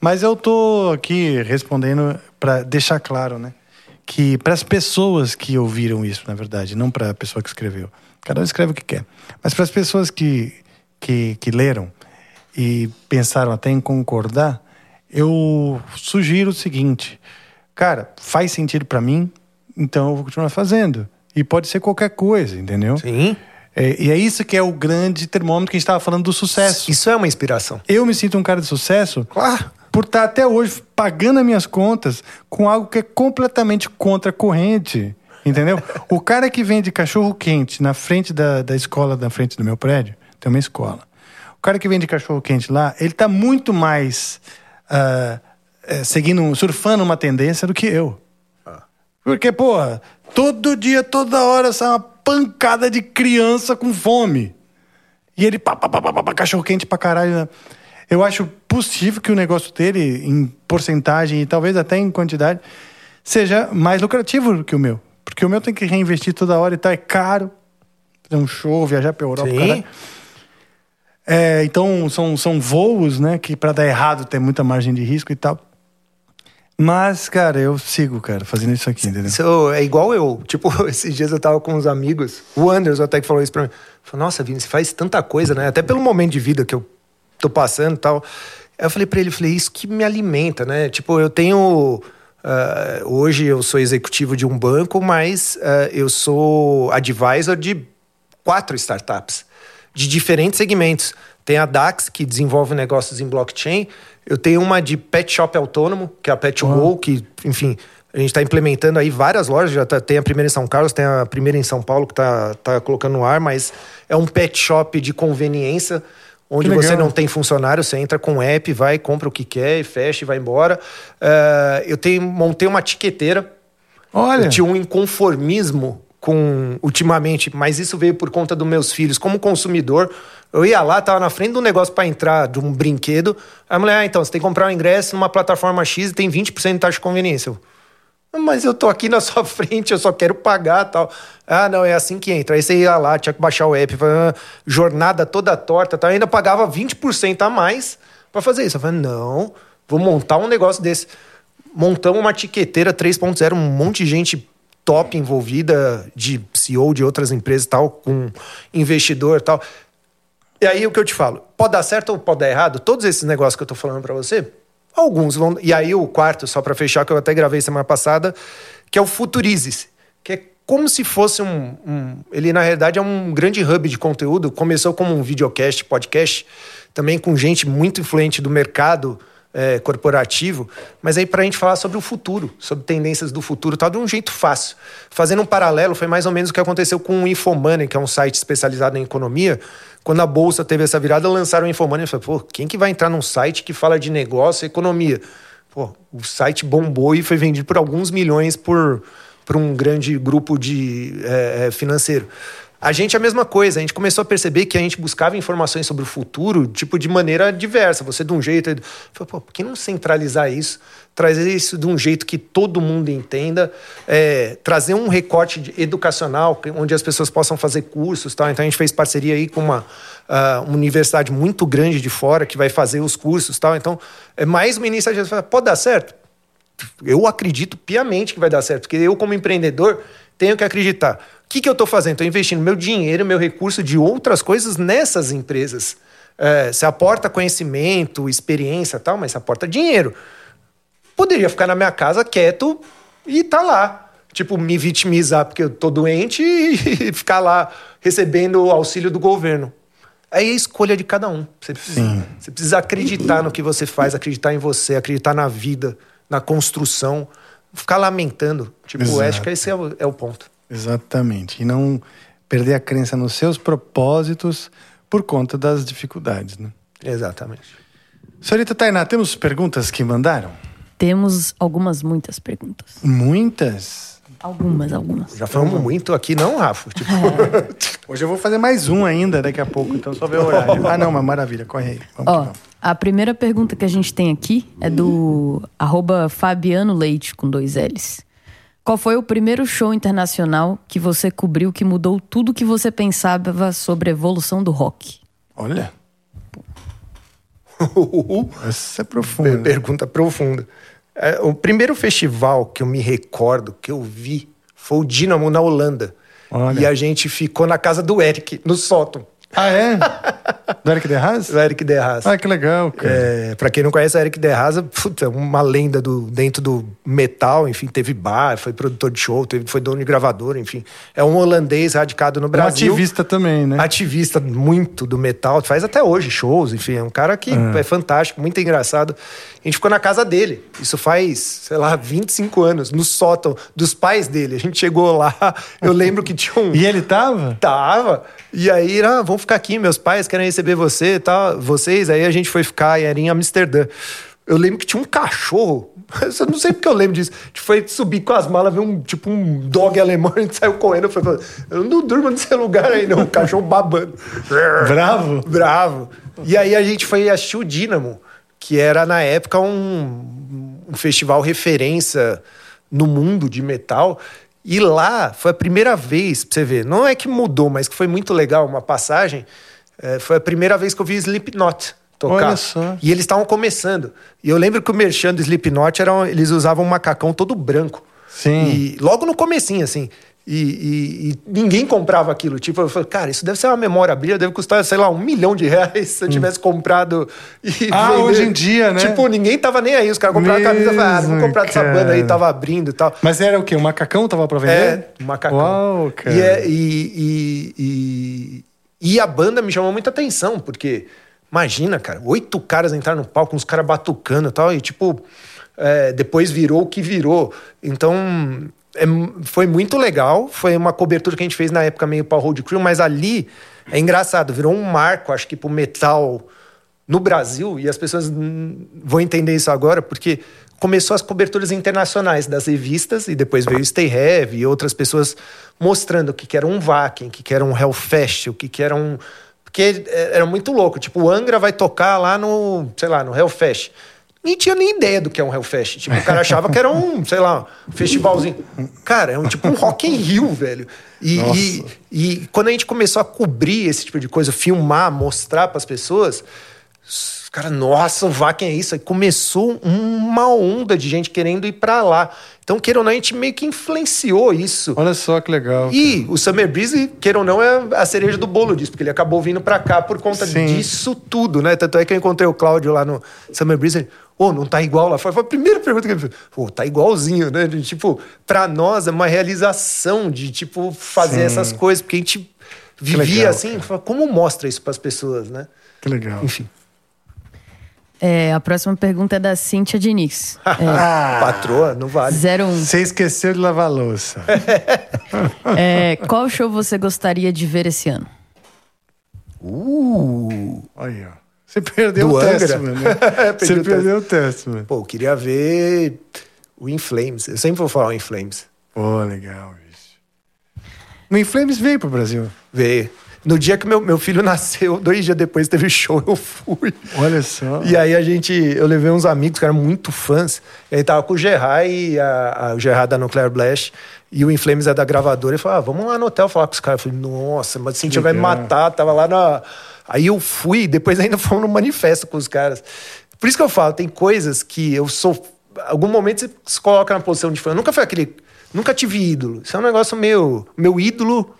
Mas eu tô aqui respondendo para deixar claro, né, que para as pessoas que ouviram isso, na verdade, não para a pessoa que escreveu. Cada um escreve o que quer. Mas para as pessoas que, que, que leram, e pensaram até em concordar, eu sugiro o seguinte: cara, faz sentido para mim, então eu vou continuar fazendo. E pode ser qualquer coisa, entendeu? Sim. É, e é isso que é o grande termômetro que a gente estava falando do sucesso. Isso é uma inspiração. Eu me sinto um cara de sucesso. Claro. Por estar até hoje pagando as minhas contas com algo que é completamente contra a corrente. Entendeu? O cara que vende cachorro quente na frente da, da escola, na frente do meu prédio, tem uma escola. O cara que vende cachorro quente lá, ele tá muito mais uh, é, seguindo, surfando uma tendência do que eu. Porque, porra, todo dia, toda hora, sai uma pancada de criança com fome. E ele, pá, pá, pá, pá, pá cachorro quente pra caralho. Né? Eu acho possível que o negócio dele, em porcentagem e talvez até em quantidade, seja mais lucrativo do que o meu. Porque o meu tem que reinvestir toda hora e tal, é caro. Fazer um show, viajar pra Europa. Sim. É, então, são, são voos, né, que para dar errado tem muita margem de risco e tal. Mas, cara, eu sigo, cara, fazendo isso aqui, entendeu? Isso é igual eu. Tipo, esses dias eu tava com uns amigos, o Anderson até que falou isso pra mim. Falou, nossa, Vini, você faz tanta coisa, né? Até pelo momento de vida que eu tô passando e tal. Aí eu falei pra ele, falei, isso que me alimenta, né? Tipo, eu tenho. Uh, hoje eu sou executivo de um banco, mas uh, eu sou advisor de quatro startups de diferentes segmentos. Tem a DAX, que desenvolve negócios em blockchain. Eu tenho uma de pet shop autônomo, que é a Pet Go, que, enfim, a gente está implementando aí várias lojas. Já tá, tem a primeira em São Carlos, tem a primeira em São Paulo, que está tá colocando no ar, mas é um pet shop de conveniência onde você não tem funcionário, você entra com o app, vai, compra o que quer, fecha e vai embora. Uh, eu tenho, montei uma tiqueteira. Olha. Tinha um inconformismo com ultimamente, mas isso veio por conta dos meus filhos. Como consumidor, eu ia lá, tava na frente do negócio para entrar de um brinquedo. Aí a mulher, ah, então, você tem que comprar um ingresso numa plataforma X e tem 20% de taxa de conveniência. Eu, ah, mas eu tô aqui na sua frente, eu só quero pagar tal. Ah, não, é assim que entra. Aí você ia lá, tinha que baixar o app, ah, jornada toda torta, tal. Eu ainda pagava 20% a mais para fazer isso. Eu falei, não, vou montar um negócio desse. Montamos uma tiqueteira 3.0, um monte de gente top envolvida de CEO de outras empresas tal, com investidor tal. E aí o que eu te falo, pode dar certo ou pode dar errado? Todos esses negócios que eu tô falando para você, alguns vão. E aí o quarto, só para fechar, que eu até gravei semana passada, que é o Futurizes, que é como se fosse um, um, Ele, na realidade, é um grande hub de conteúdo. Começou como um videocast, podcast, também com gente muito influente do mercado é, corporativo, mas aí para a gente falar sobre o futuro, sobre tendências do futuro, tal, de um jeito fácil. Fazendo um paralelo, foi mais ou menos o que aconteceu com o Infomoney, que é um site especializado em economia. Quando a bolsa teve essa virada, lançaram o Infomoney e falaram, pô, quem que vai entrar num site que fala de negócio e economia? Pô, o site bombou e foi vendido por alguns milhões por, por um grande grupo de é, é financeiro. A gente é a mesma coisa, a gente começou a perceber que a gente buscava informações sobre o futuro, tipo, de maneira diversa. Você de um jeito. Falei, pô, por que não centralizar isso? Trazer isso de um jeito que todo mundo entenda, é, trazer um recorte educacional, onde as pessoas possam fazer cursos tal. Então a gente fez parceria aí com uma, uh, uma universidade muito grande de fora que vai fazer os cursos tal. Então, é mais uma iniciativa. Pode dar certo? Eu acredito piamente que vai dar certo, porque eu, como empreendedor, tenho que acreditar. O que, que eu estou fazendo? Estou investindo meu dinheiro, meu recurso de outras coisas nessas empresas. É, você aporta conhecimento, experiência tal, mas você aporta dinheiro. Poderia ficar na minha casa quieto e tá lá. Tipo, me vitimizar porque eu tô doente e ficar lá recebendo o auxílio do governo. Aí é a escolha de cada um. Você precisa, você precisa acreditar no que você faz, acreditar em você, acreditar na vida, na construção. Ficar lamentando. Tipo, Exato. acho que esse é o, é o ponto. Exatamente. E não perder a crença nos seus propósitos por conta das dificuldades, né? Exatamente. Senhorita Tainá, temos perguntas que mandaram? Temos algumas, muitas perguntas. Muitas? Algumas, algumas. Já falamos muito aqui, não, Rafa? Tipo... É. Hoje eu vou fazer mais um ainda daqui a pouco, então só ver o horário. ah, não, mas maravilha, corre aí. Vamos Ó, a primeira pergunta que a gente tem aqui é do arroba Fabiano Leite, com dois L's. Qual foi o primeiro show internacional que você cobriu que mudou tudo que você pensava sobre a evolução do rock? Olha. Essa é profunda. Pergunta profunda. É, o primeiro festival que eu me recordo, que eu vi, foi o Dynamo na Holanda. Olha. E a gente ficou na casa do Eric, no sótão. Ah, é? Do Eric Derraz? Do Eric Derraz. Ah, que legal, cara. É, pra quem não conhece, o Eric Derraz, puta, uma lenda do, dentro do metal, enfim, teve bar, foi produtor de show, teve, foi dono de gravador, enfim. É um holandês radicado no Um Brasil. ativista também, né? Ativista muito do metal, faz até hoje shows, enfim, é um cara que é, fantástico, muito engraçado. A gente ficou na casa dele, isso faz, sei lá, 25 anos, no sótão dos pais dele. A gente chegou lá, eu lembro que tinha um. E ele tava? Tava. E aí, ah, vamos ficar aqui, meus pais querem receber você e tal, vocês. Aí a gente foi ficar e era em Amsterdã. Eu lembro que tinha um cachorro. Eu não sei porque eu lembro disso. A gente foi subir com as malas, ver um tipo um dog alemão, a gente saiu correndo. Eu falei, eu não durmo nesse lugar aí, não. O cachorro babando. Bravo? Bravo. E aí a gente foi assistir o Dínamo, que era na época um, um festival referência no mundo de metal. E lá foi a primeira vez, pra você ver, não é que mudou, mas que foi muito legal uma passagem. É, foi a primeira vez que eu vi Slipknot tocar. Olha só. E eles estavam começando. E eu lembro que o merchan do Slipknot era, eles usavam um macacão todo branco. Sim. E logo no comecinho, assim. E, e- e ninguém comprava aquilo. Tipo, eu falei, cara, isso deve ser uma memorabilia, deve custar, sei lá, um milhão de reais se eu tivesse comprado. E Hum. Ah, hoje em dia, né? Tipo, ninguém tava nem aí. Os caras compraram a camisa e falaram, ah, vou comprar dessa banda aí, tava abrindo e tal. Mas era o quê? O macacão tava pra vender? É, um macacão. Uau, cara. E, é- e, e, e, e a banda me chamou muita atenção, porque imagina, cara, oito caras entraram no palco, uns caras batucando e tal, e tipo, é, depois virou o que virou. Então, é, foi muito legal. Foi uma cobertura que a gente fez na época meio para Road Crew, mas ali é engraçado, virou um marco, acho que pro metal no Brasil, e as pessoas vão entender isso agora, porque começou as coberturas internacionais das revistas, e depois veio Stay Heavy e outras pessoas mostrando o que, que era um Wacken, o que, que era um Hellfest, o que, que era um. Porque é- era muito louco. Tipo, o Angra vai tocar lá no, sei lá, no Hellfest. Nem tinha nem ideia do que é um Hellfest. Tipo, o cara achava que era um, sei lá, um festivalzinho. Cara, é um tipo um Rock in Rio, velho. E, e, e quando a gente começou a cobrir esse tipo de coisa, filmar, mostrar para as pessoas, cara, nossa, o Vaken é isso. Aí começou uma onda de gente querendo ir para lá. Então, queira ou não, a gente meio que influenciou isso. Olha só que legal. E o Summer Breeze, queira ou não, é a cereja do bolo disso, porque ele acabou vindo pra cá por conta Sim. disso tudo, né? Tanto é que eu encontrei o Cláudio lá no Summer Breeze, ele, ô, não tá igual lá fora. Foi a primeira pergunta que ele fez. Pô, tá igualzinho, né? Tipo, pra nós é uma realização de, tipo, fazer Sim. essas coisas, porque a gente vivia legal, assim, cara. como mostra isso pras pessoas, né? Que legal. Enfim. É, a próxima pergunta é da Cíntia Diniz. Ah. Patroa, não vale. 01. Você esqueceu de lavar louça. É, qual show você gostaria de ver esse ano? Uh! Aí, ó. Você perdeu Do o Angra? Testament, né? Perdi Você o perdeu o Testament. Pô, eu queria ver o In Flames. Eu sempre vou falar o In Flames. Pô, legal, bicho. No Inflames veio pro Brasil. Ver. No dia que meu, meu filho nasceu, dois dias depois teve show, eu fui. Olha só. E aí a gente, eu levei uns amigos que eram muito fãs. E aí tava com o Gerard e a, a- o Gerard da Nuclear Blast. E o Inflames é da gravadora. Ele falou: ah, vamos lá no hotel falar com os caras. Eu falei, nossa, mas assim, vai me matar. Tava lá na. Aí eu fui, depois ainda fomos no manifesto com os caras. Por isso que eu falo, tem coisas que eu sou. Algum momento você se coloca na posição de fã. Eu nunca fui aquele. Nunca tive ídolo. Isso é um negócio meu. Meu ídolo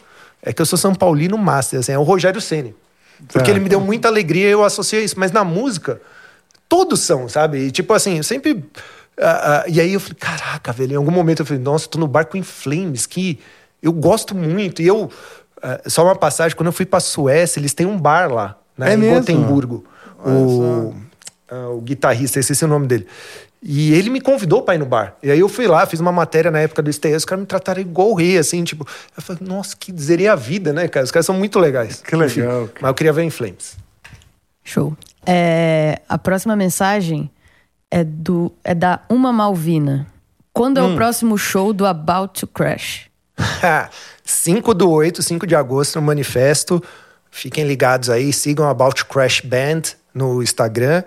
é que eu sou São Paulino Master, assim, é o Rogério Ceni. Porque ele me deu muita alegria e eu associei isso. Mas na música, todos são, sabe? E, tipo assim, eu sempre. ah, ah, e aí eu falei, caraca, velho, em algum momento eu falei, nossa, eu tô no barco em Flames, que eu gosto muito. E eu. ah, só uma passagem, quando eu fui pra Suécia, eles têm um bar lá, né? É em mesmo? Gotemburgo. O, o guitarrista, esqueci o nome dele. E ele me convidou pra ir no bar. E aí eu fui lá, fiz uma matéria na época do STS, os caras me trataram igual o rei, assim, tipo. Eu falei, nossa, que zerei a vida, né, cara? Os caras são muito legais. Que legal, Enfim, mas eu queria ver em Flames. Show. É, a próxima mensagem é, do, é da Uma Malvina. Quando é Hum. o próximo show do About to Crash? 5 do 8, 5 de agosto, no manifesto. Fiquem ligados aí, sigam About Crash Band no Instagram.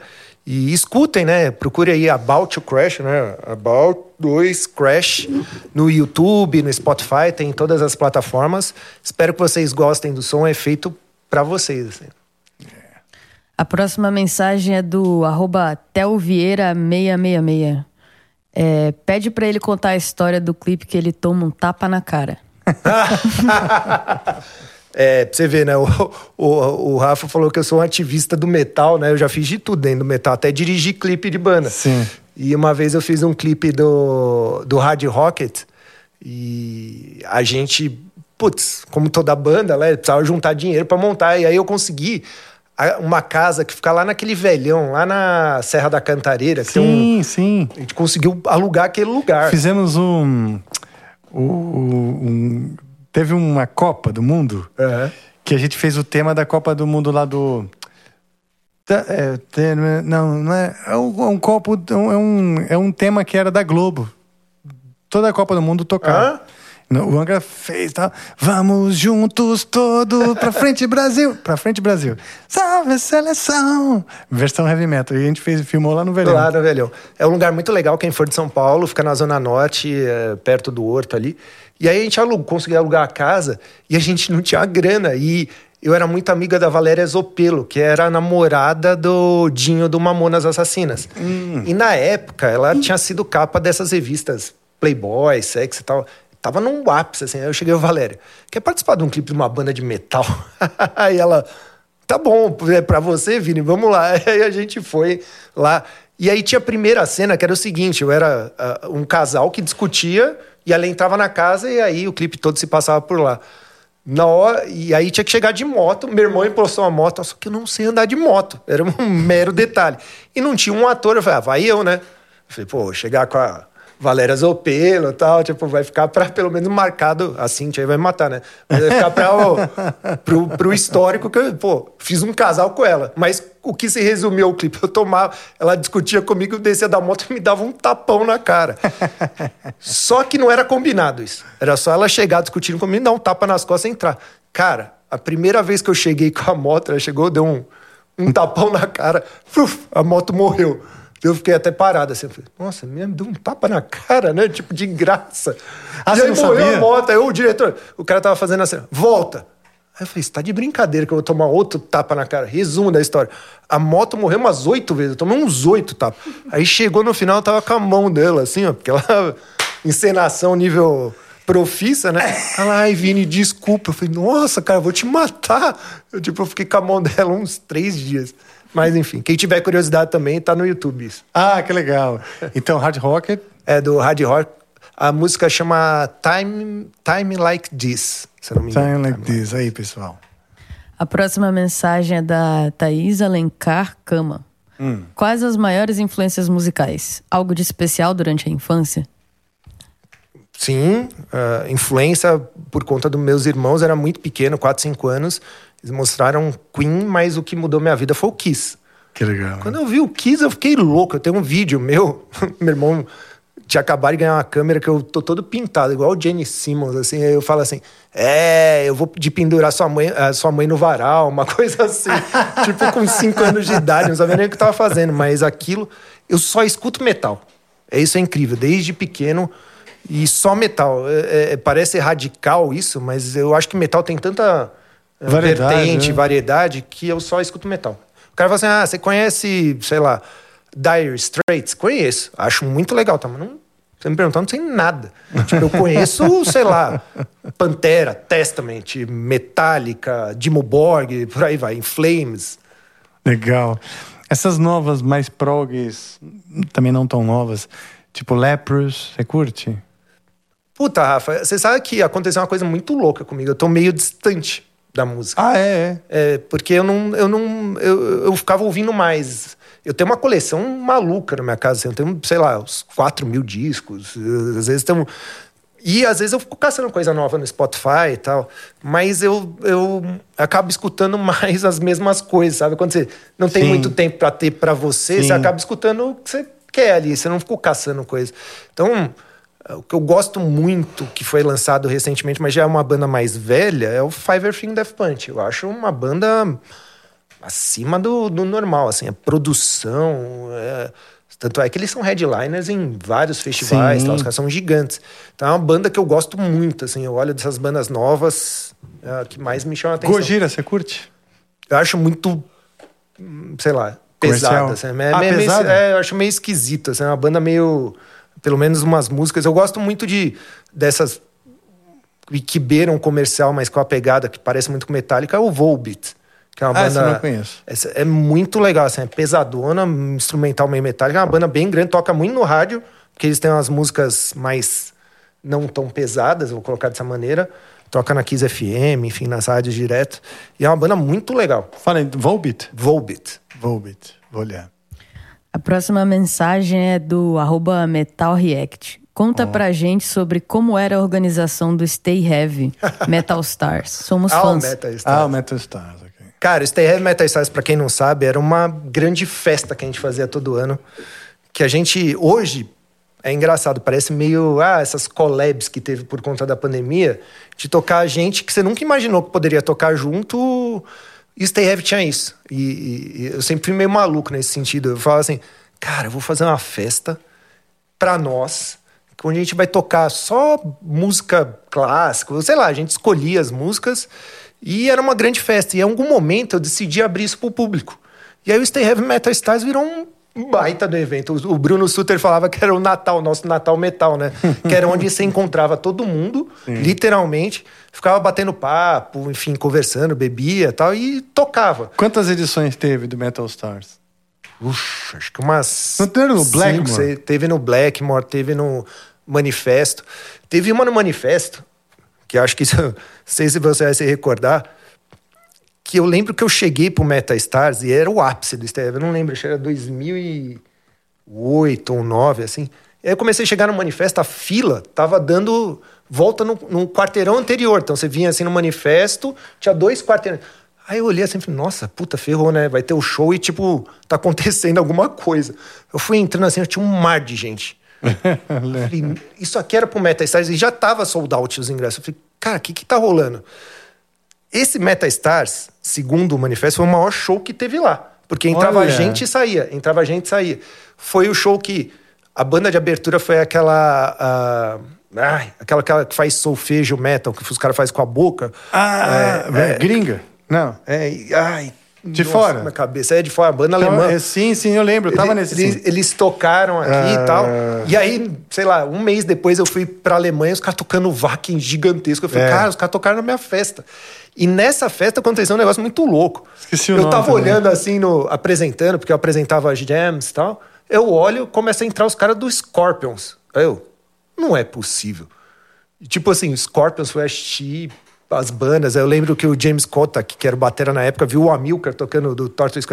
E escutem, né? Procure aí About to Crash, né? About 2 Crash no YouTube, no Spotify, tem em todas as plataformas. Espero que vocês gostem do som, é feito pra vocês. Assim. A próxima mensagem é do arroba telvieira666. É, pede pra ele contar a história do clipe que ele toma um tapa na cara. É, pra você ver, né? O, o, o Rafa falou que eu sou um ativista do metal, né? Eu já fiz de tudo dentro do metal, até dirigi clipe de banda. Sim. E uma vez eu fiz um clipe do, do Hard Rocket e a gente, putz, como toda banda, né? Precisava juntar dinheiro para montar. E aí eu consegui uma casa que fica lá naquele velhão, lá na Serra da Cantareira. Tem um, Sim, sim. a gente conseguiu alugar aquele lugar. Fizemos um, o- um- Teve uma Copa do Mundo É. que a gente fez o tema da Copa do Mundo lá do. Da- é, tem- não, não é. É um, é um copo. É um, é um tema que era da Globo. Toda a Copa do Mundo tocava. No- O Angra fez, tá? Vamos juntos todo pra frente Brasil, pra frente Brasil. Salve seleção. Versão heavy metal. E a gente fez, filmou lá no verão. Lá no Velhão. É um lugar muito legal, quem for de São Paulo, fica na Zona Norte, é, perto do Horto ali. E aí a gente alugou, conseguiu alugar a casa e a gente não tinha grana. E eu era muito amiga da Valéria Zopelo, que era a namorada do Dinho do Mamonas Assassinas. E na época, ela tinha sido capa dessas revistas Playboy, Sex e tal. Tava num ápice, assim. Aí eu cheguei, Valéria, quer participar de um clipe de uma banda de metal? aí ela, Tá bom, é pra você, Vini, vamos lá. Aí a gente foi lá. E aí tinha a primeira cena, que era o seguinte: eu era ah, um casal que discutia e ela entrava na casa e aí o clipe todo se passava por lá. Na hora, e aí tinha que chegar de moto. Meu irmão emprestou uma moto, só que eu não sei andar de moto. Era um mero detalhe. E não tinha um ator. Eu falei, ah, vai eu, né? Eu falei, pô, chegar com a Valéria Zopelo e tal, tipo, vai ficar pra pelo menos marcado. A Cintia aí vai me matar, né? Mas vai ficar pra, o, pro, pro histórico que eu, pô, fiz um casal com ela. Mas o que se resumiu ao clipe? Eu tomava, ela discutia comigo, descia da moto e me dava um tapão na cara. Só que não era combinado isso. Era só ela chegar discutindo comigo, dar um tapa nas costas e entrar. Cara, a primeira vez que eu cheguei com a moto, ela chegou, deu um, um tapão na cara, a moto morreu. Eu fiquei até parado assim. eu falei, Nossa, me deu um tapa na cara, né? Tipo, de graça. Ah, e aí morreu a moto. Aí o diretor, o cara tava fazendo assim, volta. Aí eu falei, você tá de brincadeira que eu vou tomar outro tapa na cara. Resumo da história. A moto morreu umas oito vezes, eu tomei uns oito tapas. Aí chegou no final, eu tava com a mão dela, assim, ó, porque ela. Encenação nível profissa, né? Ela, ai, Vini, desculpa. Eu falei, nossa, cara, vou te matar. Eu, tipo, eu fiquei com a mão dela uns três dias. Mas enfim, quem tiver curiosidade também, tá no YouTube isso. Ah, que legal. Então, Hard Rocket. É do Hard Rock. A música chama Time, Time Like This, se eu não me engano. Time like this. Aí, pessoal. A próxima mensagem é da Thaís Alencar Cama. Quais as maiores influências musicais? Algo de especial durante a infância? Sim, ah, influência por conta dos meus irmãos, era muito pequeno, 4, 5 anos. Eles mostraram Queen, mas o que mudou minha vida foi o Kiss. Que legal. Quando eu vi o Kiss, eu fiquei louco. Eu tenho um vídeo meu, meu irmão tinha acabado de ganhar uma câmera que eu tô todo pintado, igual o Jenny Simmons, assim. Aí eu falo assim: é, eu vou de pendurar sua mãe, a sua mãe no varal, uma coisa assim. tipo, com 5 anos de idade, não sabia nem o que eu tava fazendo, mas aquilo. Eu só escuto metal. É isso é incrível, desde pequeno. E só metal. É- é- parece radical isso, mas eu acho que metal tem tanta eh, Variedade, vertente, né? variedade, que eu só escuto metal. O cara fala assim: ah, você conhece, sei lá, Dire Straits? Conheço. Acho muito legal, tá? Mas não. Você me perguntar, não sei nada. Tipo, eu conheço, sei lá, Pantera, Testament, Metallica, Dimmu Borg, por aí vai, In Flames. Legal. Essas novas, mais progs, também não tão novas, tipo Leprous, você curte? Puta, Rafa, você sabe que aconteceu uma coisa muito louca comigo. Eu tô meio distante da música. Ah, é, é. É, porque eu não. Eu, não eu, eu ficava ouvindo mais. Eu tenho uma coleção maluca na minha casa. assim, eu tenho, sei lá, uns 4 mil discos. Às vezes tem E às vezes eu fico caçando coisa nova no Spotify e tal. Mas eu, eu acabo escutando mais as mesmas coisas, sabe? Quando você não tem Sim. muito tempo para ter para você, Sim. você acaba escutando o que você quer ali. Você não ficou caçando coisa. Então. O que eu gosto muito, que foi lançado recentemente, mas já é uma banda mais velha, é o Five Thing Death Punch. Eu acho uma banda acima do, do normal, assim, a produção. é- Tanto é que eles são headliners em vários festivais, tal, os caras são gigantes. Então é uma banda que eu gosto muito, assim, eu olho dessas bandas novas, é que mais me chama a atenção. Gojira, você curte? Eu acho muito, sei lá, Comercial. pesada. Assim, é, Ah, meio- pesada? é, eu acho meio esquisito, assim, é uma banda meio... Pelo menos umas músicas. Eu gosto muito de dessas que beira um comercial, mas com a pegada que parece muito com Metallica, é o Volbeat. Que é uma Ah, banda. essa eu não conheço. Essa é muito legal, assim, é pesadona, instrumental meio metálica. É uma banda bem grande, toca muito no rádio, porque eles têm umas músicas mais não tão pesadas, vou colocar dessa maneira. Toca na Kiss FM, enfim, nas rádios direto. E é uma banda muito legal. Fala Volbeat? Volbeat. Volbeat, vou olhar. A próxima mensagem é do arroba Metal React. Conta pra gente sobre como era a organização do Stay Heavy Metal Stars. Somos Ah, o fãs. Meta Stars. Ah, o Metal Stars, ok. Cara, o Stay Heavy Metal Stars, pra quem não sabe, era uma grande festa que a gente fazia todo ano. Que a gente, hoje, é engraçado, parece meio, ah, essas collabs que teve por conta da pandemia, de tocar gente que você nunca imaginou que poderia tocar junto. E Stay Heavy tinha isso. E, e- e eu sempre fui meio maluco nesse sentido. Eu falava assim, cara, eu vou fazer uma festa pra nós, onde a gente vai tocar só música clássica, sei lá, a gente escolhia as músicas e era uma grande festa. E em algum momento eu decidi abrir isso pro público. E aí o Stay Heavy Metal Stars virou um baita do evento. O Bruno Suter falava que era o Natal, nosso Natal Metal, né? que era onde você encontrava todo mundo, literalmente, ficava batendo papo, enfim, conversando, bebia e tal, e tocava. Quantas edições teve do Metal Stars? Ux, acho que umas. Não teve no Blackmore? teve no Blackmore, teve no Manifesto. Teve uma no Manifesto, que acho que não sei se você vai se recordar, que eu lembro que eu cheguei pro Meta Stars e era o ápice do Steve. Eu não lembro, acho que era 2008 ou 2009, assim. E aí eu comecei a chegar no manifesto, a fila tava dando volta no, no quarteirão anterior. Então você vinha assim no manifesto, tinha dois quarteirões. Aí eu olhei assim, falei, nossa, puta, ferrou, né? Vai ter o show e, tipo, tá acontecendo alguma coisa. Eu fui entrando assim, eu tinha um mar de gente. Falei, isso aqui era pro Meta Stars e já tava sold out os ingressos. Eu falei, cara, o que que tá rolando? Esse Meta Stars, segundo o manifesto, foi o maior show que teve lá. Porque entrava Olha. gente e saía, entrava gente e saía. Foi o show que a banda de abertura foi aquela. ah, ai, aquela, aquela que faz solfejo metal, que os caras fazem com a boca. Ah, É, é. gringa? Não. É, ai, De nossa, fora? Na cabeça, é de fora, a banda Então, alemã. é, sim, sim, eu lembro. Eu tava Ele- nesse. eles, eles tocaram aqui Ah. e tal. E aí, sei lá, um mês depois eu fui pra Alemanha, os caras tocando Wacken gigantesco. Eu falei, É. cara, os caras tocaram na minha festa. E nessa festa aconteceu um negócio muito louco. Esqueci o eu nome tava também. olhando assim, no, apresentando, porque eu apresentava as jams e tal. Eu olho, começa a entrar os caras do Scorpions. Aí eu, não é possível. Tipo assim, o Scorpions foi assistir as bandas. Eu lembro que o James Kotak, que era o batera na época, viu o Amilcar tocando do Tortoise.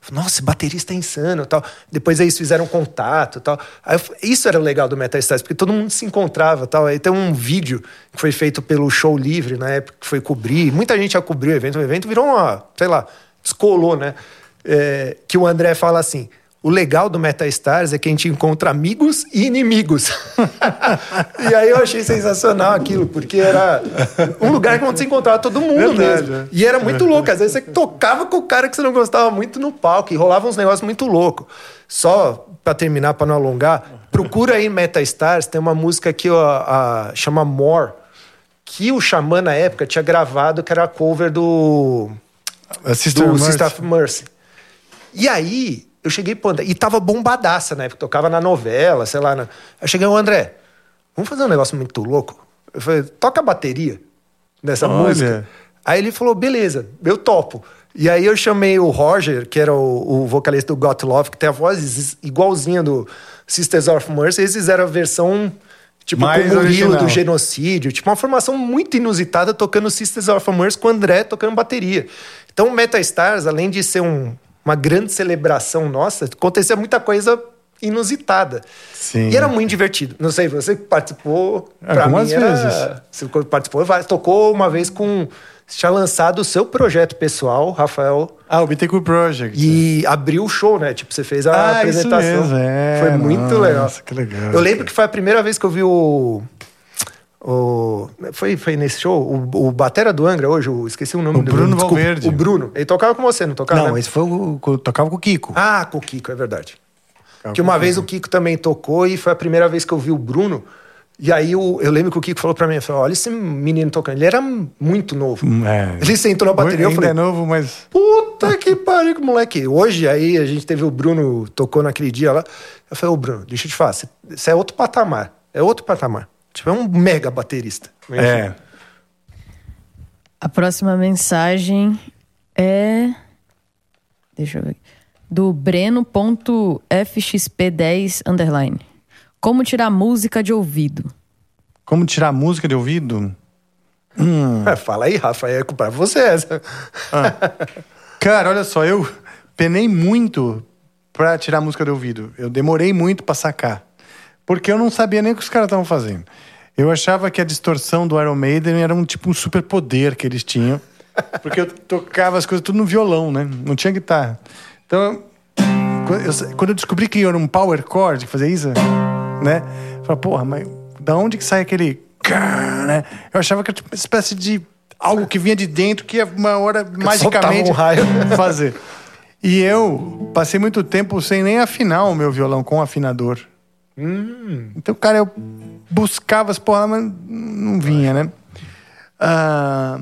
Falou, Nossa, baterista é insano tal. Depois eles fizeram contato tal. Eu isso era o legal do Metal Stars, porque todo mundo se encontrava tal. Aí tem um vídeo que foi feito pelo Show Livre, na época, que foi cobrir. Muita gente já cobriu o evento. O evento virou uma, sei lá, descolou, né? É, que o André fala assim... O legal do Meta Stars é que a gente encontra amigos e inimigos. e aí eu achei sensacional aquilo, porque era um lugar onde você encontrava todo mundo Verdade, mesmo. é. E era muito louco. Às vezes você tocava com o cara que você não gostava muito no palco e rolava uns negócios muito loucos. Só pra terminar, pra não alongar, procura aí Meta Stars, tem uma música que ó, a- chama More, que o Xamã na época tinha gravado, que era a cover do A Sister do Mercy. Sister of Mercy. E aí, eu cheguei pro André, e tava bombadaça na época, tocava na novela, sei lá. Na... Eu cheguei, ô André, vamos fazer um negócio muito louco? Eu falei, toca a bateria nessa Olha. música. Aí ele falou, beleza, eu topo. E aí eu chamei o Roger, que era o, o vocalista do Got Love, que tem a voz igualzinha do Sisters of Mercy, eles fizeram a versão... Tipo, Mais com o Murilo do genocídio. Tipo, uma formação muito inusitada tocando Sisters of Mercy com o André tocando bateria. Então, o Meta Stars, além de ser um- uma grande celebração nossa, acontecia muita coisa inusitada. Sim. E era muito divertido. Não sei, você participou. Pra Algumas mim era- vezes. Você participou, tocou uma vez com. Você tinha lançado o seu projeto pessoal, Rafael, Ah, o Bittencourt Project. e abriu o show, né? Tipo, você fez a Ah, apresentação. isso mesmo, é, Foi muito nossa, legal. que legal. Eu lembro que foi a primeira vez que eu vi o. o foi, foi nesse show? O, o Batera do Angra hoje, o, esqueci o nome O do Bruno desculpa, Valverde. O Bruno. Ele tocava com você, não tocava? Não, né? esse foi o. Tocava com o Kiko. Ah, com o Kiko, é verdade. Tocava Que uma vez o Kiko também tocou e foi a primeira vez que eu vi o Bruno. E aí o- eu lembro que o Kiko falou pra mim, ele falou, olha esse menino tocando. Ele era muito novo. É. Ele sentou na bateria e eu Ainda falei, é novo, mas. Puta que pariu, que moleque. Hoje, aí, a gente teve o Bruno, tocou naquele dia lá. Eu falei, ô Bruno, deixa eu te falar, você é outro patamar. É outro patamar. Tipo, é um mega baterista. É. A próxima mensagem é. Deixa eu ver. Do Breno.fxp10 underline. Como tirar música de ouvido? Como tirar música de ouvido? Hum. É, fala aí, Rafa, é pra você essa. Ah. Cara, olha só, eu penei muito pra tirar música de ouvido. Eu demorei muito pra sacar. Porque eu não sabia nem o que os caras estavam fazendo. Eu achava que a distorção do Iron Maiden era um tipo um superpoder que eles tinham. Porque eu tocava as coisas tudo no violão, né? Não tinha guitarra. Então, quando eu descobri que era um power chord que fazia isso, né? Eu falei, porra, mas da onde que sai aquele. Né? Eu achava que era tipo uma espécie de algo que vinha de dentro que ia uma hora magicamente um raio. fazer. E eu passei muito tempo sem nem afinar o meu violão com afinador. Hum. Então, cara, eu buscava as porra, mas não vinha, né? Ah,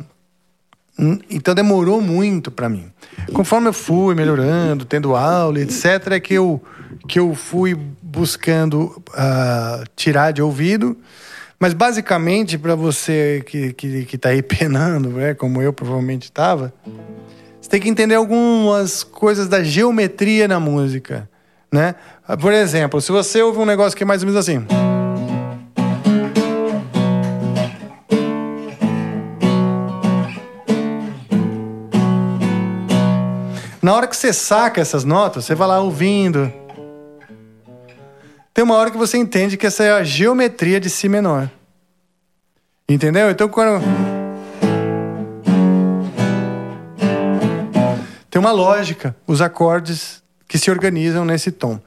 então demorou muito para mim. Conforme eu fui melhorando, tendo aula, etc., é que eu, que eu fui buscando uh, tirar de ouvido. Mas basicamente, para você que, que, que tá aí penando, né, como eu provavelmente estava, você tem que entender algumas coisas da geometria na música. Né? Por exemplo, se você ouve um negócio que é mais ou menos assim. Na hora que você saca essas notas, você vai lá ouvindo. Tem uma hora que você entende que essa é a geometria de Si menor. Entendeu? Então quando. Tem uma lógica, os acordes que se organizam nesse tom.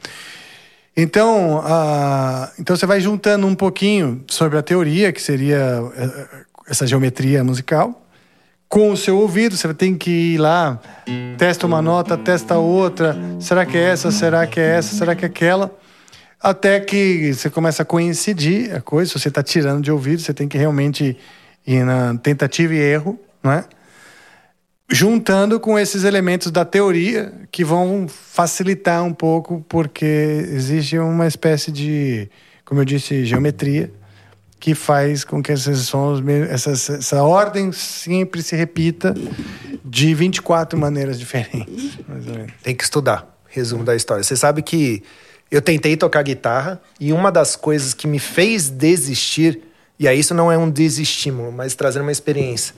Então, então você vai juntando um pouquinho sobre a teoria, que seria uh, essa geometria musical, com o seu ouvido, você tem que ir lá, testa uma nota, testa outra, será que é essa, será que é essa, será que é aquela? Até que você começa a coincidir a coisa, se você está tirando de ouvido, você tem que realmente ir na tentativa e erro, não é? Juntando com esses elementos da teoria que vão facilitar um pouco, porque existe uma espécie de, como eu disse, geometria que faz com que esses sons, essa, essa ordem sempre se repita de 24 maneiras diferentes. Tem que estudar. Resumo da história. Você sabe que eu tentei tocar guitarra e uma das coisas que me fez desistir, e aí isso não é um desestímulo, mas trazendo uma experiência,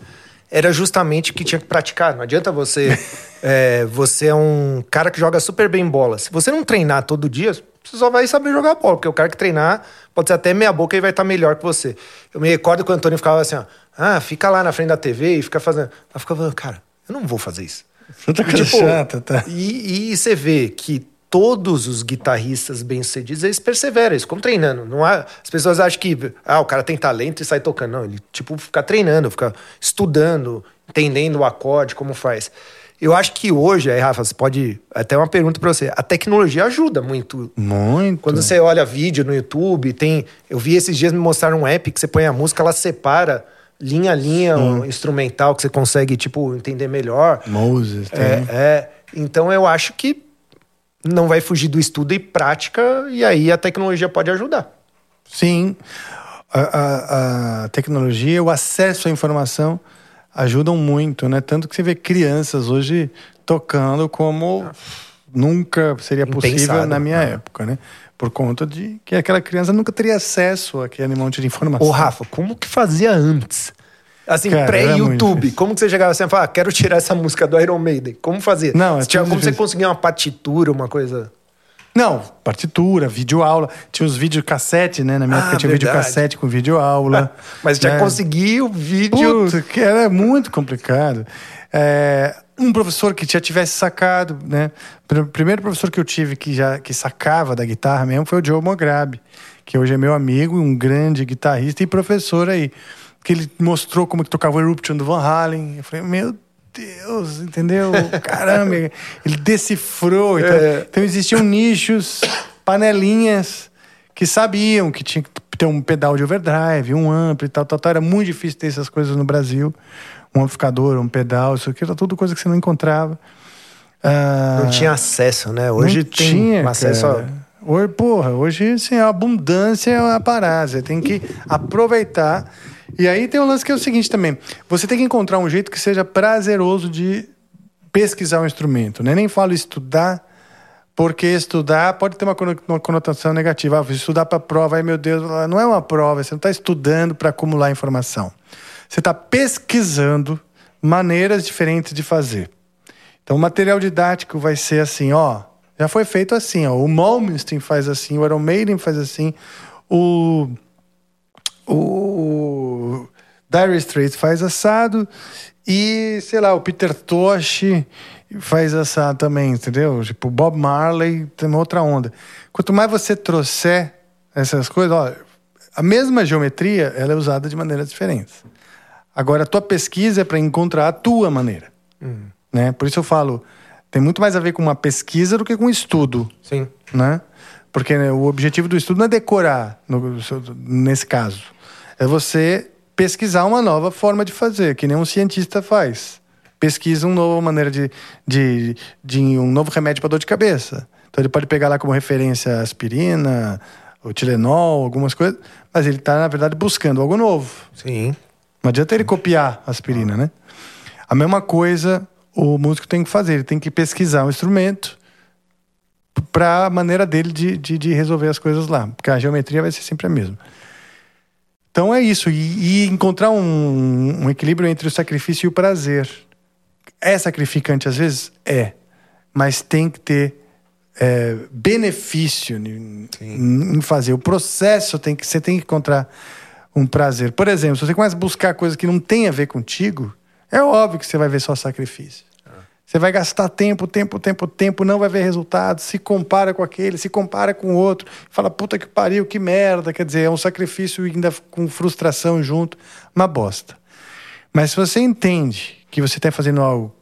era justamente que tinha que praticar. Não adianta você. é, você é um cara que joga super bem bola. Se você não treinar todo dia, você só vai saber jogar bola, porque o cara que treinar pode ser até meia boca e vai estar tá melhor que você. Eu me recordo que o Antônio ficava assim, ó, ah, fica lá na frente da TV e fica fazendo. Eu ficava, cara, eu não vou fazer isso. Puta coisa tipo, chata, tá? E, e você vê que todos os guitarristas bem-sucedidos, eles perseveram, eles ficam treinando. Não há, as pessoas acham que ah, o cara tem talento e sai tocando. Não, ele tipo fica treinando, fica estudando, entendendo o acorde, como faz. Eu acho que hoje, aí, Rafa, você pode. Até uma pergunta para você. A tecnologia ajuda muito. Muito. Quando você olha vídeo no YouTube, tem. Eu vi esses dias me mostraram um app que você põe a música, ela separa linha a linha um instrumental que você consegue, tipo, entender melhor. Moses, tem. É, é. Então eu acho que não vai fugir do estudo e prática, e aí a tecnologia pode ajudar. Sim. A, a, a tecnologia, o acesso à informação ajudam muito, né? Tanto que você vê crianças hoje tocando como nunca seria possível Impensado. na minha época, né? Por conta de que aquela criança nunca teria acesso àquele monte de informação. Ô, Rafa, como que fazia antes? Assim, pré-YouTube. Como que você chegava assim e falava, ah, quero tirar essa música do Iron Maiden? Como fazer? Não, é tinha, Como difícil. você conseguia uma partitura, uma coisa... Não, partitura, videoaula. Tinha os vídeos cassete, né? Na minha ah, época tinha vídeo cassete com videoaula. Mas já né? conseguiu o vídeo. Puta, que era muito complicado. É, um professor que já tivesse sacado, né? O primeiro professor que eu tive que já que sacava da guitarra mesmo foi o Joe Mograbi, que hoje é meu amigo, um grande guitarrista e professor aí. Que ele mostrou como que tocava o Eruption do Van Halen. Eu falei, meu Deus, entendeu? Caramba, ele decifrou. Então, é. então existiam nichos, panelinhas que sabiam que tinha que ter um pedal de overdrive, um ampli e tal, tal, tal. Era muito difícil ter essas coisas no Brasil. Um amplificador, um pedal, isso aqui era tudo coisa que você não encontrava. Ah, não tinha acesso, né? Hoje tem tinha, acesso a... Hoje, porra, hoje assim, a abundância é a parada. Você tem que aproveitar E aí tem um lance que é o seguinte também: você tem que encontrar um jeito que seja prazeroso de pesquisar um instrumento. Né? Nem falo estudar, porque estudar pode ter uma conotação negativa. Ah, estudar para prova, ai meu Deus, não é uma prova, você não está estudando para acumular informação. Você está pesquisando maneiras diferentes de fazer. Então, o material didático vai ser assim, ó. Já foi feito assim, ó. O Malmsteen faz assim, o Iron Maiden faz assim, o o Dire Straits faz assado e, sei lá, o Peter Tosh faz assado também, entendeu? Tipo, Bob Marley tem uma outra onda. Quanto mais você trouxer essas coisas, ó, a mesma geometria, ela é usada de maneiras diferentes. Agora, a tua pesquisa é para encontrar a tua maneira. Uhum. Né? Por isso eu falo, tem muito mais a ver com uma pesquisa do que com um estudo. Sim. Né? Porque né, o objetivo do estudo não é decorar, no, nesse caso. É você pesquisar uma nova forma de fazer, que nem um cientista faz. Pesquisa uma nova maneira de, de, de um novo remédio para dor de cabeça. Então ele pode pegar lá como referência aspirina, o Tilenol, algumas coisas, mas ele está, na verdade, buscando algo novo. Sim. Não adianta ele copiar a aspirina, né? A mesma coisa o músico tem que fazer, ele tem que pesquisar o um instrumento para a maneira dele de, de, de, resolver as coisas lá, porque a geometria vai ser sempre a mesma. Então é isso, e, e encontrar um, um, equilíbrio entre o sacrifício e o prazer. É sacrificante às vezes? É, mas tem que ter é, benefício em, em, fazer. O processo tem que você tem que encontrar um prazer. Por exemplo, se você começa a buscar coisas que não tem a ver contigo, é óbvio que você vai ver só sacrifício. Você vai gastar tempo, tempo, tempo, tempo, não vai ver resultado, se compara com aquele, se compara com o outro, fala, puta que pariu, que merda. Quer dizer, é um sacrifício ainda com frustração junto, uma bosta. Mas se você entende que você está fazendo algo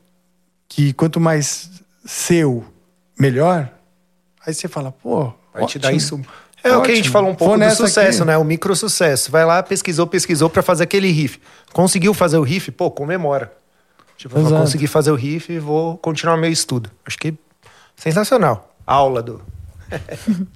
que quanto mais seu, melhor, aí você fala, pô. Vai ótimo, te dar isso. É ótimo. o que a gente falou um pouco do sucesso, aqui. né? O micro sucesso. Vai lá, pesquisou, pesquisou para fazer aquele riff. Conseguiu fazer o riff, pô, comemora. Tipo, vou conseguir fazer o riff e vou continuar meu estudo. Acho que sensacional. Aula do.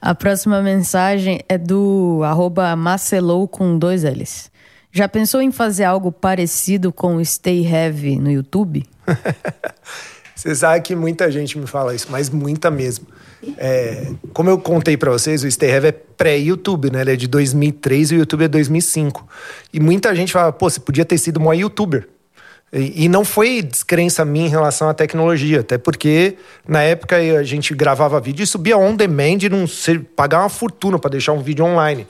A próxima mensagem é do arroba Marcelou com dois L's. Já pensou em fazer algo parecido com o Stay Heavy no YouTube? Você sabe que muita gente me fala isso, mas muita mesmo. É, como eu contei para vocês, o Stay Heavy é pré-YouTube, né? Ele é de 2003 e o YouTube é 2005. E muita gente fala, pô, você podia ter sido um youtuber. E, não foi descrença minha em relação à tecnologia, até porque na época a gente gravava vídeo e subia on demand não ser, pagar uma fortuna para deixar um vídeo online.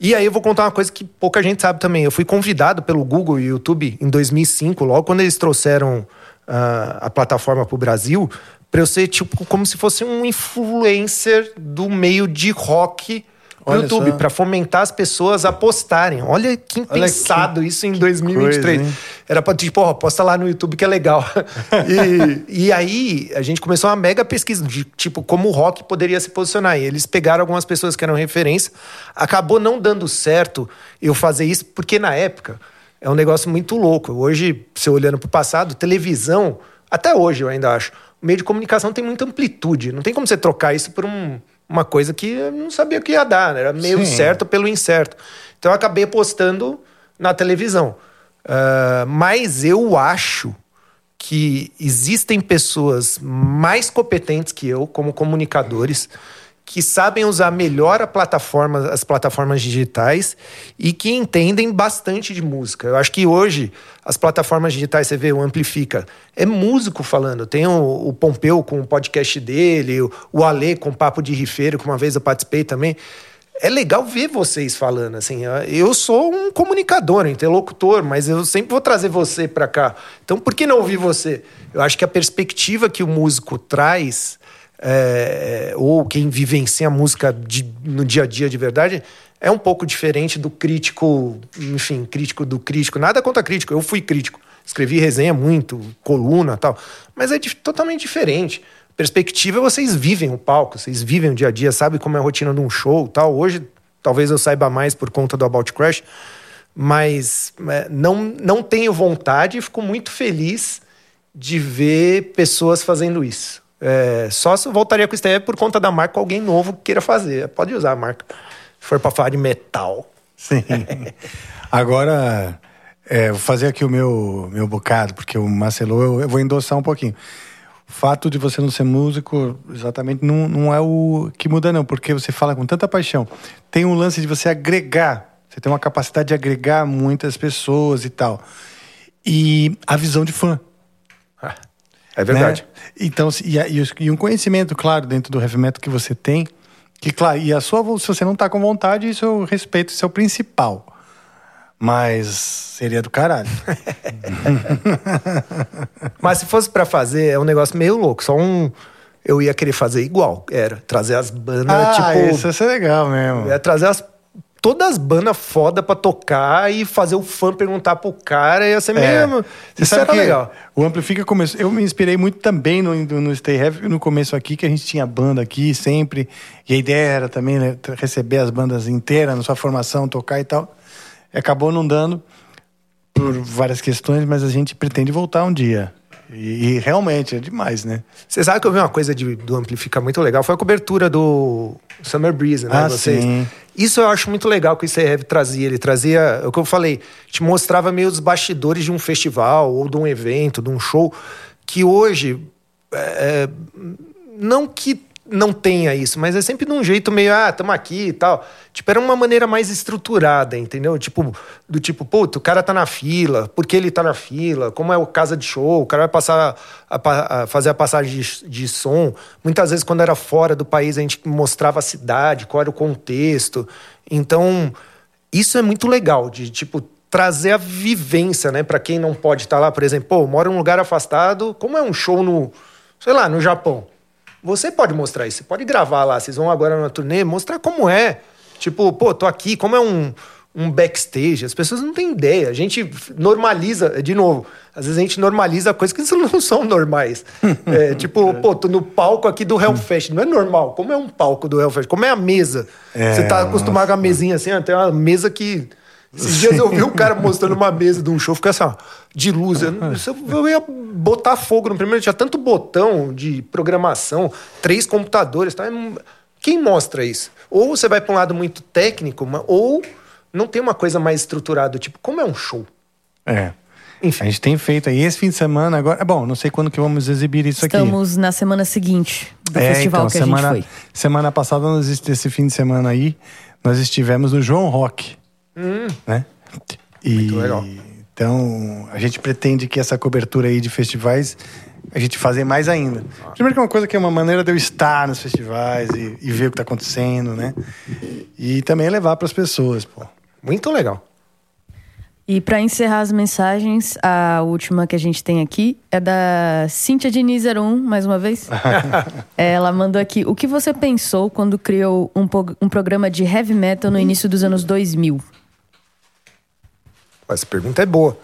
E aí eu vou contar uma coisa que pouca gente sabe também. Eu fui convidado pelo Google e YouTube em 2005, logo quando eles trouxeram uh, a plataforma para o Brasil, para eu ser tipo como se fosse um influencer do meio de rock Olha YouTube para fomentar as pessoas a postarem. Olha que impensado isso em 2023. Coisa, Era para tipo, ó, posta lá no YouTube que é legal. e, e aí a gente começou uma mega pesquisa de tipo como o rock poderia se posicionar. E eles pegaram algumas pessoas que eram referência. Acabou não dando certo eu fazer isso porque na época é um negócio muito louco. Hoje, se olhando para o passado, televisão, até hoje eu ainda acho, o meio de comunicação tem muita amplitude. Não tem como você trocar isso por um uma coisa que eu não sabia o que ia dar, né? era meio Sim. certo pelo incerto. Então eu acabei postando na televisão. Uh, mas eu acho que existem pessoas mais competentes que eu, como comunicadores, que sabem usar melhor plataforma, as plataformas digitais e que entendem bastante de música. Eu acho que hoje as plataformas digitais, você vê, o Amplifica, é músico falando. Tem o, o Pompeu com o podcast dele, o, o com o Papo de Rifeiro, que uma vez eu participei também. É legal ver vocês falando, assim. Eu sou um comunicador, um interlocutor, mas eu sempre vou trazer você para cá. Então, por que não ouvir você? Eu acho que a perspectiva que o músico traz é, ou quem vivencia a música de, no dia a dia de verdade, é um pouco diferente do crítico, enfim, crítico do crítico. Nada contra crítico, eu fui crítico. Escrevi resenha muito, coluna tal. Mas é totalmente diferente. Perspectiva, vocês vivem o palco, vocês vivem o dia a dia, sabem como é a rotina de um show tal. Hoje, talvez eu saiba mais por conta do About Crash, mas é, não, não tenho vontade e fico muito feliz de ver pessoas fazendo isso. É, só se voltaria com isso por conta da marca alguém novo que queira fazer. Pode usar a marca. Se for para falar de metal. Sim. Agora, é, vou fazer aqui o meu, meu bocado, porque o Marcelo eu, eu vou endossar um pouquinho. O fato de você não ser músico exatamente não, não é o que muda, não, porque você fala com tanta paixão. Tem um lance de você agregar, você tem uma capacidade de agregar muitas pessoas e tal. E a visão de fã. É verdade. Né? Então, e, e, um conhecimento, claro, dentro do heavy metal que você tem, que, claro, e a sua, se você não está com vontade, isso eu respeito, isso é o principal. Mas seria do caralho. Mas se fosse para fazer, é um negócio meio louco. Só um. Eu ia querer fazer igual. Era trazer as bandas, ah, tipo. Isso ia ser legal mesmo. Ia trazer as todas as bandas foda pra tocar e fazer o fã perguntar pro cara, ia ser é. mesmo. Você Isso era legal. O Amplifica começou. Eu me inspirei muito também no, no Stay Heavy no começo aqui, que a gente tinha banda aqui sempre. E a ideia era também né, receber as bandas inteiras na sua formação, tocar e tal. Acabou não dando por várias questões, mas a gente pretende voltar um dia. E, e, realmente é demais, né? Você sabe que eu vi uma coisa de, do Amplifica muito legal, foi a cobertura do Summer Breeze, né? Ah, Vocês. Sim. Isso eu acho muito legal que o ICRV trazia. Ele trazia, é o que eu falei, te mostrava meio os bastidores de um festival, ou de um evento, de um show, que hoje. É, não que não tenha isso, mas é sempre de um jeito meio, ah, estamos aqui e tal. Tipo, era uma maneira mais estruturada, entendeu? Tipo, do tipo, pô, o cara tá na fila, por que ele tá na fila? Como é o casa de show? O cara vai passar a, a fazer a passagem de, de, som. Muitas vezes, quando era fora do país, a gente mostrava a cidade, qual era o contexto. Então, isso é muito legal, de tipo, trazer a vivência, né, para quem não pode estar tá lá, por exemplo, pô, mora em um lugar afastado, como é um show no, sei lá, no Japão? Você pode mostrar isso, você pode gravar lá, vocês vão agora na turnê, mostrar como é. Tipo, pô, tô aqui, como é um, um backstage, as pessoas não têm ideia. A gente normaliza, de novo, às vezes a gente normaliza coisas que não são normais. É, tipo, pô, tô no palco aqui do Hellfest, não é normal. Como é um palco do Hellfest? Como é a mesa? É, Você tá acostumado com a mesinha assim, tem uma mesa que esses dias eu vi um cara mostrando uma mesa de um show, fica assim, ó, de luz. Eu, eu ia botar fogo no primeiro, tinha tanto botão de programação, três computadores, tá? Quem mostra isso? Ou você vai para um lado muito técnico, ou não tem uma coisa mais estruturada, tipo, como é um show? É. Enfim. A gente tem feito aí esse fim de semana agora. Bom, não sei quando que vamos exibir isso Estamos aqui. Estamos na semana seguinte do é, festival então, que semana, a gente foi. Semana passada, nós, esse fim de semana aí, nós estivemos no João Rock. Hum. Né? E, Muito legal. Então, a gente pretende que essa cobertura aí de festivais a gente fazer mais ainda. Primeiro que é uma coisa que é uma maneira de eu estar nos festivais e, e ver o que está acontecendo, né? E também levar para as pessoas, pô. Muito legal. E para encerrar as mensagens, a última que a gente tem aqui é da Cíntia Diniz 01, mais uma vez. Ela mandou aqui: O que você pensou quando criou um, um programa de heavy metal no início dos anos 2000? Essa pergunta é boa.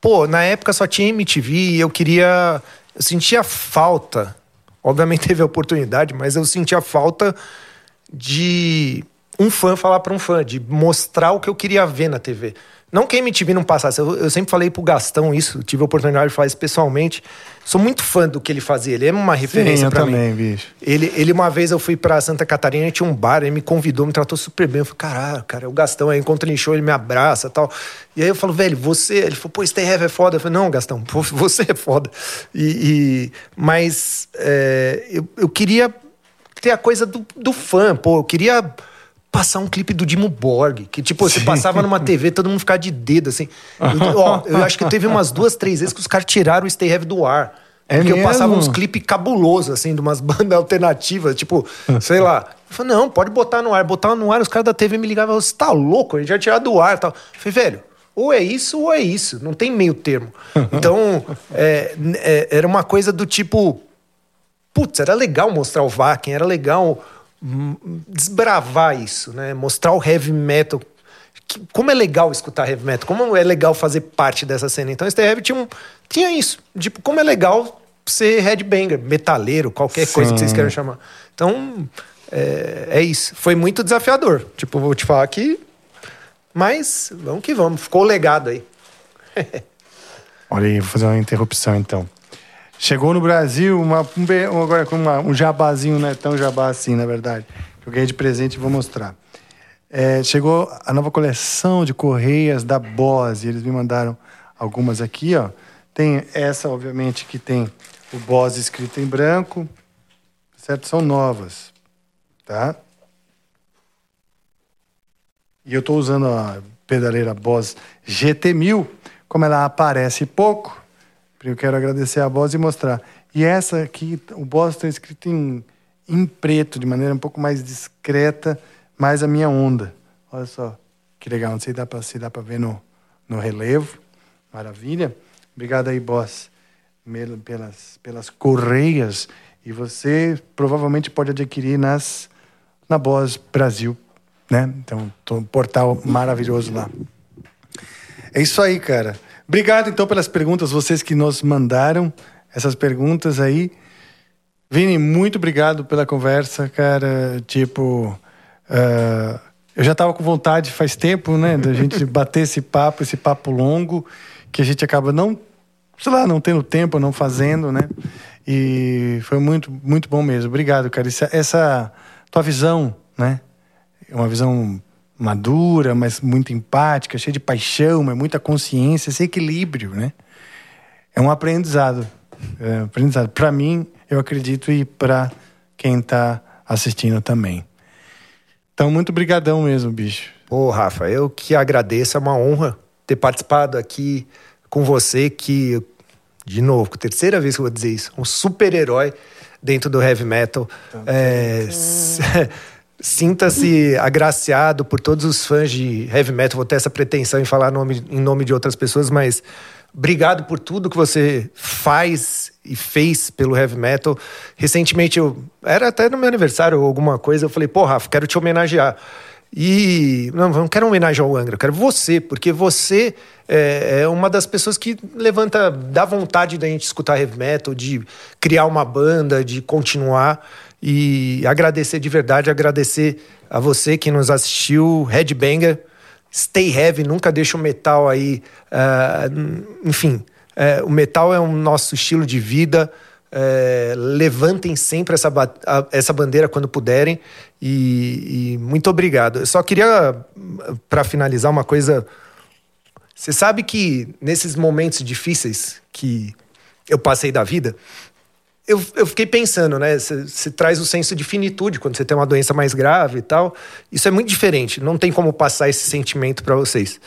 Pô, na época só tinha MTV e eu queria. Eu sentia falta. Obviamente teve a oportunidade, mas eu sentia falta de um fã falar para um fã, de mostrar o que eu queria ver na TV. Não que a MTV não passasse, eu, eu, sempre falei pro Gastão isso, tive a oportunidade de falar isso pessoalmente. Sou muito fã do que ele fazia, ele é uma referência para mim. também, bicho. Ele, ele, uma vez eu fui para Santa Catarina, tinha um bar, ele me convidou, me tratou super bem. Eu falei, caralho, cara, é o Gastão, aí encontro ele em show, ele me abraça tal. E aí eu falo, velho, você. Ele falou, pô, Stay Heavy é foda. Eu falei, não, Gastão, você é foda. E, e mas é, eu, eu queria ter a coisa do, do fã, pô, eu queria passar um clipe do Dimo Borg, que tipo, você passava numa TV, todo mundo ficava de dedo, assim. Eu, ó, eu acho que teve umas duas, três vezes que os caras tiraram o Stay Heavy do ar. É porque mesmo? eu passava uns clipes cabulosos, assim, de umas bandas alternativas, tipo, sei lá. Eu falei, não, pode botar no ar. Botar no ar, os caras da TV me ligavam, você tá louco? A gente vai tirar do ar e tal. Eu falei, velho, ou é isso ou é isso. Não tem meio termo. Então, é, é, era uma coisa do tipo... Putz, era legal mostrar o Vakin, era legal desbravar isso, né? Mostrar o heavy metal. Como é legal escutar heavy metal, como é legal fazer parte dessa cena. Então, esse Heavy tinha, um, tinha isso. Tipo, como é legal ser headbanger, metaleiro, qualquer Sim. coisa que vocês queiram chamar. Então, é, é, isso. Foi muito desafiador. Tipo, vou te falar que. Mas vamos que vamos. Ficou o legado aí. Olha aí, vou fazer uma interrupção então. Chegou no Brasil uma, um, agora com um jabazinho, não é tão jabá assim, na verdade. Que eu ganhei de presente e vou mostrar. É, chegou a nova coleção de correias da Bose. Eles me mandaram algumas aqui, ó. Tem essa, obviamente, que tem o Bose escrito em branco, certo? São novas, tá? E eu estou usando a pedaleira Bose GT1000, como ela aparece pouco, eu quero agradecer a Bose e mostrar. E essa aqui, o Bose está escrito em, em preto, de maneira um pouco mais discreta, mais a minha onda. Olha só, que legal, não sei se dá se dá para ver no, no relevo. Maravilha. Obrigado aí, boss, pelas, pelas correias. E você provavelmente pode adquirir nas, na Boss Brasil. Né? Então, um portal maravilhoso lá. É isso aí, cara. Obrigado, então, pelas perguntas, vocês que nos mandaram essas perguntas aí. Vini, muito obrigado pela conversa, cara. Tipo, uh, eu já estava com vontade faz tempo, né, da gente bater esse papo, esse papo longo que a gente acaba não, sei lá, não tendo tempo, não fazendo, né? E foi muito, muito bom mesmo. Obrigado, cara. Essa, essa tua visão, né? É uma visão madura, mas muito empática, cheia de paixão, mas muita consciência, esse equilíbrio, né? É um aprendizado. É um aprendizado. Para mim, eu acredito, e para quem está assistindo também. Então, muito brigadão mesmo, bicho. Pô, Rafa, eu que agradeço, é uma honra ter participado aqui com você, que, de novo, terceira vez que eu vou dizer isso, um super-herói dentro do heavy metal. É, Sinta-se agraciado por todos os fãs de heavy metal. Vou ter essa pretensão em falar nome, em nome de outras pessoas, mas obrigado por tudo que você faz e fez pelo heavy metal. Recentemente, eu era até no meu aniversário ou alguma coisa, eu falei, pô, Rafa, quero te homenagear. E não, não quero homenagem ao Angra, quero você, porque você é, é, uma das pessoas que levanta, dá vontade da gente escutar heavy metal, de criar uma banda, de continuar. E agradecer de verdade, agradecer a você que nos assistiu, Headbanger, Stay Heavy, nunca deixa o metal aí. Uh, enfim, uh, o metal é um nosso estilo de vida. É, levantem sempre essa, essa bandeira quando puderem. E, e muito obrigado. Eu só queria, para finalizar, uma coisa. Você sabe que nesses momentos difíceis que eu passei da vida, eu, eu fiquei pensando, né? Você traz o senso de finitude quando você tem uma doença mais grave e tal. Isso é muito diferente. Não tem como passar esse sentimento para vocês.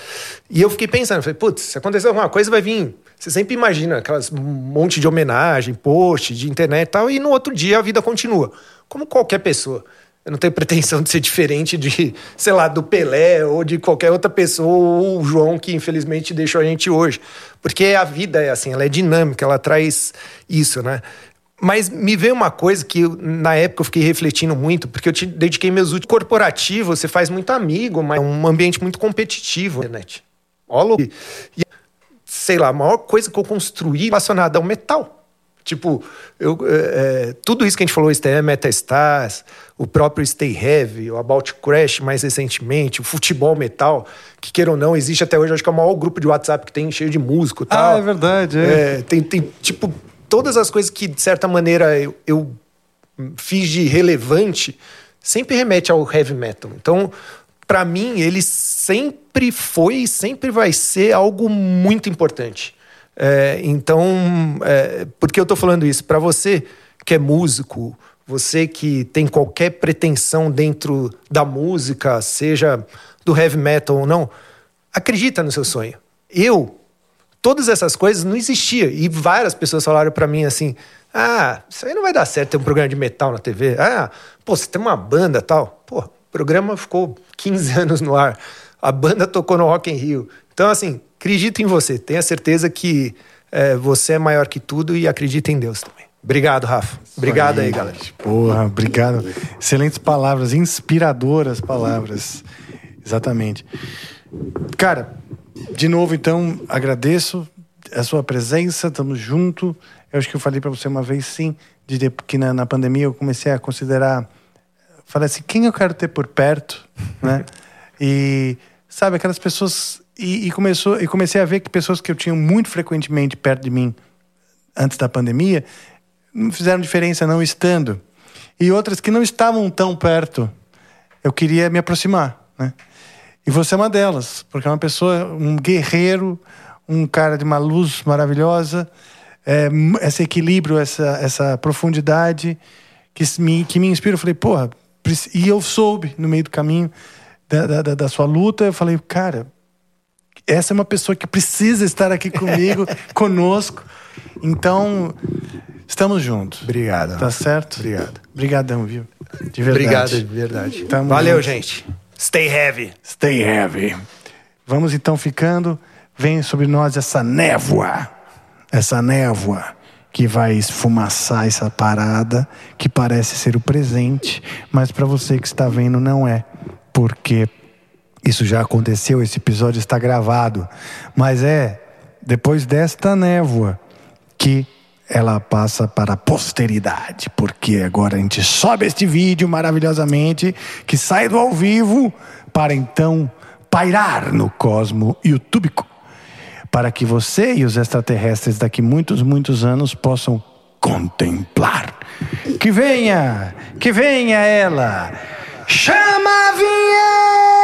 E eu fiquei pensando, falei, putz, se acontecer alguma coisa, vai vir você sempre imagina aquelas monte de homenagem, post de internet e tal, e no outro dia a vida continua. Como qualquer pessoa. Eu não tenho pretensão de ser diferente de, sei lá, do Pelé ou de qualquer outra pessoa, ou o João que infelizmente deixou a gente hoje. Porque a vida é assim, ela é dinâmica, ela traz isso, né? Mas me veio uma coisa que na época eu fiquei refletindo muito, porque eu te dediquei meus últimos corporativo, você faz muito amigo, mas é um ambiente muito competitivo internet. Olha, e sei lá, a maior coisa que eu construí relacionada ao metal. Tipo, eu, é, é, tudo isso que a gente falou, STM, Metastars, o próprio Stay Heavy, o About Crash mais recentemente, o futebol metal, que queira ou não, existe até hoje, acho que é o maior grupo de WhatsApp que tem cheio de músico e tal. Ah, é verdade. É. é. tem, tem, tipo, todas as coisas que, de certa maneira, eu, eu fiz de relevante, sempre remete ao heavy metal. Então, para mim, ele sempre foi e sempre vai ser algo muito importante. É, então, é, por que eu estou falando isso? Para você que é músico, você que tem qualquer pretensão dentro da música, seja do heavy metal ou não, acredita no seu sonho. Eu, todas essas coisas não existiam. E várias pessoas falaram para mim assim: ah, isso aí não vai dar certo ter um programa de metal na TV. Ah, pô, você tem uma banda tal. Pô, o programa ficou 15 anos no ar. A banda tocou no Rock in Rio. Então, assim, acredito em você. Tenha certeza que é, você é maior que tudo e acredita em Deus também. Obrigado, Rafa. Obrigado aí, aí galera. Porra, obrigado. Excelentes palavras, inspiradoras palavras. Exatamente. Cara, de novo, então, agradeço a sua presença, estamos juntos. Eu acho que eu falei para você uma vez, sim, de que na, na pandemia eu comecei a considerar falei assim, quem eu quero ter por perto, né? e sabe aquelas pessoas e, e, começou e comecei a ver que pessoas que eu tinha muito frequentemente perto de mim antes da pandemia não fizeram diferença não estando e outras que não estavam tão perto eu queria me aproximar né? E você é uma delas, porque é uma pessoa, um guerreiro, um cara de uma luz maravilhosa, é, esse equilíbrio, essa, essa profundidade que me, que me inspira. Eu falei, porra, e eu soube no meio do caminho da, da, da sua luta, eu falei, cara, essa é uma pessoa que precisa estar aqui comigo, conosco. Então, estamos juntos. Obrigado. Tá certo? Obrigado. Obrigadão, viu? De verdade. Obrigado, de verdade. Tamo Valeu, junto. gente. Stay heavy. Stay heavy. Vamos então ficando. Vem sobre nós essa névoa. Essa névoa que vai esfumaçar essa parada que parece ser o presente, mas para você que está vendo não é, porque isso já aconteceu, esse episódio está gravado, mas é depois desta névoa que ela passa para a posteridade, porque agora a gente sobe este vídeo maravilhosamente que sai do ao vivo para então pairar no cosmo youtubico, para que você e os extraterrestres daqui muitos, muitos anos possam contemplar. Que venha, que venha ela. Chama a vinheta!